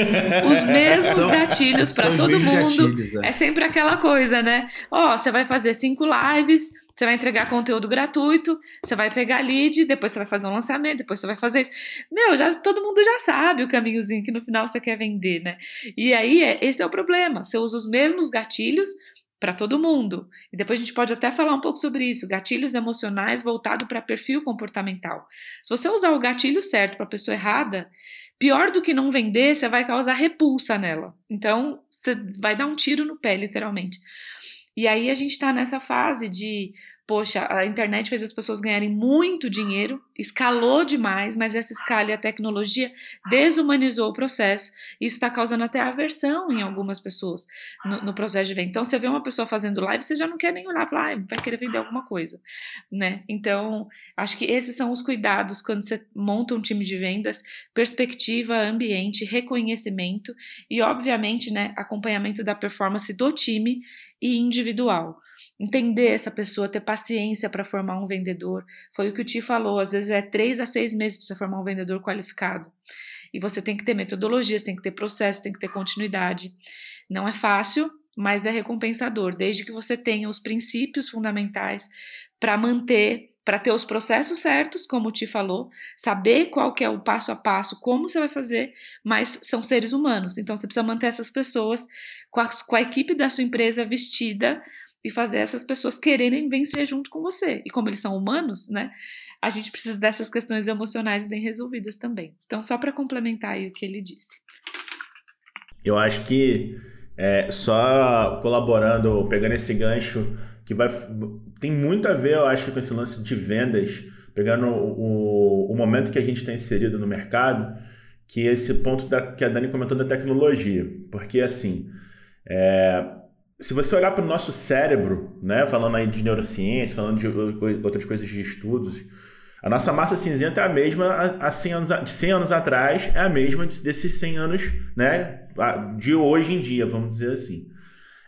Os mesmos são, gatilhos para todo mundo. Gatilhos, é. é. sempre aquela coisa, né? Ó, oh, você vai fazer cinco lives, Você vai entregar conteúdo gratuito, você vai pegar lead, depois você vai fazer um lançamento, depois você vai fazer isso. Meu, já, todo mundo já sabe o caminhozinho que no final você quer vender, né? E aí, é, esse é o problema. Você usa os mesmos gatilhos para todo mundo. E depois a gente pode até falar um pouco sobre isso, gatilhos emocionais voltado para perfil comportamental. Se você usar o gatilho certo para a pessoa errada, pior do que não vender, você vai causar repulsa nela. Então, você vai dar um tiro no pé, literalmente. E aí a gente está nessa fase de poxa, a internet fez as pessoas ganharem muito dinheiro, escalou demais, mas essa escala e a tecnologia desumanizou o processo. Isso está causando até aversão em algumas pessoas no, no, processo de venda. Então, você vê uma pessoa fazendo live, você já não quer nem olhar, ah, vai querer vender alguma coisa, né? Então, acho que esses são os cuidados quando você monta um time de vendas: perspectiva, ambiente, reconhecimento e, obviamente, né, acompanhamento da performance do time e individual entender essa pessoa, ter paciência para formar um vendedor. Foi o que o Ti falou, às vezes é três a seis meses para você formar um vendedor qualificado. E você tem que ter metodologias, tem que ter processo, tem que ter continuidade. Não é fácil, mas é recompensador, desde que você tenha os princípios fundamentais para manter, para ter os processos certos, como Ti falou, saber qual que é o passo a passo, como você vai fazer, mas são seres humanos, então você precisa manter essas pessoas com a, com a equipe da sua empresa vestida e fazer essas pessoas quererem vencer junto com você. E como eles são humanos, né? A gente precisa dessas questões emocionais bem resolvidas também. Então, só para complementar aí o que ele disse. Eu acho que é, só colaborando, pegando esse gancho, que vai tem muito a ver, eu acho, com esse lance de vendas, pegando o, o momento que a gente está inserido no mercado, que é esse ponto da, que a Dani comentou da tecnologia. Porque, assim, é, se você olhar para o nosso cérebro, né, falando aí de neurociência, falando de outras coisas de estudos, a nossa massa cinzenta é a mesma há 100 anos, de 100 anos atrás, é a mesma desses 100 anos né, de hoje em dia, vamos dizer assim.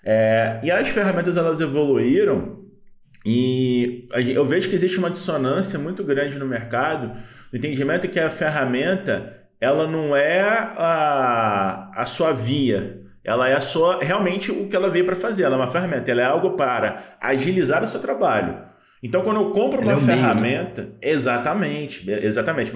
É, e as ferramentas elas evoluíram e eu vejo que existe uma dissonância muito grande no mercado, no entendimento que a ferramenta ela não é a, a sua via, ela é só realmente o que ela veio para fazer. Ela é uma ferramenta, ela é algo para agilizar o seu trabalho. Então, quando eu compro uma é ferramenta, meio, né? exatamente, exatamente,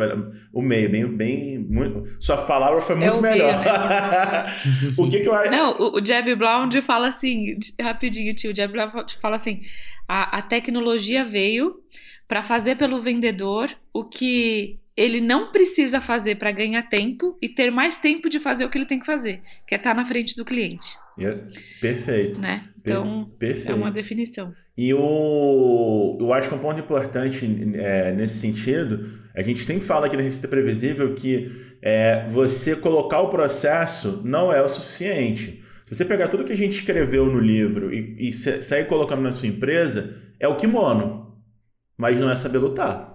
o meio, bem, bem, muito, sua palavra foi é muito é melhor. Meio, né? o que que eu Não, o, o Jeb Blount fala assim, rapidinho, tio, o Jeb Blount fala assim, a, a tecnologia veio para fazer pelo vendedor o que ele não precisa fazer para ganhar tempo e ter mais tempo de fazer o que ele tem que fazer, que é estar tá na frente do cliente. É, perfeito. Né? Então, perfeito. é uma definição. E o, eu acho que um ponto importante é, nesse sentido, a gente sempre fala aqui na Receita Previsível que é, você colocar o processo não é o suficiente. Se você pegar tudo que a gente escreveu no livro e, e sair colocando na sua empresa, é o kimono, mas não é saber lutar.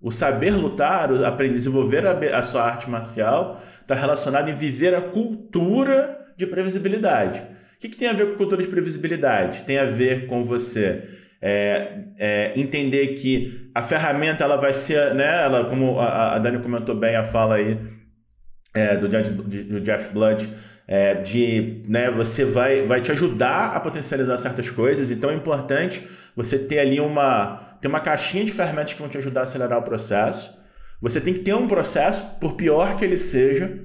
O saber lutar, o aprender desenvolver a, a sua arte marcial, está relacionado em viver a cultura de previsibilidade. O que, que, tem a ver com cultura de previsibilidade? Tem a ver com você é, é, entender que a ferramenta ela vai ser, né, ela, como a, a Dani comentou bem a fala aí é, do, do Jeff Blood, é, de né, você vai, vai te ajudar a potencializar certas coisas, então é importante você ter ali uma tem uma caixinha de ferramentas que vão te ajudar a acelerar o processo. Você tem que ter um processo, por pior que ele seja.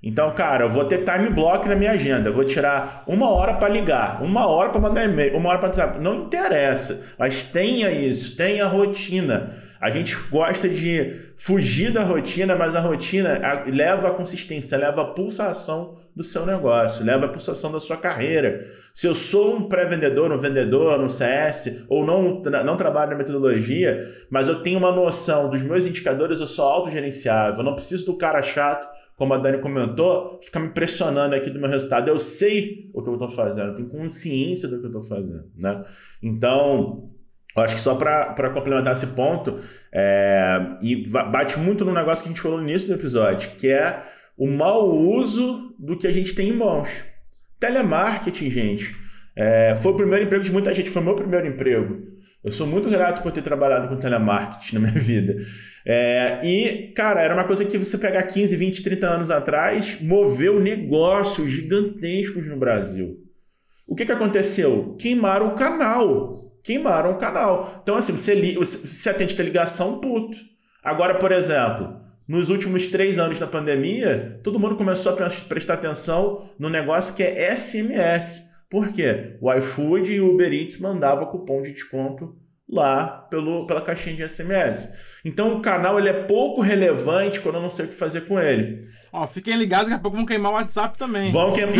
Então, cara, eu vou ter time block na minha agenda. Eu vou tirar uma hora para ligar, uma hora para mandar e-mail, uma hora para WhatsApp. Não interessa, mas tenha isso, tenha rotina. A gente gosta de fugir da rotina, mas a rotina leva a consistência, leva a pulsação do seu negócio, leva a pulsação da sua carreira. Se eu sou um pré-vendedor, um vendedor, um CS, ou não, não trabalho na metodologia, mas eu tenho uma noção dos meus indicadores, eu sou autogerenciável, eu não preciso do cara chato, como a Dani comentou, ficar me pressionando aqui do meu resultado. Eu sei o que eu estou fazendo, eu tenho consciência do que eu estou fazendo. Né? Então, eu acho que só para complementar esse ponto, é, e bate muito no negócio que a gente falou no início do episódio, que é o mau uso do que a gente tem em mãos. Telemarketing, gente, é, foi o primeiro emprego de muita gente, foi o meu primeiro emprego. Eu sou muito grato por ter trabalhado com telemarketing na minha vida. É, e, cara, era uma coisa que você pegar 15, 20, 30 anos atrás, moveu negócios gigantescos no Brasil. O que, que aconteceu? Queimaram o canal. Queimaram o canal. Então, assim, você, li, você atende a ligação, puto. Agora, por exemplo, nos últimos três anos da pandemia, todo mundo começou a prestar atenção no negócio que é SMS. Por quê? O iFood e o Uber Eats mandavam cupom de desconto lá pelo, pela caixinha de SMS. Então o canal ele é pouco relevante quando eu não sei o que fazer com ele. Ó, fiquem ligados, daqui a pouco vão queimar o WhatsApp também. Vão queimar.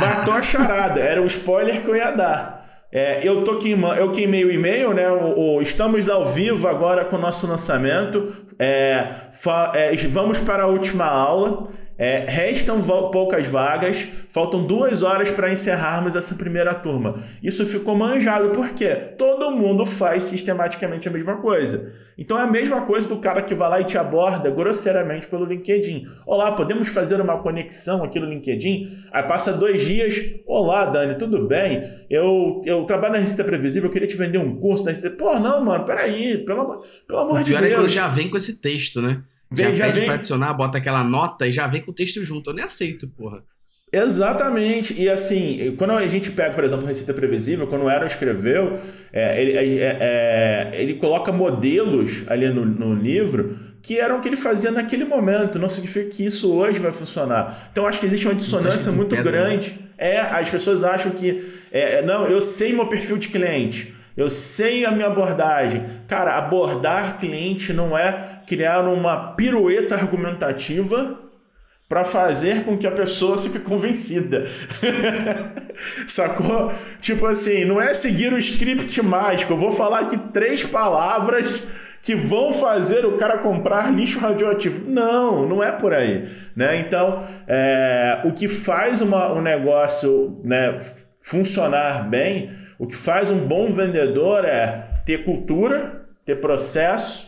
Matou a charada. Era o spoiler que eu ia dar. É, eu tô queimando, eu queimei o e-mail, né? O, o, estamos ao vivo agora com o nosso lançamento. É, fa, é, vamos para a última aula. É, restam poucas vagas, faltam duas horas para encerrarmos essa primeira turma. Isso ficou manjado porque todo mundo faz sistematicamente a mesma coisa. Então é a mesma coisa do cara que vai lá e te aborda grosseiramente pelo LinkedIn. Olá, podemos fazer uma conexão aqui no LinkedIn? Aí passa dois dias. Olá, Dani, tudo bem? Eu, eu trabalho na Receita Previsível, eu queria te vender um curso da Receita. Pô, não, mano, peraí, pelo, pelo amor de Deus. É quando já vem com esse texto, né? Vem, já, já pede vem... pra adicionar, bota aquela nota e já vem com o texto junto. Eu nem aceito, porra. Exatamente. E assim, quando a gente pega, por exemplo, Receita Previsível, quando o Aaron escreveu, é, ele, é, é, ele coloca modelos ali no, no livro que eram o que ele fazia naquele momento. Não significa que isso hoje vai funcionar. Então, acho que existe uma dissonância muito pedra, né? grande. Né? É, as pessoas acham que, é, não, eu sei meu perfil de cliente. Eu sei a minha abordagem. Cara, abordar cliente não é criar uma pirueta argumentativa para fazer com que a pessoa fique convencida. Sacou? Tipo assim, não é seguir o script mágico. Eu vou falar aqui três palavras que vão fazer o cara comprar lixo radioativo. Não, não é por aí. Né? Então, é, o que faz uma, um negócio né, funcionar bem o que faz um bom vendedor é ter cultura, ter processo,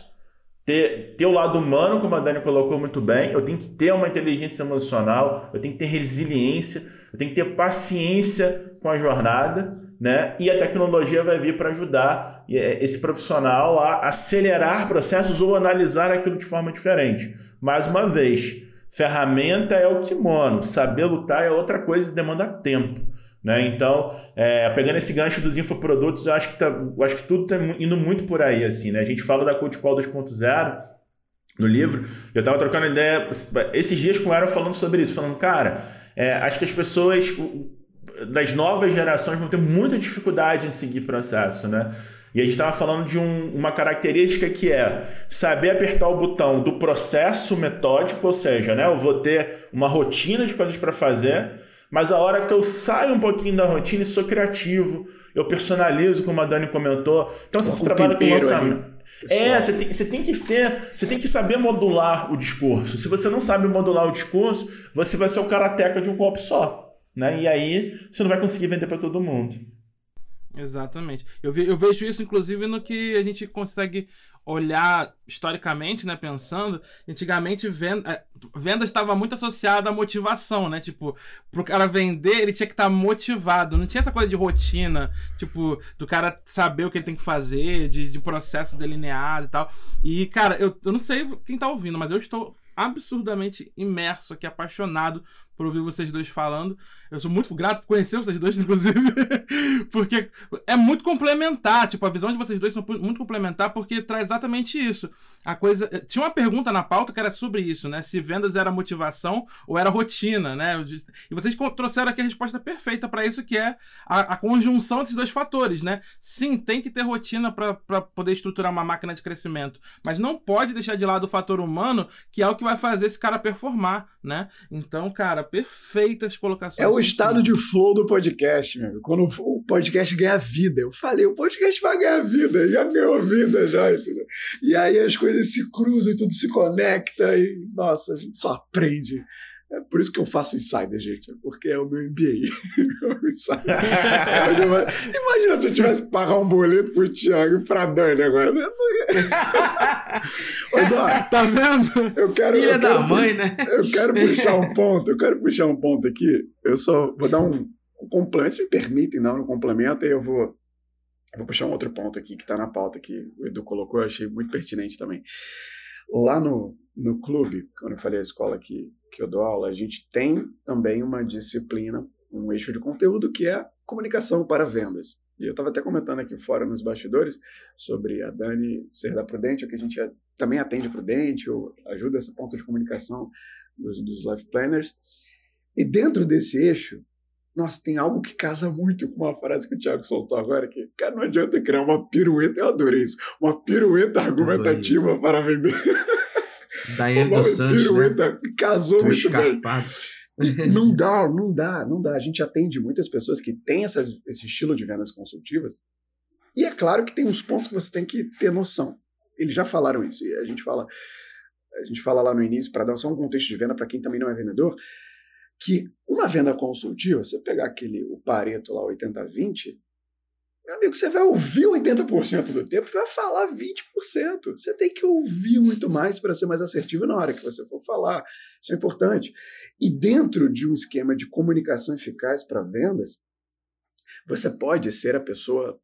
ter, ter o lado humano, como a Dani colocou muito bem. Eu tenho que ter uma inteligência emocional, eu tenho que ter resiliência, eu tenho que ter paciência com a jornada, né? E a tecnologia vai vir para ajudar é, esse profissional a acelerar processos ou analisar aquilo de forma diferente. Mais uma vez, ferramenta é o kimono, saber lutar é outra coisa e demanda tempo. Né? Então, é, pegando esse gancho dos infoprodutos, eu acho que, tá, eu acho que tudo está indo muito por aí. Assim, né? A gente fala da Coach Call 2.0 no livro, eu estava trocando ideia esses dias com o Aaron falando sobre isso, falando, cara, é, acho que as pessoas das novas gerações vão ter muita dificuldade em seguir processo, né? E a gente estava falando de um, uma característica que é saber apertar o botão do processo metódico, ou seja, né, eu vou ter uma rotina de coisas para fazer, mas a hora que eu saio um pouquinho da rotina e sou criativo, eu personalizo, como a Dani comentou. Então, se você trabalha com lançamento. É, você tem, você tem que ter, você tem que saber modular o discurso. Se você não sabe modular o discurso, você vai ser o karateca de um golpe só. Né? E aí você não vai conseguir vender para todo mundo. Exatamente. Eu, ve, eu vejo isso, inclusive, no que a gente consegue olhar historicamente, né, pensando, antigamente venda, é, venda estava muito associada à motivação, né? Tipo, pro cara vender, ele tinha que estar tá motivado. Não tinha essa coisa de rotina, tipo, do cara saber o que ele tem que fazer, de, de processo delineado e tal. E, cara, eu, eu não sei quem tá ouvindo, mas eu estou absurdamente imerso aqui, apaixonado por ouvir vocês dois falando. Eu sou muito grato por conhecer vocês dois, inclusive, porque é muito complementar. Tipo, a visão de vocês dois são muito complementar porque traz exatamente isso. A coisa. Eh, tinha uma pergunta na pauta que era sobre isso, né? Se vendas era motivação ou era rotina, né? E vocês trouxeram aqui a resposta perfeita para isso, que é a, a, conjunção desses dois fatores, né? Sim, tem que ter rotina para poder estruturar uma máquina de crescimento, mas não pode deixar de lado o fator humano, que é o que vai fazer esse cara performar, né? Então, cara, perfeitas colocações. É o estado de flow do podcast, meu amigo. Quando o podcast ganha vida. Eu falei, o podcast vai ganhar vida, já ganhou vida, já. Entendeu? E aí as coisas se cruzam e tudo se conecta e, nossa, a gente só aprende. É por isso que eu faço insider, gente, porque é o meu MBA. Imagina se eu tivesse que pagar um boleto pro Thiago e pra Dani agora. Mas ó, tá vendo? Eu quero. Filha eu da quero, mãe, né? Eu quero puxar um ponto, eu quero puxar um ponto aqui. Eu só vou dar um, um complemento, se me permitem dar um complemento, aí eu vou, eu vou puxar um outro ponto aqui que tá na pauta que o Edu colocou, eu achei muito pertinente também. Lá no, no clube, quando eu falei a escola que que eu dou aula, a gente tem também uma disciplina, um eixo de conteúdo que é comunicação para vendas. E eu estava até comentando aqui fora nos bastidores sobre a Dani ser da Prudente, que a gente também atende Prudente, ou ajuda essa ponta de comunicação dos, dos Life Planners. E dentro desse eixo, nossa, tem algo que casa muito com uma frase que o Thiago soltou agora, que, cara, não adianta criar uma pirueta, eu adorei isso, uma pirueta argumentativa para vender. Daiane dos Santos, né? casou Tô muito escarpado. bem. Não dá, não dá, não dá. A gente atende muitas pessoas que têm essas, esse estilo de vendas consultivas, e é claro que tem uns pontos que você tem que ter noção. Eles já falaram isso, e a gente fala, a gente fala lá no início, para dar só um contexto de venda para quem também não é vendedor, que uma venda consultiva, você pegar aquele o Pareto lá 80-20, meu amigo, você vai ouvir 80% do tempo e vai falar 20%. Você tem que ouvir muito mais para ser mais assertivo na hora que você for falar. Isso é importante. E dentro de um esquema de comunicação eficaz para vendas, você pode ser a pessoa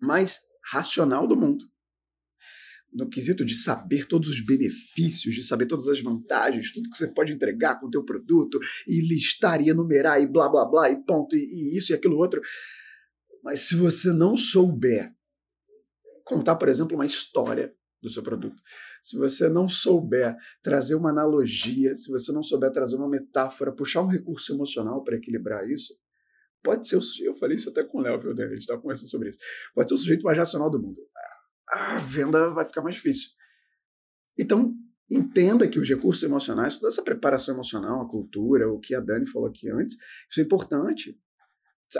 mais racional do mundo no quesito de saber todos os benefícios, de saber todas as vantagens, tudo que você pode entregar com o teu produto, e listar e enumerar e blá blá blá, e ponto, e, e isso e aquilo outro. Mas se você não souber contar, por exemplo, uma história do seu produto, se você não souber trazer uma analogia, se você não souber trazer uma metáfora, puxar um recurso emocional para equilibrar isso, pode ser o eu falei isso até com o Léo, viu, a gente estava conversando sobre isso, pode ser o sujeito mais racional do mundo a venda vai ficar mais difícil. Então, entenda que os recursos emocionais, toda essa preparação emocional, a cultura, o que a Dani falou aqui antes, isso é importante.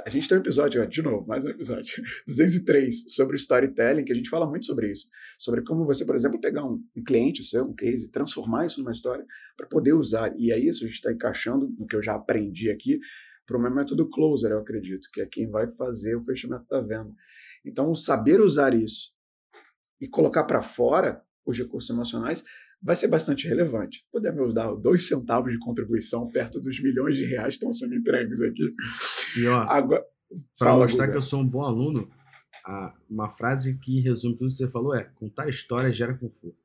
A gente tem um episódio, de novo, mais um episódio, 203, sobre storytelling, que a gente fala muito sobre isso. Sobre como você, por exemplo, pegar um, cliente seu, um case, transformar isso numa história para poder usar. E aí isso a gente está encaixando no que eu já aprendi aqui para o meu método closer, eu acredito, que é quem vai fazer o fechamento da venda. Então, saber usar isso e colocar para fora os recursos emocionais vai ser bastante relevante. Podemos dar dois centavos de contribuição perto dos milhões de reais que estão sendo entregues aqui. E ó, para mostrar Guga. que eu sou um bom aluno, uma frase que resume tudo que você falou é: contar história gera conforto.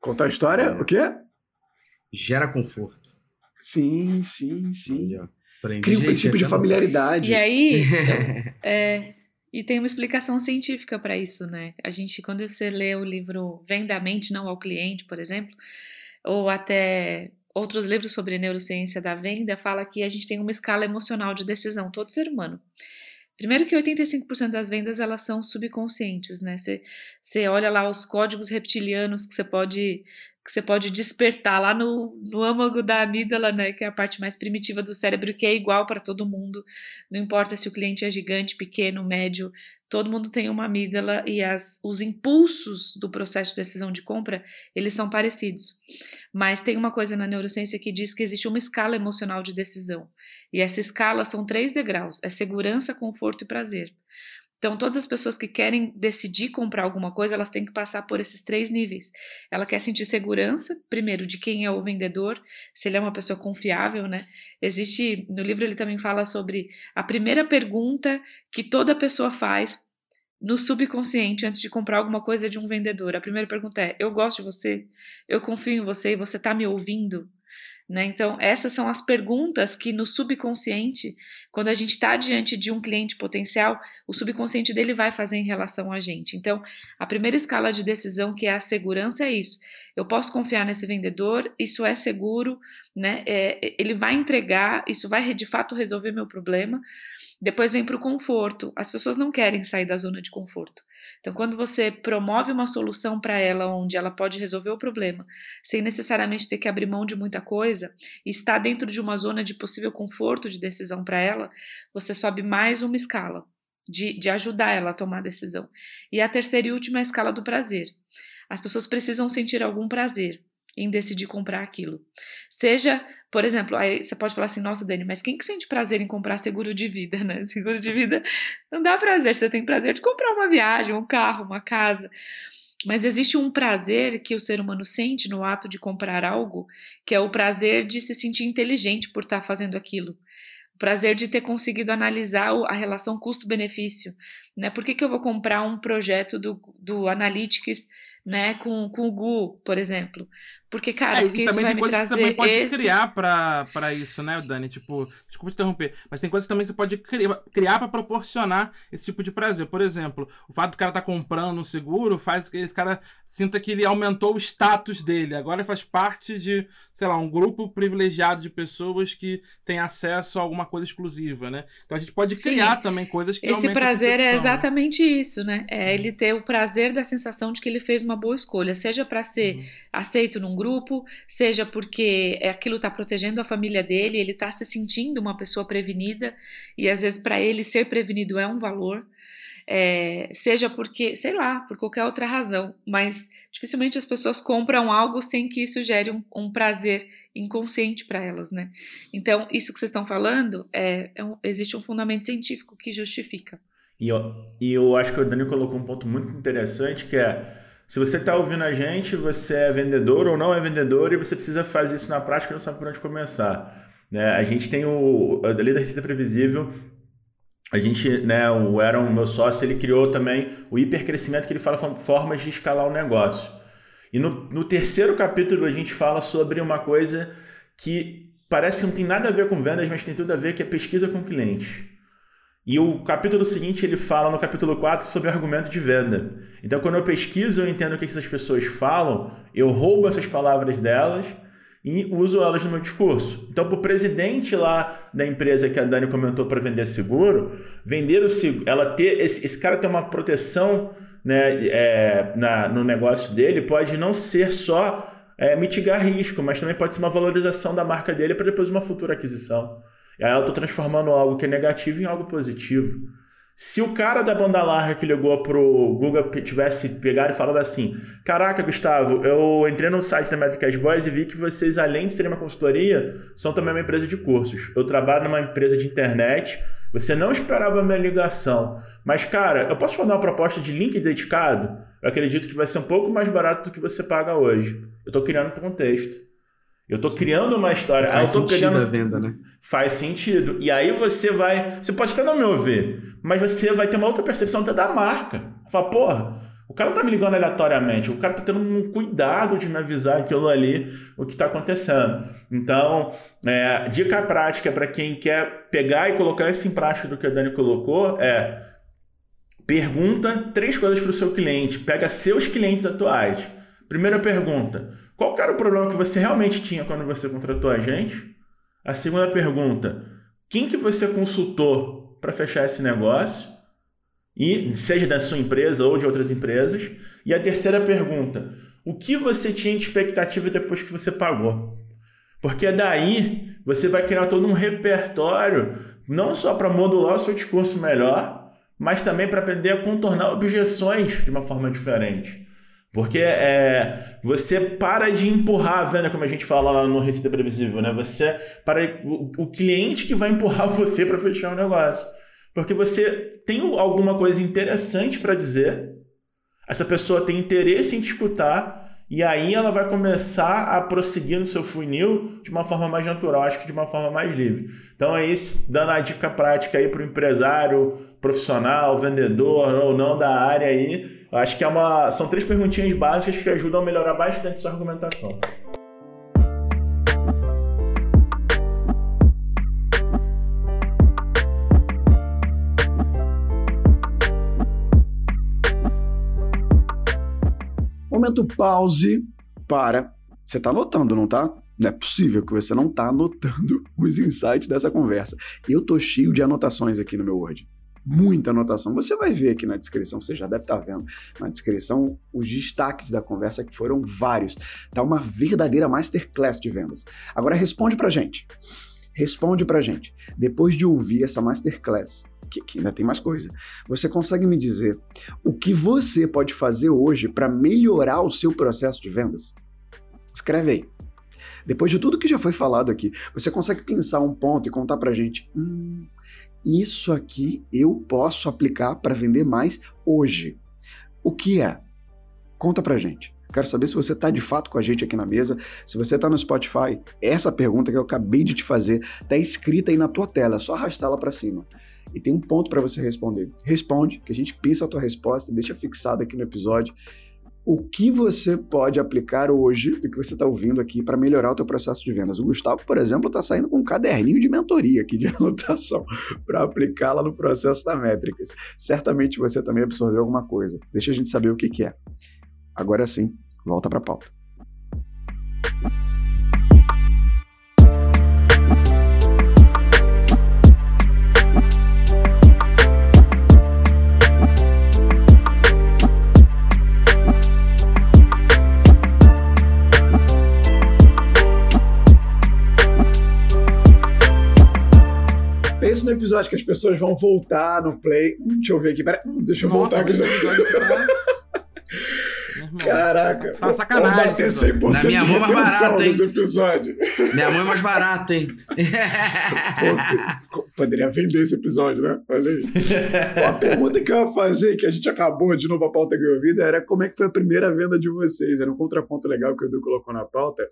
Contar história? É. O quê? Gera conforto. Sim, sim, sim. Cria um princípio de familiaridade. E aí, é, e tem uma explicação científica para isso, né? A gente, quando você lê o livro Venda a Mente, não ao Cliente, por exemplo, ou até outros livros sobre neurociência da venda, fala que a gente tem uma escala emocional de decisão, todo ser humano. Primeiro que 85% das vendas elas são subconscientes, né? Você, olha lá os códigos reptilianos que você pode que você pode despertar lá no, no âmago da amígdala, né, que é a parte mais primitiva do cérebro, que é igual para todo mundo. Não importa se o cliente é gigante, pequeno, médio, todo mundo tem uma amígdala e as, os impulsos do processo de decisão de compra, eles são parecidos. Mas tem uma coisa na neurociência que diz que existe uma escala emocional de decisão. E essa escala são três degraus: é segurança, conforto e prazer. Então, todas as pessoas que querem decidir comprar alguma coisa, elas têm que passar por esses três níveis. Ela quer sentir segurança, primeiro, de quem é o vendedor, se ele é uma pessoa confiável, né? Existe, no livro ele também fala sobre a primeira pergunta que toda pessoa faz no subconsciente antes de comprar alguma coisa de um vendedor. A primeira pergunta é: eu gosto de você? Eu confio em você e você está me ouvindo? Né? Então, essas são as perguntas que no subconsciente, quando a gente está diante de um cliente potencial, o subconsciente dele vai fazer em relação a gente. Então, a primeira escala de decisão, que é a segurança, é isso. Eu posso confiar nesse vendedor, isso é seguro, né? É, ele vai entregar, isso vai de fato resolver meu problema. Depois vem para o conforto. As pessoas não querem sair da zona de conforto. Então, quando você promove uma solução para ela onde ela pode resolver o problema, sem necessariamente ter que abrir mão de muita coisa, e está dentro de uma zona de possível conforto de decisão para ela, você sobe mais uma escala de, de ajudar ela a tomar a decisão. E a terceira e última é a escala do prazer. As pessoas precisam sentir algum prazer em decidir comprar aquilo. Seja, por exemplo, aí você pode falar assim, nossa, Dani, mas quem que sente prazer em comprar seguro de vida, né? Seguro de vida não dá prazer, você tem prazer de comprar uma viagem, um carro, uma casa. Mas existe um prazer que o ser humano sente no ato de comprar algo, que é o prazer de se sentir inteligente por estar fazendo aquilo. O prazer de ter conseguido analisar a relação custo-benefício. Né? Por que, que eu vou comprar um projeto do, do Analytics né, com, com o Gu, por exemplo? Porque, cara, É, o que também vai tem coisas que você também pode esse... criar pra isso, né, Dani? Tipo, desculpa te interromper, mas tem coisas também que você pode criar, criar pra proporcionar esse tipo de prazer. Por exemplo, o fato do cara estar tá comprando um seguro faz que esse cara sinta que ele aumentou o status dele. Agora faz parte de, sei lá, um grupo privilegiado de pessoas que tem acesso a alguma coisa exclusiva, né? Então a gente pode Sim. criar também coisas que Esse prazer é né? exatamente isso, né? É ele ter o prazer da sensação de que ele fez uma boa escolha, seja para ser Uhum. aceito num grupo, seja porque é aquilo está protegendo a família dele, ele está se sentindo uma pessoa prevenida e às vezes para ele ser prevenido é um valor, é, seja porque, sei lá, por qualquer outra razão, mas dificilmente as pessoas compram algo sem que isso gere um, um prazer inconsciente para elas, né? Então, isso que vocês estão falando, é, é um- existe um fundamento científico que justifica. E eu, e eu acho que o Dani colocou um ponto muito interessante que é se você está ouvindo a gente, você é vendedor ou não é vendedor e você precisa fazer isso na prática e não sabe por onde começar. Né? A gente tem o a lei da receita previsível. A gente, né, o Aaron, meu sócio, ele criou também o hipercrescimento que ele fala formas de escalar o negócio. E no, no terceiro capítulo a gente fala sobre uma coisa que parece que não tem nada a ver com vendas, mas tem tudo a ver, que é pesquisa com clientes. E o capítulo seguinte ele fala no capítulo 4 sobre argumento de venda. Então, quando eu pesquiso, eu entendo o que essas pessoas falam, eu roubo essas palavras delas e uso elas no meu discurso. Então, para o presidente lá da empresa que a Dani comentou para vender seguro, vender o seguro, ela ter esse, esse cara ter uma proteção né, é, na, no negócio dele pode não ser só é, mitigar risco, mas também pode ser uma valorização da marca dele para depois uma futura aquisição. E aí eu estou transformando algo que é negativo em algo positivo. Se o cara da banda larga que ligou pro Google tivesse pegado e falado assim: Caraca, Gustavo, eu entrei no site da Métricas Boys e vi que vocês, além de serem uma consultoria, são também uma empresa de cursos. Eu trabalho numa empresa de internet. Você não esperava a minha ligação. Mas, cara, eu posso mandar uma proposta de link dedicado? Eu acredito que vai ser um pouco mais barato do que você paga hoje. Eu estou criando contexto. Eu estou criando uma história. Ah, Faz eu tô sentido pegando- a venda, né? Faz sentido. E aí você vai. Você pode até não me ouvir, mas você vai ter uma outra percepção até da marca. Fala, porra, o cara não tá me ligando aleatoriamente, o cara tá tendo um cuidado de me avisar aquilo ali, o que tá acontecendo. Então, é, dica prática para quem quer pegar e colocar isso em prática do que a Dani colocou é. Pergunta três coisas para o seu cliente. Pega seus clientes atuais. Primeira pergunta: qual era o problema que você realmente tinha quando você contratou a gente? A segunda pergunta: quem que você consultou para fechar esse negócio? E seja da sua empresa ou de outras empresas. E a terceira pergunta: o que você tinha de expectativa depois que você pagou? Porque daí você vai criar todo um repertório, não só para modular o seu discurso melhor, mas também para aprender a contornar objeções de uma forma diferente. Porque é, você para de empurrar a venda, como a gente fala lá no Receita Previsível, né? Você para o, o cliente que vai empurrar você para fechar o negócio. Porque você tem alguma coisa interessante para dizer, essa pessoa tem interesse em te escutar, e aí ela vai começar a prosseguir no seu funil de uma forma mais natural, acho que de uma forma mais livre. Então é isso, dando a dica prática aí para o empresário, profissional, vendedor ou não da área aí. Acho que é uma, são três perguntinhas básicas que ajudam a melhorar bastante sua argumentação. Momento pause para. Você tá anotando, não tá? Não é possível que você não tá anotando os insights dessa conversa. Eu tô cheio de anotações aqui no meu Word. Muita anotação. Você vai ver aqui na descrição, você já deve estar vendo na descrição os destaques da conversa, que foram vários. Tá uma verdadeira masterclass de vendas. Agora responde pra gente. Responde pra gente. Depois de ouvir essa masterclass, que, que ainda tem mais coisa, você consegue me dizer o que você pode fazer hoje para melhorar o seu processo de vendas? Escreve aí. Depois de tudo que já foi falado aqui, você consegue pensar um ponto e contar pra gente: hum, isso aqui eu posso aplicar para vender mais hoje. O que é? Conta pra gente. Quero saber se você está de fato com a gente aqui na mesa. Se você está no Spotify, essa pergunta que eu acabei de te fazer está escrita aí na tua tela, é só arrastá-la para cima. E tem um ponto para você responder. Responde, que a gente pensa a tua resposta, deixa fixada aqui no episódio. O que você pode aplicar hoje do que você está ouvindo aqui para melhorar o teu processo de vendas. O Gustavo, por exemplo, está saindo com um caderninho de mentoria aqui de anotação para aplicá-la no processo da métricas. Certamente você também absorveu alguma coisa. Deixa a gente saber o que, que é. Agora sim, volta para a pauta. Episódio que as pessoas vão voltar no play. Hum, deixa eu ver aqui, pera. Hum, deixa eu Nossa, voltar aqui. Caraca, Tá sacanagem, Vamos bater esse 100% Na minha mão é mais barato, hein? episódio. Minha mãe é mais barata, hein? Pô, poderia vender esse episódio, né? Olha aí. Pô, a pergunta que eu ia fazer, que a gente acabou de novo a pauta que eu ouvi, era como é que foi a primeira venda de vocês. Era um contraponto legal que o Edu colocou na pauta.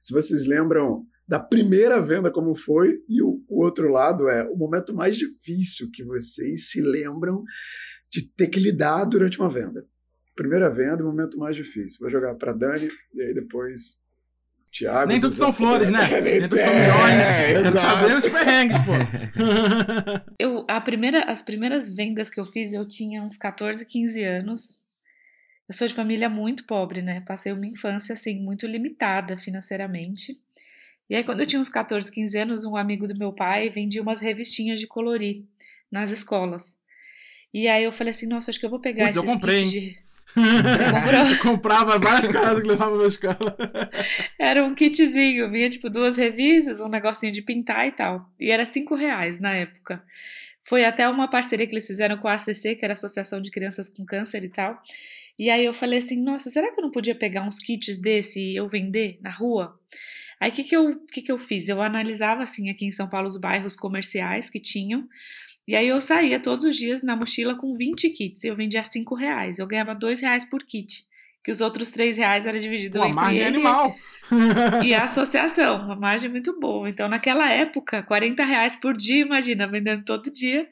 Se vocês lembram da primeira venda como foi, e o, o outro lado é o momento mais difícil que vocês se lembram de ter que lidar durante uma venda. Primeira venda, o momento mais difícil. Vou jogar para Dani e aí depois Thiago. Nem tudo são flores, né? É, nem tudo são é, milhões. Quero exato. saber os perrengues, pô. Eu, a primeira, as primeiras vendas que eu fiz, eu tinha uns 14, 15 anos. Eu sou de família muito pobre, né? Passei uma infância, assim, muito limitada financeiramente. E aí, quando eu tinha uns 14, 15 anos, um amigo do meu pai vendia umas revistinhas de colorir nas escolas. E aí eu falei assim, nossa, acho que eu vou pegar Putz, eu esses comprei, kits hein? de... comprava várias casas que levava na escola. Era um kitzinho, vinha tipo duas revistas, um negocinho de pintar e tal. E era cinco reais na época. Foi até uma parceria que eles fizeram com a ACC, que era a Associação de Crianças com Câncer e tal. E aí eu falei assim, nossa, será que eu não podia pegar uns kits desse e eu vender na rua? Aí o que, que, eu, que, que eu fiz? Eu analisava assim aqui em São Paulo os bairros comerciais que tinham. E aí eu saía todos os dias na mochila com 20 kits. E eu vendia 5 reais. Eu ganhava 2 reais por kit. Que os outros 3 reais era dividido Pô, a entre margem é ele animal. e a associação, uma margem muito boa. Então, naquela época, 40 reais por dia, imagina, vendendo todo dia.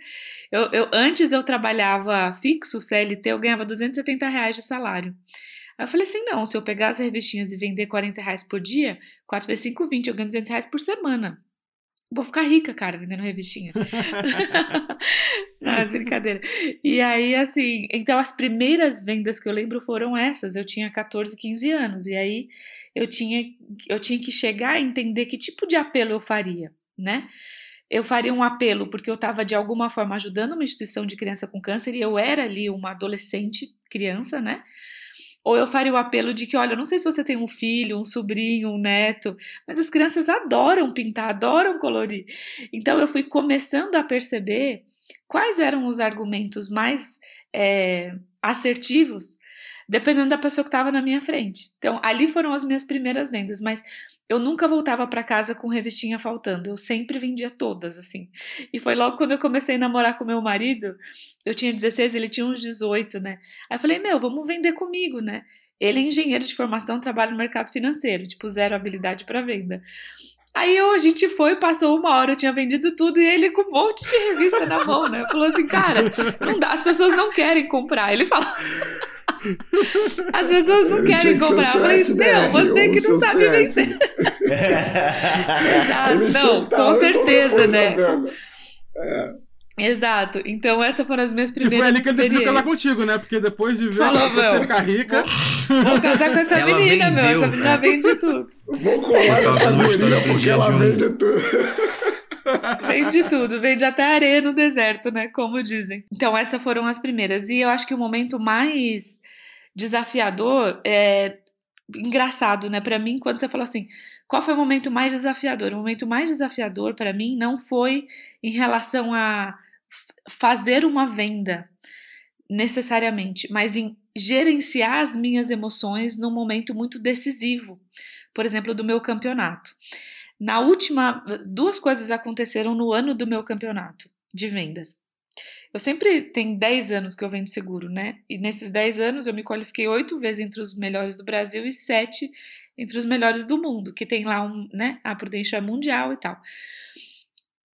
Eu, eu, antes eu trabalhava fixo, CLT, eu ganhava 270 reais de salário. Aí eu falei assim, não, se eu pegar as revistinhas e vender 40 reais por dia, 4 vezes 5, 20, eu ganho 200 reais por semana. Vou ficar rica, cara, vendendo revistinha. Mas brincadeira. E aí, assim, então as primeiras vendas que eu lembro foram essas. Eu tinha 14, 15 anos. E aí eu tinha, eu tinha que chegar a entender que tipo de apelo eu faria, né? Eu faria um apelo porque eu estava de alguma forma ajudando uma instituição de criança com câncer e eu era ali uma adolescente criança, né? Ou eu faria o apelo de que, olha, eu não sei se você tem um filho, um sobrinho, um neto, mas as crianças adoram pintar, adoram colorir. Então eu fui começando a perceber quais eram os argumentos mais é, assertivos, dependendo da pessoa que estava na minha frente. Então ali foram as minhas primeiras vendas, mas eu nunca voltava para casa com revistinha faltando, eu sempre vendia todas, assim. E foi logo quando eu comecei a namorar com meu marido, eu tinha 16, ele tinha uns 18, né? Aí eu falei, meu, vamos vender comigo, né? Ele é engenheiro de formação, trabalha no mercado financeiro, tipo, zero habilidade para venda. Aí eu, a gente foi, passou uma hora, eu tinha vendido tudo e ele com um monte de revista na mão, né? Falou assim, cara, não dá, as pessoas não querem comprar. Ele falou. As pessoas não querem que comprar. Eu falei, SDR, meu, você que não sabe CS. vender. Exato, não, tá com certeza, né? venda. Exato. Então, essas foram as minhas E foi primeiras ali que ele decidiu casar contigo, né? Porque depois de ver Falou, você meu. ficar rica. Vou casar com essa Ela menina, meu. vendeu, Essa menina cara. vende tudo. Vou colar guria outro porque ela um- vende tudo. Vende tudo, vende até areia no deserto, né? Como dizem. Então, essas foram as primeiras. E eu acho que o momento mais desafiador é engraçado, né? Para mim, quando você falou assim, qual foi o momento mais desafiador? O momento mais desafiador para mim não foi em relação a fazer uma venda necessariamente, mas em gerenciar as minhas emoções num momento muito decisivo, por exemplo, do meu campeonato. Na última, duas coisas aconteceram no ano do meu campeonato de vendas. Eu sempre tenho 10 anos que eu vendo seguro, né? E nesses 10 anos eu me qualifiquei oito vezes entre os melhores do Brasil e sete entre os melhores do mundo, que tem lá um, né? A Prudential é mundial e tal.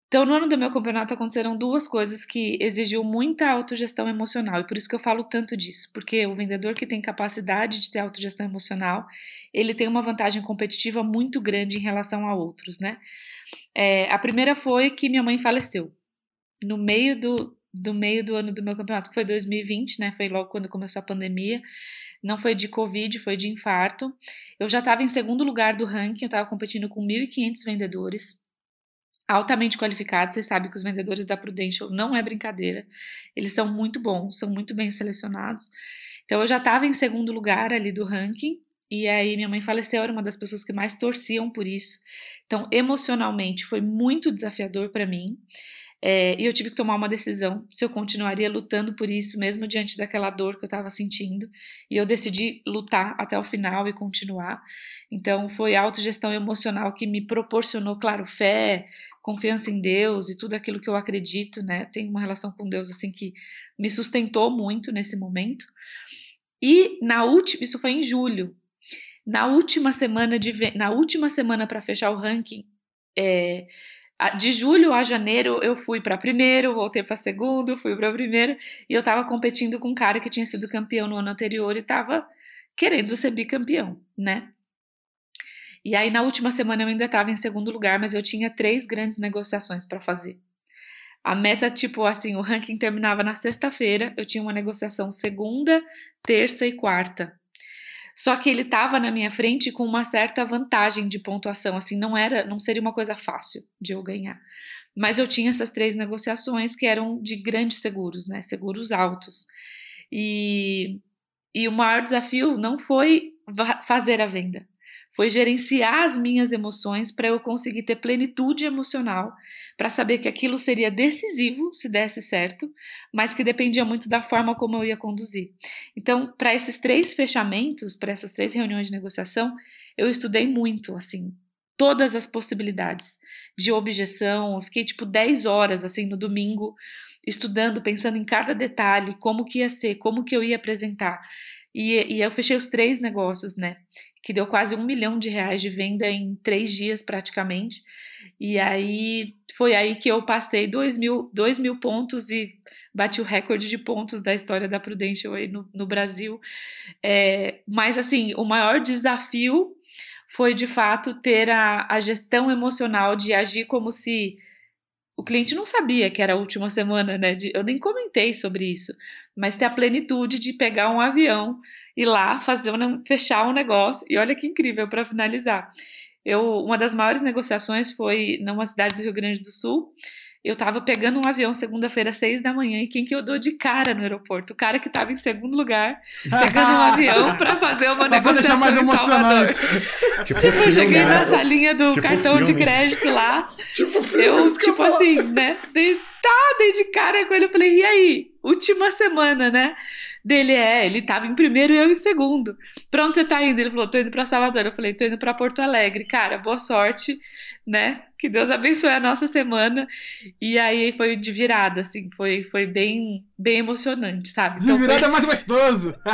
Então, no ano do meu campeonato aconteceram duas coisas que exigiu muita autogestão emocional, e por isso que eu falo tanto disso, porque o vendedor que tem capacidade de ter autogestão emocional, ele tem uma vantagem competitiva muito grande em relação a outros, né? É, a primeira foi que minha mãe faleceu no meio do, do meio do ano do meu campeonato, que foi 2020, né? Foi logo quando começou a pandemia. Não foi de Covid, foi de infarto. Eu já estava em segundo lugar do ranking, eu estava competindo com 1.500 vendedores altamente qualificados. Você sabe que os vendedores da Prudential não é brincadeira. Eles são muito bons, são muito bem selecionados. Então eu já estava em segundo lugar ali do ranking. E aí minha mãe faleceu, era uma das pessoas que mais torciam por isso. Então, emocionalmente foi muito desafiador para mim. É, e eu tive que tomar uma decisão se eu continuaria lutando por isso, mesmo diante daquela dor que eu estava sentindo. E eu decidi lutar até o final e continuar. Então, foi a autogestão emocional que me proporcionou, claro, fé, confiança em Deus e tudo aquilo que eu acredito, né? Tenho uma relação com Deus assim que me sustentou muito nesse momento. E na última, isso foi em julho. Na última semana de na última semana para fechar o ranking, é, de julho a janeiro eu fui para primeiro, voltei para segundo, fui para primeiro e eu estava competindo com um cara que tinha sido campeão no ano anterior e estava querendo ser bicampeão, né? E aí na última semana eu ainda estava em segundo lugar, mas eu tinha três grandes negociações para fazer. A meta, tipo assim, o ranking terminava na sexta-feira, eu tinha uma negociação segunda, terça e quarta. Só que ele estava na minha frente com uma certa vantagem de pontuação, assim, não era, não seria uma coisa fácil de eu ganhar. Mas eu tinha essas três negociações que eram de grandes seguros, né, seguros altos. E, e o maior desafio não foi fazer a venda, foi gerenciar as minhas emoções para eu conseguir ter plenitude emocional, para saber que aquilo seria decisivo se desse certo, mas que dependia muito da forma como eu ia conduzir. Então, para esses três fechamentos, para essas três reuniões de negociação, eu estudei muito, assim, todas as possibilidades de objeção. Eu fiquei tipo 10 horas assim no domingo estudando, pensando em cada detalhe, como que ia ser, como que eu ia apresentar. E, e eu fechei os três negócios, né? Que deu quase um milhão de reais de venda em três dias praticamente. E aí foi aí que eu passei dois mil, dois mil pontos e bati o recorde de pontos da história da Prudential aí no, no Brasil. É, mas assim, o maior desafio foi de fato ter a, a gestão emocional de agir como se o cliente não sabia que era a última semana, né? De, eu nem comentei sobre isso, mas ter a plenitude de pegar um avião ir lá fazer um, fechar um negócio. E olha que incrível para finalizar. Eu, uma das maiores negociações foi numa cidade do Rio Grande do Sul. Eu tava pegando um avião segunda-feira, seis da manhã, e quem que eu dou de cara no aeroporto? O cara que tava em segundo lugar, pegando um avião para fazer uma Só negociação mais em Salvador. Tipo, tipo eu cheguei na salinha do tipo cartão filme. de crédito lá. Tipo filme, eu, tipo assim, né? Dei, tá, dei de cara com ele. Eu falei, e aí? Última semana, né? Dele é, ele tava em primeiro e eu em segundo. Pra onde você tá indo? Ele falou, tô indo pra Salvador. Eu falei, tô indo pra Porto Alegre. Cara, boa sorte, né? Que Deus abençoe a nossa semana. E aí foi de virada, assim, foi, foi bem, bem emocionante, sabe? Então, de virada foi... é mais gostoso!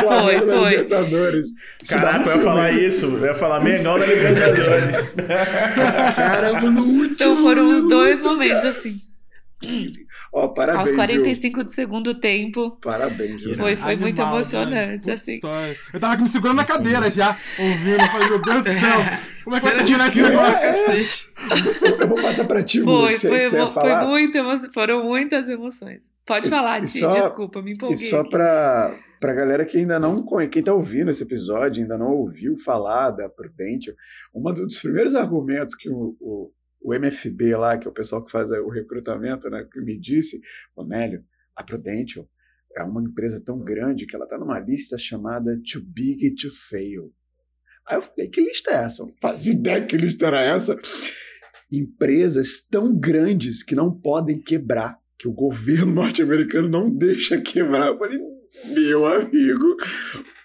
foi, foi. Libertadores. Caraca, eu ia falar isso. Eu ia falar Mengão da Libertadores. Caramba, no último. Então foram os dois momentos, assim. Ó, parabéns. Aos 45 viu? do segundo tempo. Parabéns, viu? Foi, foi Animal, muito emocionante, assim. História. Eu tava aqui me segurando na cadeira já, ouvindo. Falei, meu Deus do céu. Como é que eu vou tirar esse negócio? É. Eu vou passar pra ti, Foi, que foi, você, foi, foi muito emo... foram muitas emoções. Pode falar, Ti, desculpa, me empolguei. E só aqui. pra, pra galera que ainda não conhece, quem tá ouvindo esse episódio, ainda não ouviu falar da Prudential, um dos primeiros argumentos que o, o o MFB lá, que é o pessoal que faz o recrutamento, né, que me disse, o Nélio, a Prudential é uma empresa tão grande que ela está numa lista chamada Too Big to Fail. Aí eu falei, que lista é essa? Fazia ideia que lista era essa. Empresas tão grandes que não podem quebrar, que o governo norte-americano não deixa quebrar. Eu falei, meu amigo,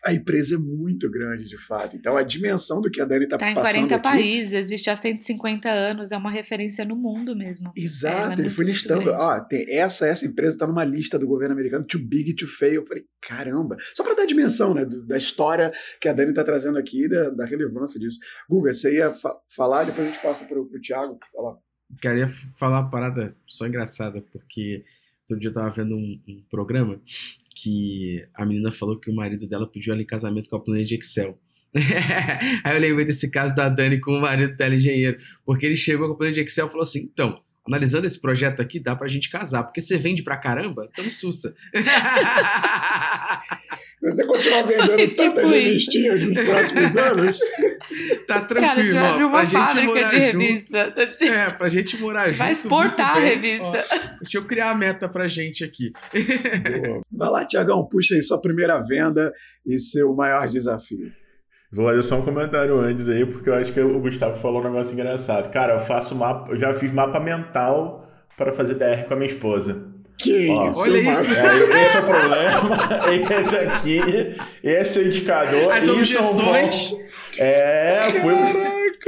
a empresa é muito grande, de fato. Então, a dimensão do que a Dani está tá passando. Está em 40 aqui, países, existe há 150 anos, é uma referência no mundo mesmo. Exato, é ele foi listando. Ah, tem essa, essa empresa está numa lista do governo americano, too big to fail. Eu falei, caramba. Só para dar a dimensão né, do, da história que a Dani está trazendo aqui, da, da relevância disso. Guga, você ia fa falar, depois a gente passa para o Thiago falar queria falar uma parada só engraçada, porque todo dia eu tava vendo um, um programa que a menina falou que o marido dela pediu ela em casamento com a planilha de Excel. Aí eu lembrei desse caso da Dani com o marido dela engenheiro, porque ele chegou com a planilha de Excel e falou assim: então, analisando esse projeto aqui, dá pra gente casar, porque você vende pra caramba, tamo sussa. Você continuar vendendo Tipo tantas isso. revistinhas nos próximos anos? Tá Cara, a tranquilo, gente abrir ó. Pra uma gente fábrica de junto. revista. A gente É, pra gente morar junto. vai exportar a revista. Ó, deixa eu criar a meta pra gente aqui. Boa. Vai lá, Tiagão, puxa aí sua primeira venda e seu maior desafio. Vou fazer só um comentário antes aí, porque eu acho que o Gustavo falou um negócio engraçado. Cara, eu faço mapa, eu já fiz mapa mental para fazer DR com a minha esposa. Que Ó, isso, olha Marcos? isso. É, esse é o problema. Entra aqui, esse é o indicador. As isso é um ponto. É, fui,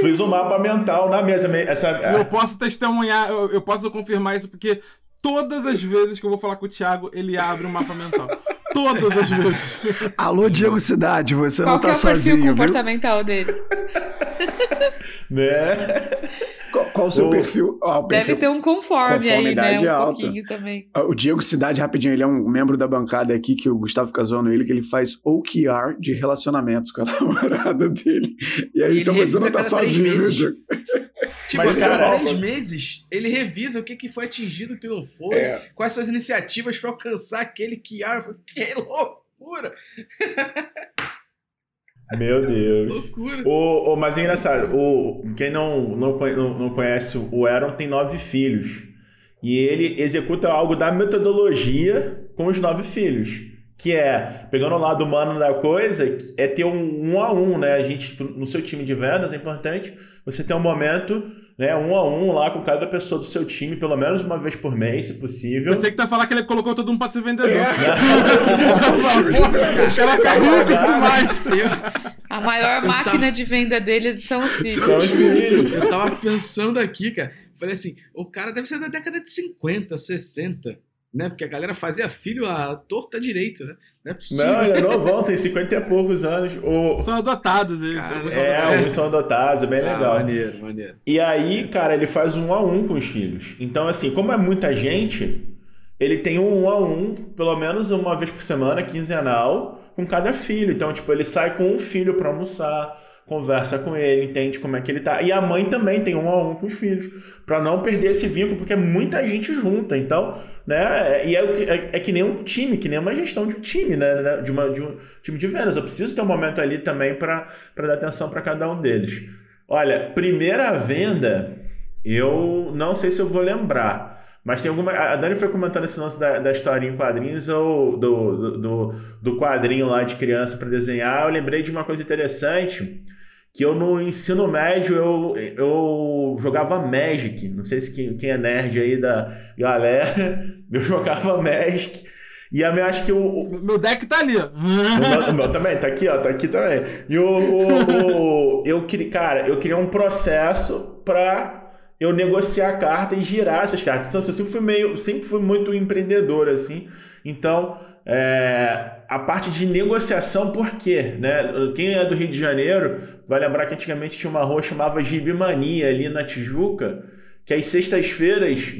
fiz um mapa mental na mesa. Essa, E eu posso testemunhar, eu, eu posso confirmar isso, porque todas as vezes que eu vou falar com o Thiago, ele abre um mapa mental. Todas as vezes. Alô, Diego Cidade, você Qual não tá é o perfil sozinho, viu? comportamental dele? né? Qual, qual o seu O- perfil? Ó, o Deve perfil ter um conforme aí, né? Conformidade Um alta. pouquinho também. O Diego Cidade, rapidinho, ele é um membro da bancada aqui, que o Gustavo fica zoando ele, que ele faz OKR de relacionamentos com a namorada dele. E aí, Ele então você revisa não tá três sozinho. Diego? Tipo, Mas, a cada cara, três meses, ele revisa o que, que foi atingido, o que não foi, É. quais são as iniciativas pra alcançar aquele que Que loucura! Meu Deus. Loucura! O, o, mas é engraçado, o, quem não, não, não conhece o Aaron tem nove filhos. E ele executa algo da metodologia com os nove filhos. Que é, pegando o lado humano da coisa, é ter um um a um, né? A gente, no seu time de vendas, é importante você ter um momento, né, um a um lá com cada pessoa do seu time, pelo menos uma vez por mês, se possível. Eu sei que tu vai falar que ele colocou todo mundo pra ser vendedor. É. Ela tá rico demais. A maior Eu máquina tava- de venda deles são os filhos. São os filhos. eu tava pensando aqui, cara. Falei assim, o cara deve ser da década de 50, 60, né? Porque a galera fazia filho à torta direito, né? Não é possível. Não, ele é novão, tem 50 e poucos anos. O, São adotados eles. Cara, são é, adotados. alguns são adotados, é bem Ah, legal. maneiro, maneiro. E aí, cara, ele faz um a um com os filhos. Então, assim, como é muita gente, ele tem um a um, pelo menos uma vez por semana, quinzenal, com cada filho. Então, tipo, ele sai com um filho pra almoçar, conversa com ele, entende como é que ele tá. E a mãe também tem um a um com os filhos, Pra não perder esse vínculo, porque é muita gente junta. Então, né, e é, é, é que nem um time, que nem uma gestão de um time, né, né, de, uma, de um time de vendas. Eu preciso ter um momento ali também pra dar atenção pra cada um deles. Olha, primeira venda, eu não sei se eu vou lembrar. Mas tem alguma. A Dani foi comentando esse lance da, da historinha em quadrinhos ou do, do, do, do quadrinho lá de criança para desenhar. Eu lembrei de uma coisa interessante. Que eu no ensino médio eu, eu jogava Magic. Não sei se quem, quem é nerd aí da galera. Eu jogava Magic. E a minha, acho que o, Meu deck tá ali. ó. o meu, o meu também, tá aqui, ó, tá aqui também. E o, o, o- eu queria, cara, eu queria um processo pra eu negociar a carta e girar essas cartas. Então, assim, eu sempre fui meio, sempre fui muito empreendedor, assim. Então, é, a parte de negociação, por quê? Né? Quem é do Rio de Janeiro vai lembrar que antigamente tinha uma rua chamava Gibimania ali na Tijuca, que às sextas-feiras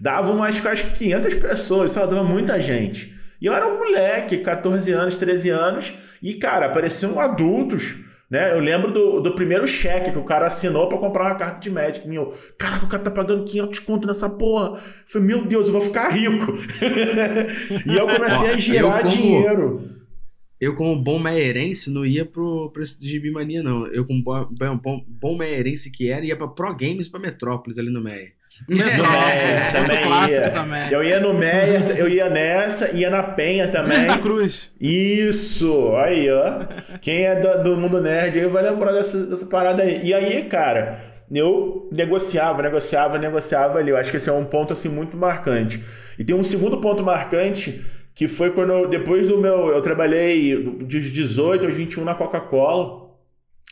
dava umas quase 500 pessoas, só dava muita gente. E eu era um moleque, 14 anos, 13 anos, e, cara, apareciam adultos, né? Eu lembro do, do primeiro cheque que o cara assinou pra comprar uma carta de Magic. Meu, caraca, o cara tá pagando 500 conto nessa porra. Eu falei, meu Deus, eu vou ficar rico. e eu comecei a girar como- dinheiro. Eu, como bom meierense, não ia pro, pro Gibi Mania, não. Eu, como bom, bom, bom meierense que era, ia pra Pro Games pra Metrópolis, ali no Meia. No Meia, também clássico ia. também. Eu ia no Meia, eu ia nessa, ia na Penha também. Santa Cruz. Isso, aí, ó. Quem é do, do mundo nerd aí vai lembrar dessa, dessa parada aí. E aí, cara, eu negociava, negociava, negociava ali. Eu acho que esse é um ponto, assim, muito marcante. E tem um segundo ponto marcante, que foi quando, eu, depois do meu... Eu trabalhei dos 18 aos 21 na Coca-Cola.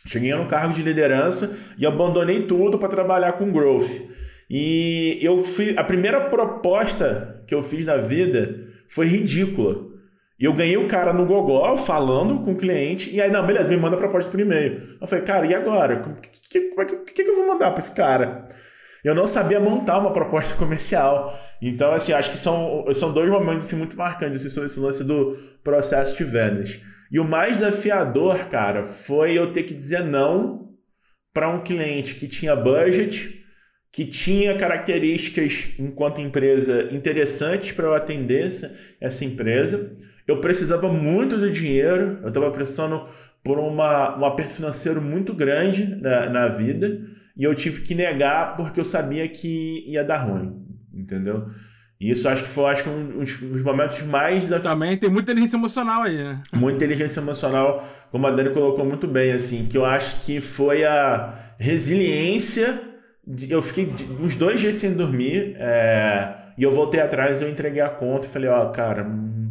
Cheguei no cargo de liderança e abandonei tudo para trabalhar com growth. E eu fiz... A primeira proposta que eu fiz na vida foi ridícula. E eu ganhei o cara no Gogó falando com o cliente. E aí, não, beleza, me manda a proposta por e-mail. Eu falei, cara, e agora? O é que, que, que eu vou mandar pra esse cara? eu não sabia montar uma proposta comercial. Então, assim, acho que são, são dois momentos assim, muito marcantes assim, sobre esse lance do processo de vendas. E o mais desafiador, cara, foi eu ter que dizer não para um cliente que tinha budget, que tinha características enquanto empresa interessantes para eu atender essa empresa. Eu precisava muito do dinheiro, eu estava passando por uma, um aperto financeiro muito grande na, na vida e eu tive que negar porque eu sabia que ia dar ruim, entendeu? E isso acho que foi acho que um dos momentos mais desafiadores. Também tem muita inteligência emocional aí, né? Muita inteligência emocional, como a Dani colocou muito bem, assim, que eu acho que foi a resiliência. Eu fiquei uns dois dias sem dormir é, e eu voltei atrás eu entreguei a conta e falei, ó, oh, cara, hum,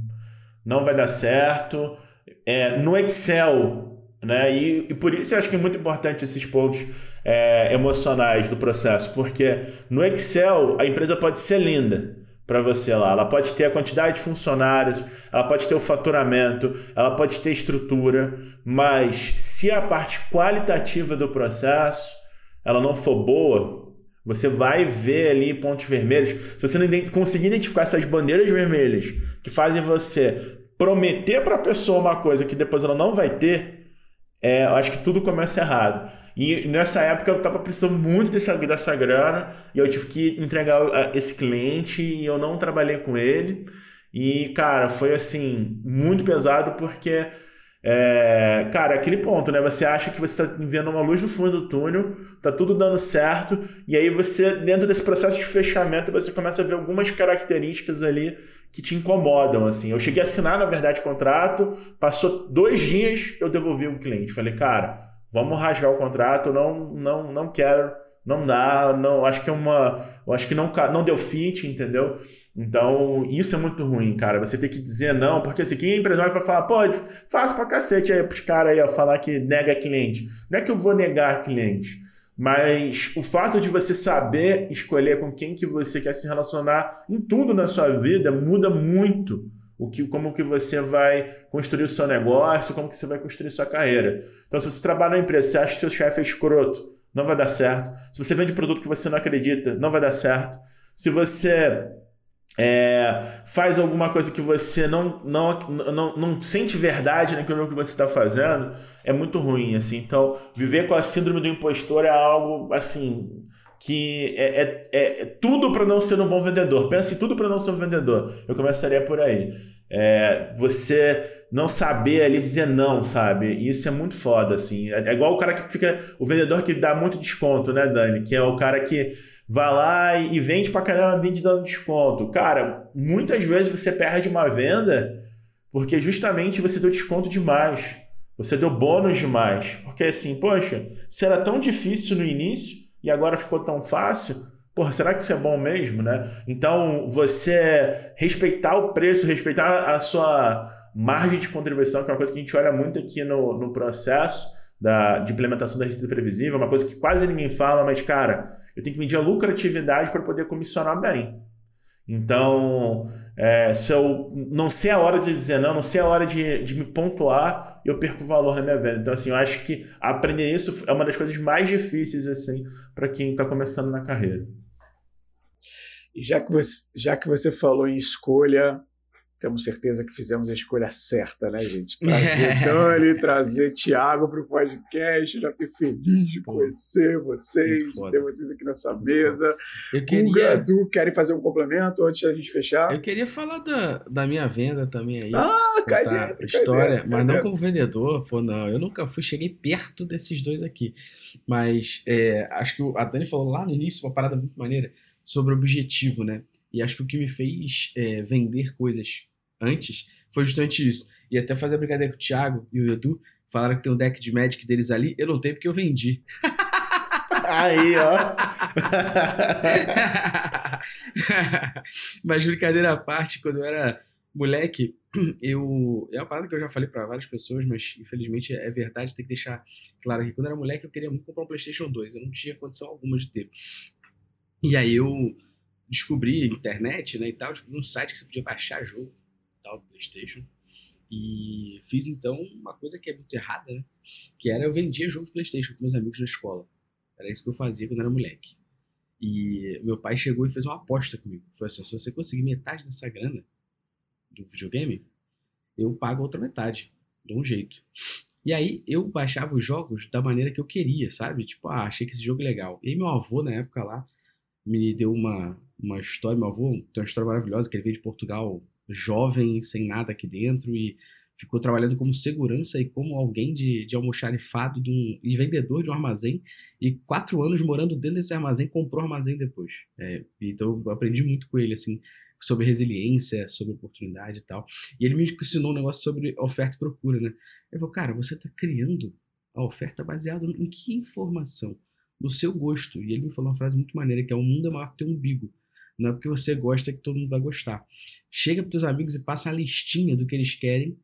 não vai dar certo. É, no Excel né? E, e, por isso eu acho que é muito importante esses pontos é, emocionais do processo, porque no Excel a empresa pode ser linda para você lá, ela pode ter a quantidade de funcionários, ela pode ter o faturamento, ela pode ter estrutura, mas se a parte qualitativa do processo ela não for boa, você vai ver ali pontos vermelhos. Se você não conseguir identificar essas bandeiras vermelhas que fazem você prometer para a pessoa uma coisa que depois ela não vai ter, é, eu acho que tudo começa errado. E nessa época eu estava precisando muito dessa, dessa grana e eu tive que entregar esse cliente e eu não trabalhei com ele. E, cara, foi assim, muito pesado porque, é, cara, aquele ponto, né? Você acha que você está vendo uma luz no fundo do túnel, tá tudo dando certo, e aí você, dentro desse processo de fechamento, você começa a ver algumas características ali que te incomodam, assim. Eu cheguei a assinar, na verdade, contrato, passou dois dias, eu devolvi o cliente. Falei, cara, vamos rasgar o contrato, não, não, não quero, não dá, não, acho que é uma, acho que não, não deu fit, entendeu? Então, isso é muito ruim, cara. Você tem que dizer não, porque assim, quem é empresário vai falar, pode, faça pra cacete aí pros caras aí, ó, falar que nega cliente. Não é que eu vou negar cliente. Mas o fato de você saber escolher com quem que você quer se relacionar em tudo na sua vida muda muito o que, como que você vai construir o seu negócio, como que você vai construir sua carreira. Então, se você trabalha na empresa, você acha que seu chefe é escroto, não vai dar certo. Se você vende produto que você não acredita, não vai dar certo. Se você é, faz alguma coisa que você não, não, não, não sente verdade naquilo que você está fazendo, é muito ruim, assim. Então, viver com a síndrome do impostor é algo, assim, que é, é, é, tudo para não ser um bom vendedor. Pense em tudo para não ser um vendedor. Eu começaria por aí. É, você não saber ali dizer não, sabe? Isso é muito foda, assim. É, é igual o cara que fica... O vendedor que dá muito desconto, né, Dani? Que é o cara que vai lá e vende pra caramba, vende dando desconto. Cara, muitas vezes você perde uma venda porque justamente você deu desconto demais. Você deu bônus demais. Porque assim, poxa, se era tão difícil no início e agora ficou tão fácil, porra, será que isso é bom mesmo, né? Então, você respeitar o preço, respeitar a sua margem de contribuição, que é uma coisa que a gente olha muito aqui no, no processo da, de implementação da receita previsível, uma coisa que quase ninguém fala, mas, cara, eu tenho que medir a lucratividade para poder comissionar bem. Então, é, se eu não sei a hora de dizer não, não sei a hora de, de me pontuar, eu perco valor na minha venda. Então, assim, eu acho que aprender isso é uma das coisas mais difíceis, assim, para quem está começando na carreira. E já que, você, já que você falou em escolha, temos certeza que fizemos a escolha certa, né, gente? Trazer Dani, trazer Thiago para o podcast. Eu já fiquei feliz de conhecer vocês, de ter vocês aqui nessa mesa. Eu queria... O Edu, querem fazer um complemento antes da gente fechar? Eu queria falar da, da minha venda também aí. Ah, cai dentro, História, cai mas não como vendedor, pô, não. Eu nunca fui, cheguei perto desses dois aqui. Mas é, acho que a Dani falou lá no início uma parada muito maneira sobre objetivo, né? E acho que o que me fez é, vender coisas antes foi justamente isso. E até fazer a brincadeira com o Thiago e o Edu, falaram que tem um deck de Magic deles ali. Eu não tenho porque eu vendi. Aí, ó. Mas brincadeira à parte, quando eu era moleque, eu. É uma parada que eu já falei para várias pessoas, mas infelizmente é verdade, tem que deixar claro aqui. Quando eu era moleque, eu queria muito comprar um PlayStation 2. Eu não tinha condição alguma de ter. E aí eu descobri internet, né, e tal, descobri um site que você podia baixar jogo, tal, do PlayStation. E fiz então uma coisa que é muito errada, né? Que era eu vendia jogos PlayStation com meus amigos na escola. Era isso que eu fazia quando era moleque. E meu pai chegou e fez uma aposta comigo. Foi assim: se você conseguir metade dessa grana do videogame, eu pago a outra metade. Dou um jeito. E aí eu baixava os jogos da maneira que eu queria, sabe? Tipo, ah, achei que esse jogo é legal. E aí meu avô, na época lá, me deu uma, uma história. Meu avô tem uma história maravilhosa, que ele veio de Portugal jovem, sem nada aqui dentro, e ficou trabalhando como segurança e como alguém de, de almoxarifado de um, e vendedor de um armazém. E quatro anos morando dentro desse armazém, comprou o armazém depois. É, então eu aprendi muito com ele, assim, sobre resiliência, sobre oportunidade e tal. E ele me ensinou um negócio sobre oferta e procura, né? Eu falei, cara, você está criando a oferta baseada em que informação? No seu gosto. E ele me falou uma frase muito maneira, que é o mundo é maior que teu umbigo. Não é porque você gosta que todo mundo vai gostar. Chega para teus amigos e passa a listinha do que eles querem,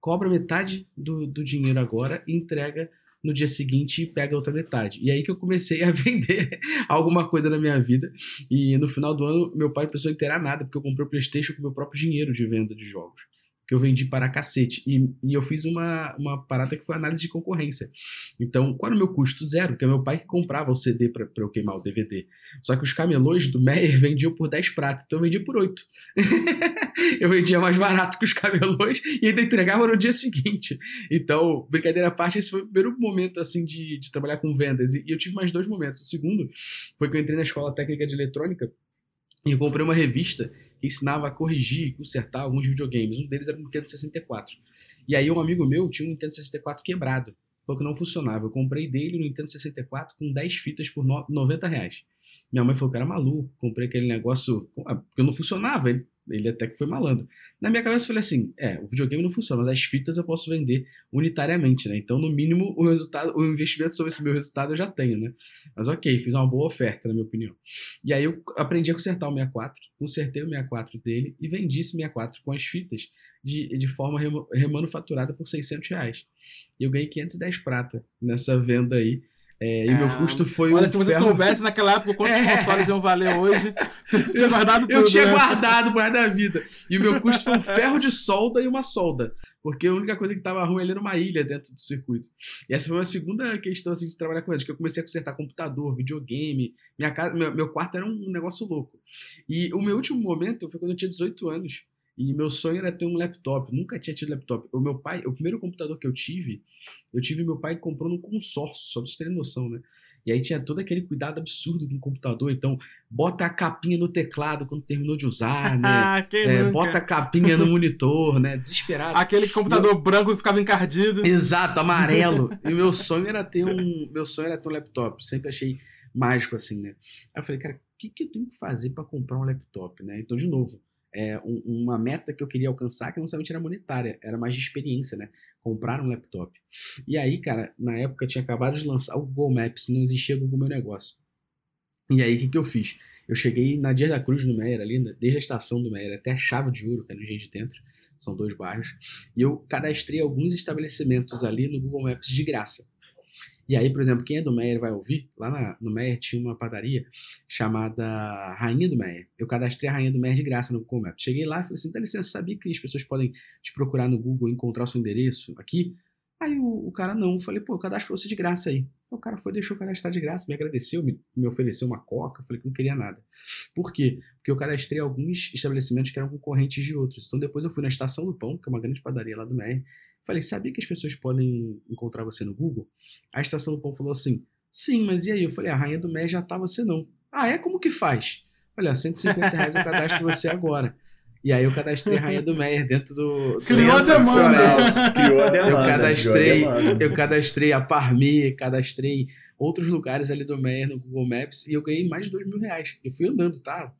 cobra metade do, do dinheiro agora e entrega no dia seguinte e pega outra metade. E aí que eu comecei a vender alguma coisa na minha vida. E no final do ano, meu pai pensou em ter nada, porque eu comprei o PlayStation com meu próprio dinheiro de venda de jogos que eu vendi para cacete. E, e eu fiz uma, uma parada que foi análise de concorrência. Então, qual era o meu custo? Zero, que é meu pai que comprava o CD para eu queimar o DVD. Só que os camelôs do Meyer vendiam por 10 pratos, então eu vendia por 8. eu vendia mais barato que os camelôs e ainda entregava no dia seguinte. Então, brincadeira à parte, esse foi o primeiro momento assim de, de trabalhar com vendas. E, e eu tive mais dois momentos. O segundo foi que eu entrei na escola técnica de eletrônica e eu comprei uma revista que ensinava a corrigir e consertar alguns videogames. Um deles era o Nintendo 64. E aí um amigo meu tinha um Nintendo 64 quebrado. Foi que não funcionava. Eu comprei dele o Nintendo 64 com 10 fitas por 90 reais. Minha mãe falou que era maluco. Comprei aquele negócio. Ah, porque não funcionava. Ele ele até que foi malandro. Na minha cabeça eu falei assim: é, o videogame não funciona, mas as fitas eu posso vender unitariamente, né? Então, no mínimo, o resultado, o investimento sobre esse meu resultado eu já tenho, né? Mas ok, fiz uma boa oferta, na minha opinião. E aí eu aprendi a consertar o 64, consertei o 64 dele e vendi esse 64 com as fitas de, de forma remanufaturada por 600 reais. E eu ganhei 510 prata nessa venda aí. É, e o meu ah, custo foi Olha, um se você ferro... soubesse naquela época quantos é. consoles iam valer hoje, você tinha guardado tudo. Eu tinha né? guardado por da vida. E o meu custo foi um ferro de solda e uma solda. Porque a única coisa que estava ruim ali era uma ilha dentro do circuito. E essa foi uma segunda questão assim, de trabalhar com eles, que eu comecei a consertar computador, videogame. Minha casa, meu, meu quarto era um negócio louco. E o meu último momento foi quando eu tinha 18 anos. E meu sonho era ter um laptop. Nunca tinha tido laptop. O meu pai, o primeiro computador que eu tive, eu tive meu pai comprou num consórcio, só pra vocês terem noção, né? E aí tinha todo aquele cuidado absurdo com o computador. Então, bota a capinha no teclado quando terminou de usar, né? é, bota a capinha no monitor, né? Desesperado. Aquele computador eu... branco que ficava encardido. Exato, amarelo. e meu sonho era ter um. Meu sonho era ter um laptop. Sempre achei mágico assim, né? Aí eu falei, cara, o que, que eu tenho que fazer para comprar um laptop, né? Então, de novo, é, um, uma meta que eu queria alcançar que não somente era monetária, era mais de experiência, né? Comprar um laptop. E aí, cara, na época eu tinha acabado de lançar o Google Maps, não existia Google Meu Negócio. E aí, o que, que eu fiz? Eu cheguei na Dia da Cruz, no Meyer, ali, desde a estação do Meyer até a Chave de Ouro, que é no Engenho de Dentro, são dois bairros, e eu cadastrei alguns estabelecimentos ali no Google Maps de graça. E aí, por exemplo, quem é do Meyer vai ouvir, lá na, no Meyer tinha uma padaria chamada Rainha do Meyer. Eu cadastrei a Rainha do Meyer de graça no Google Maps. Cheguei lá e falei assim, dá licença, sabia que as pessoas podem te procurar no Google e encontrar o seu endereço aqui? Aí o, o cara não, eu falei, pô, eu cadastro pra você de graça aí. O cara foi, deixou eu cadastrar de graça, me agradeceu, me, me ofereceu uma coca, eu falei que não queria nada. Por quê? Porque eu cadastrei alguns estabelecimentos que eram concorrentes de outros. Então depois eu fui na Estação do Pão, que é uma grande padaria lá do Meyer, Falei, sabia que as pessoas podem encontrar você no Google? A Estação do Pão falou assim, sim, mas e aí? Eu falei, a Rainha do Mé já tá você não. Ah, é? Como que faz? Olha, 150 reais eu cadastro você agora. E aí eu cadastrei a Rainha do Meyer dentro do... Criou a demanda. Criou a demanda. Eu cadastrei, eu cadastrei a Parmi, cadastrei outros lugares ali do Meyer no Google Maps e eu ganhei mais de dois mil reais. Eu fui andando, tá?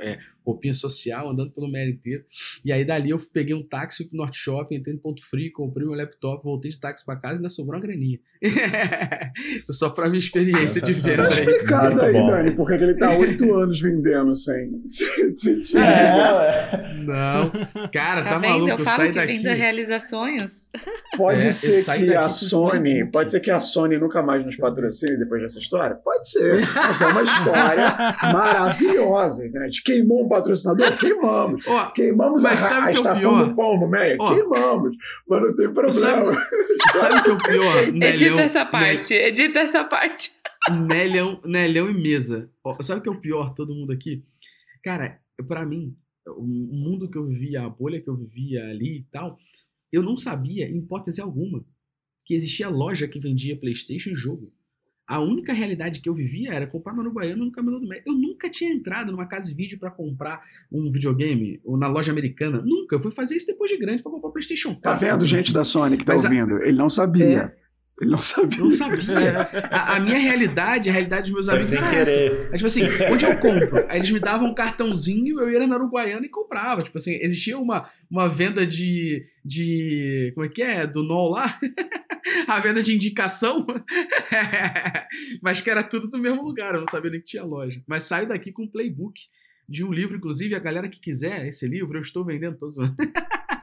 É, roupinha social, andando pelo Meyer inteiro. E aí dali eu peguei um táxi pro Norte Shopping, entrei no ponto frio, comprei meu laptop, voltei de táxi para casa e ainda sobrou uma graninha. Só pra minha experiência de venda. Tá explicado aí, Dani, porque ele tá oito anos vendendo sem sentir. É, não, cara, tá, tá maluco. Eu, eu saí daqui. Venda realiza sonhos. Pode é, ser que a Sony, pode ser que a Sony nunca mais nos patrocine depois dessa história? Pode ser, mas é uma história maravilhosa, né? De queimou um patrocinador? Queimamos. Oh, queimamos a, a é estação do pão no meio? Oh, queimamos. Mas não tem problema. Sabe, sabe o que é o pior? Edita essa parte, edita essa parte. Nelhão, Nelhão e mesa. Ó, sabe o que é o pior, todo mundo aqui? Cara, pra mim, o mundo que eu vivia, a bolha que eu vivia ali e tal, eu não sabia, em hipótese alguma, que existia loja que vendia Playstation e jogo. A única realidade que eu vivia era comprar no Uruguaiano no Camelô do Médio. Eu nunca tinha entrado numa casa de vídeo para comprar um videogame ou na loja americana. Nunca. Eu fui fazer isso depois de grande para comprar o PlayStation 4. Tá vendo, gente da Sony que tá Mas a- ouvindo? Ele não sabia. É. Ele não sabia. Não sabia. A, a minha realidade, a realidade dos meus amigos era essa. querer. É tipo assim, onde eu compro? Aí eles me davam um cartãozinho, eu ia na Uruguaiana e comprava. Tipo assim, existia uma, uma venda de, de. Como é que é? Do NOL lá? A venda de indicação. Mas que era tudo do mesmo lugar, eu não sabia nem que tinha loja. Mas saio daqui com um playbook de um livro, inclusive, a galera que quiser esse livro, eu estou vendendo todos os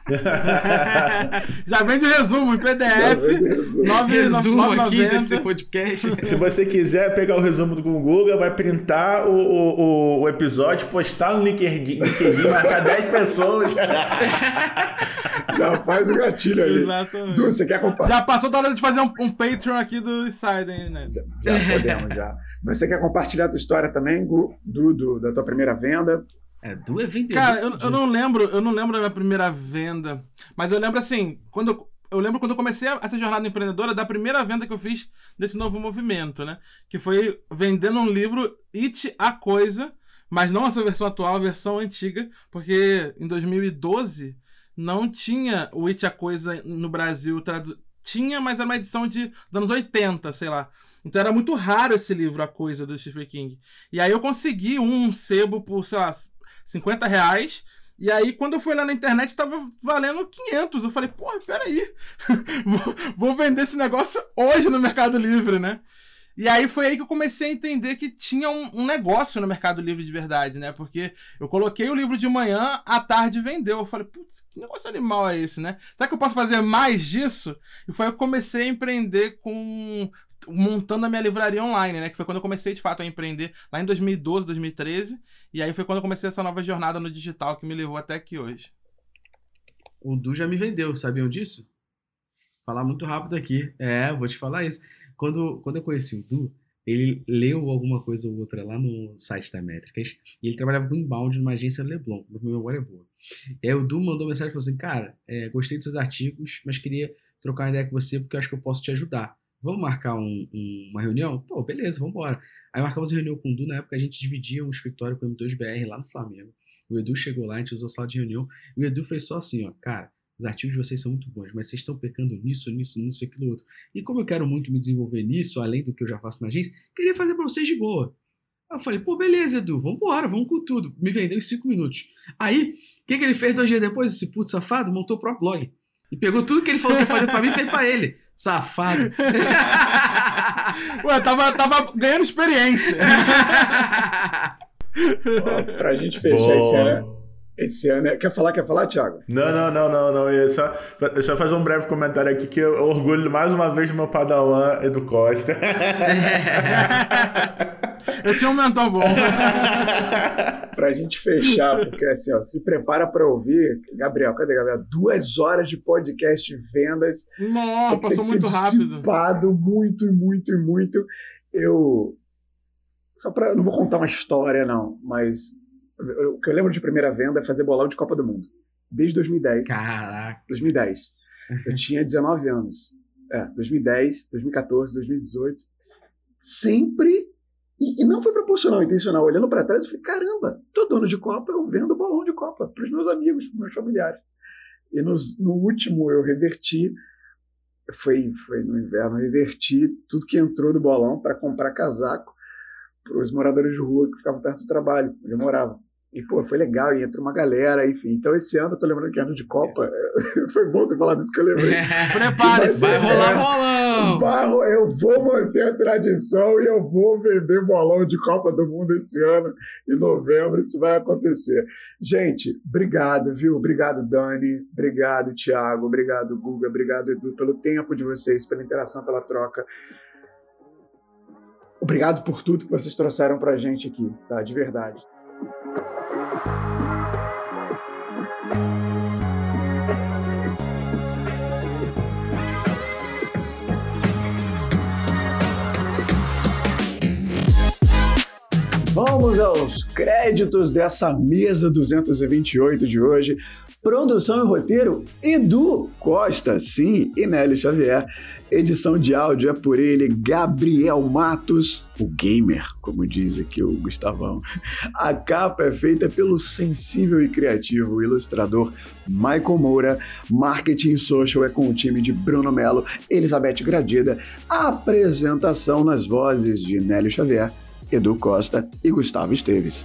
Já vende o resumo em PDF. Nove, Resumo nove, aqui desse podcast. Se você quiser pegar o resumo do Google, vai printar o, o, o- episódio, postar no LinkedIn, LinkedIn marcar 10 pessoas. Já faz o gatilho aí. Exatamente. Du, você quer compartilhar? Já passou da hora de fazer um, um Patreon aqui do Insider, né? Já podemos, já. Você quer compartilhar a tua história também, Gu? Du, do- da tua primeira venda? É, do evento. Cara, eu, eu não lembro, eu não lembro da minha primeira venda, mas eu lembro assim, quando eu, eu lembro quando eu comecei essa jornada empreendedora da primeira venda que eu fiz desse novo movimento, né? Que foi vendendo um livro It a Coisa, mas não essa versão atual, a versão antiga, porque em 2012 não tinha o It a Coisa no Brasil tradu... tinha, mas era uma edição de dos anos 80, sei lá. Então era muito raro esse livro, A Coisa, do Stephen King. E aí eu consegui um sebo por, sei lá, 50 reais. E aí, quando eu fui lá na internet, tava valendo 500. Eu falei, porra, peraí. vou, vender esse negócio hoje no Mercado Livre, né? E aí foi aí que eu comecei a entender que tinha um, um negócio no Mercado Livre de verdade, né? Porque eu coloquei o livro de manhã, à tarde vendeu. Eu falei, putz, que negócio animal é esse, né? Será que eu posso fazer mais disso? E foi aí que eu comecei a empreender com. Montando a minha livraria online, né? Que foi quando eu comecei de fato a empreender lá em 2012, 2013. E aí foi quando eu comecei essa nova jornada no digital que me levou até aqui hoje. O Du já me vendeu, sabiam disso? Falar muito rápido aqui. É, vou te falar isso. Quando, quando eu conheci o Du, ele leu alguma coisa ou outra lá no site da Métricas e ele trabalhava com inbound numa agência Leblon, minha memória é boa. E aí o Du mandou mensagem e falou assim: Cara, é, gostei dos seus artigos, mas queria trocar uma ideia com você porque eu acho que eu posso te ajudar. Vamos marcar um- um- uma reunião? Pô, beleza, vamos embora. Aí marcamos uma reunião com o Du, na época a gente dividia um escritório com o M2BR lá no Flamengo. O Edu chegou lá, a gente usou sala de reunião, e o Edu fez só assim, ó, cara, os artigos de vocês são muito bons, mas vocês estão pecando nisso, nisso, nisso e aquilo outro. E como eu quero muito me desenvolver nisso, além do que eu já faço na agência, queria fazer pra vocês de boa. Aí eu falei, pô, beleza, Edu, vambora, vamos com tudo. Me vendeu em cinco minutos. Aí, o que, que ele fez dois dias depois? Esse puto safado montou o próprio blog. E pegou tudo que ele falou que ia fazer pra mim e fez pra ele. Safado. Ué, tava, tava ganhando experiência. Ó, pra gente fechar esse ano. Esse ano é- Quer falar, quer falar, Thiago? Não, não, não, não, não. Eu só, eu só fazer um breve comentário aqui que eu orgulho mais uma vez do meu padawan, Edu Costa. Eu tinha um mentor bom. Pra gente fechar, porque assim, ó, se prepara pra ouvir. Gabriel, cadê Gabriel? Duas horas de podcast vendas. Nossa, passou que muito rápido. dissipado muito, muito e muito. Eu. Só pra. eu Não vou contar uma história, não, mas. O que eu lembro de primeira venda é fazer bolão de Copa do Mundo. Desde 2010. Caraca. 2010. Eu tinha 19 anos. É, 2010, 2014, 2018. Sempre. E, e não foi proporcional, intencional. Olhando pra trás, eu falei: caramba, todo ano de Copa eu vendo bolão de Copa pros meus amigos, pros meus familiares. E nos- no último eu reverti. Foi, foi no inverno, eu reverti tudo que entrou do bolão para comprar casaco para os moradores de rua que ficavam perto do trabalho, onde eu morava. E, pô, foi legal, e entrou uma galera, enfim. Então, esse ano, eu tô lembrando que é ano de Copa. foi bom ter falado isso que eu lembrei. Prepare-se. Vai rolar É. bolão! Vai, eu vou manter a tradição e eu vou vender bolão de Copa do Mundo esse ano, em novembro, isso vai acontecer. Gente, obrigado, viu? Obrigado, Dani, obrigado, Thiago, obrigado, Guga, obrigado, Edu, pelo tempo de vocês, pela interação, pela troca. Obrigado por tudo que vocês trouxeram pra gente aqui, tá? De verdade. Vamos aos créditos dessa mesa 228 de hoje. Produção e roteiro, Edu Costa, sim, e Nélio Xavier. Edição de áudio é por ele, Gabriel Matos, o gamer, como diz aqui o Gustavão. A capa é feita pelo sensível e criativo ilustrador Michael Moura. Marketing Social é com o time de Bruno Melo, Elizabeth Gradida. A apresentação nas vozes de Nélio Xavier, Edu Costa e Gustavo Esteves.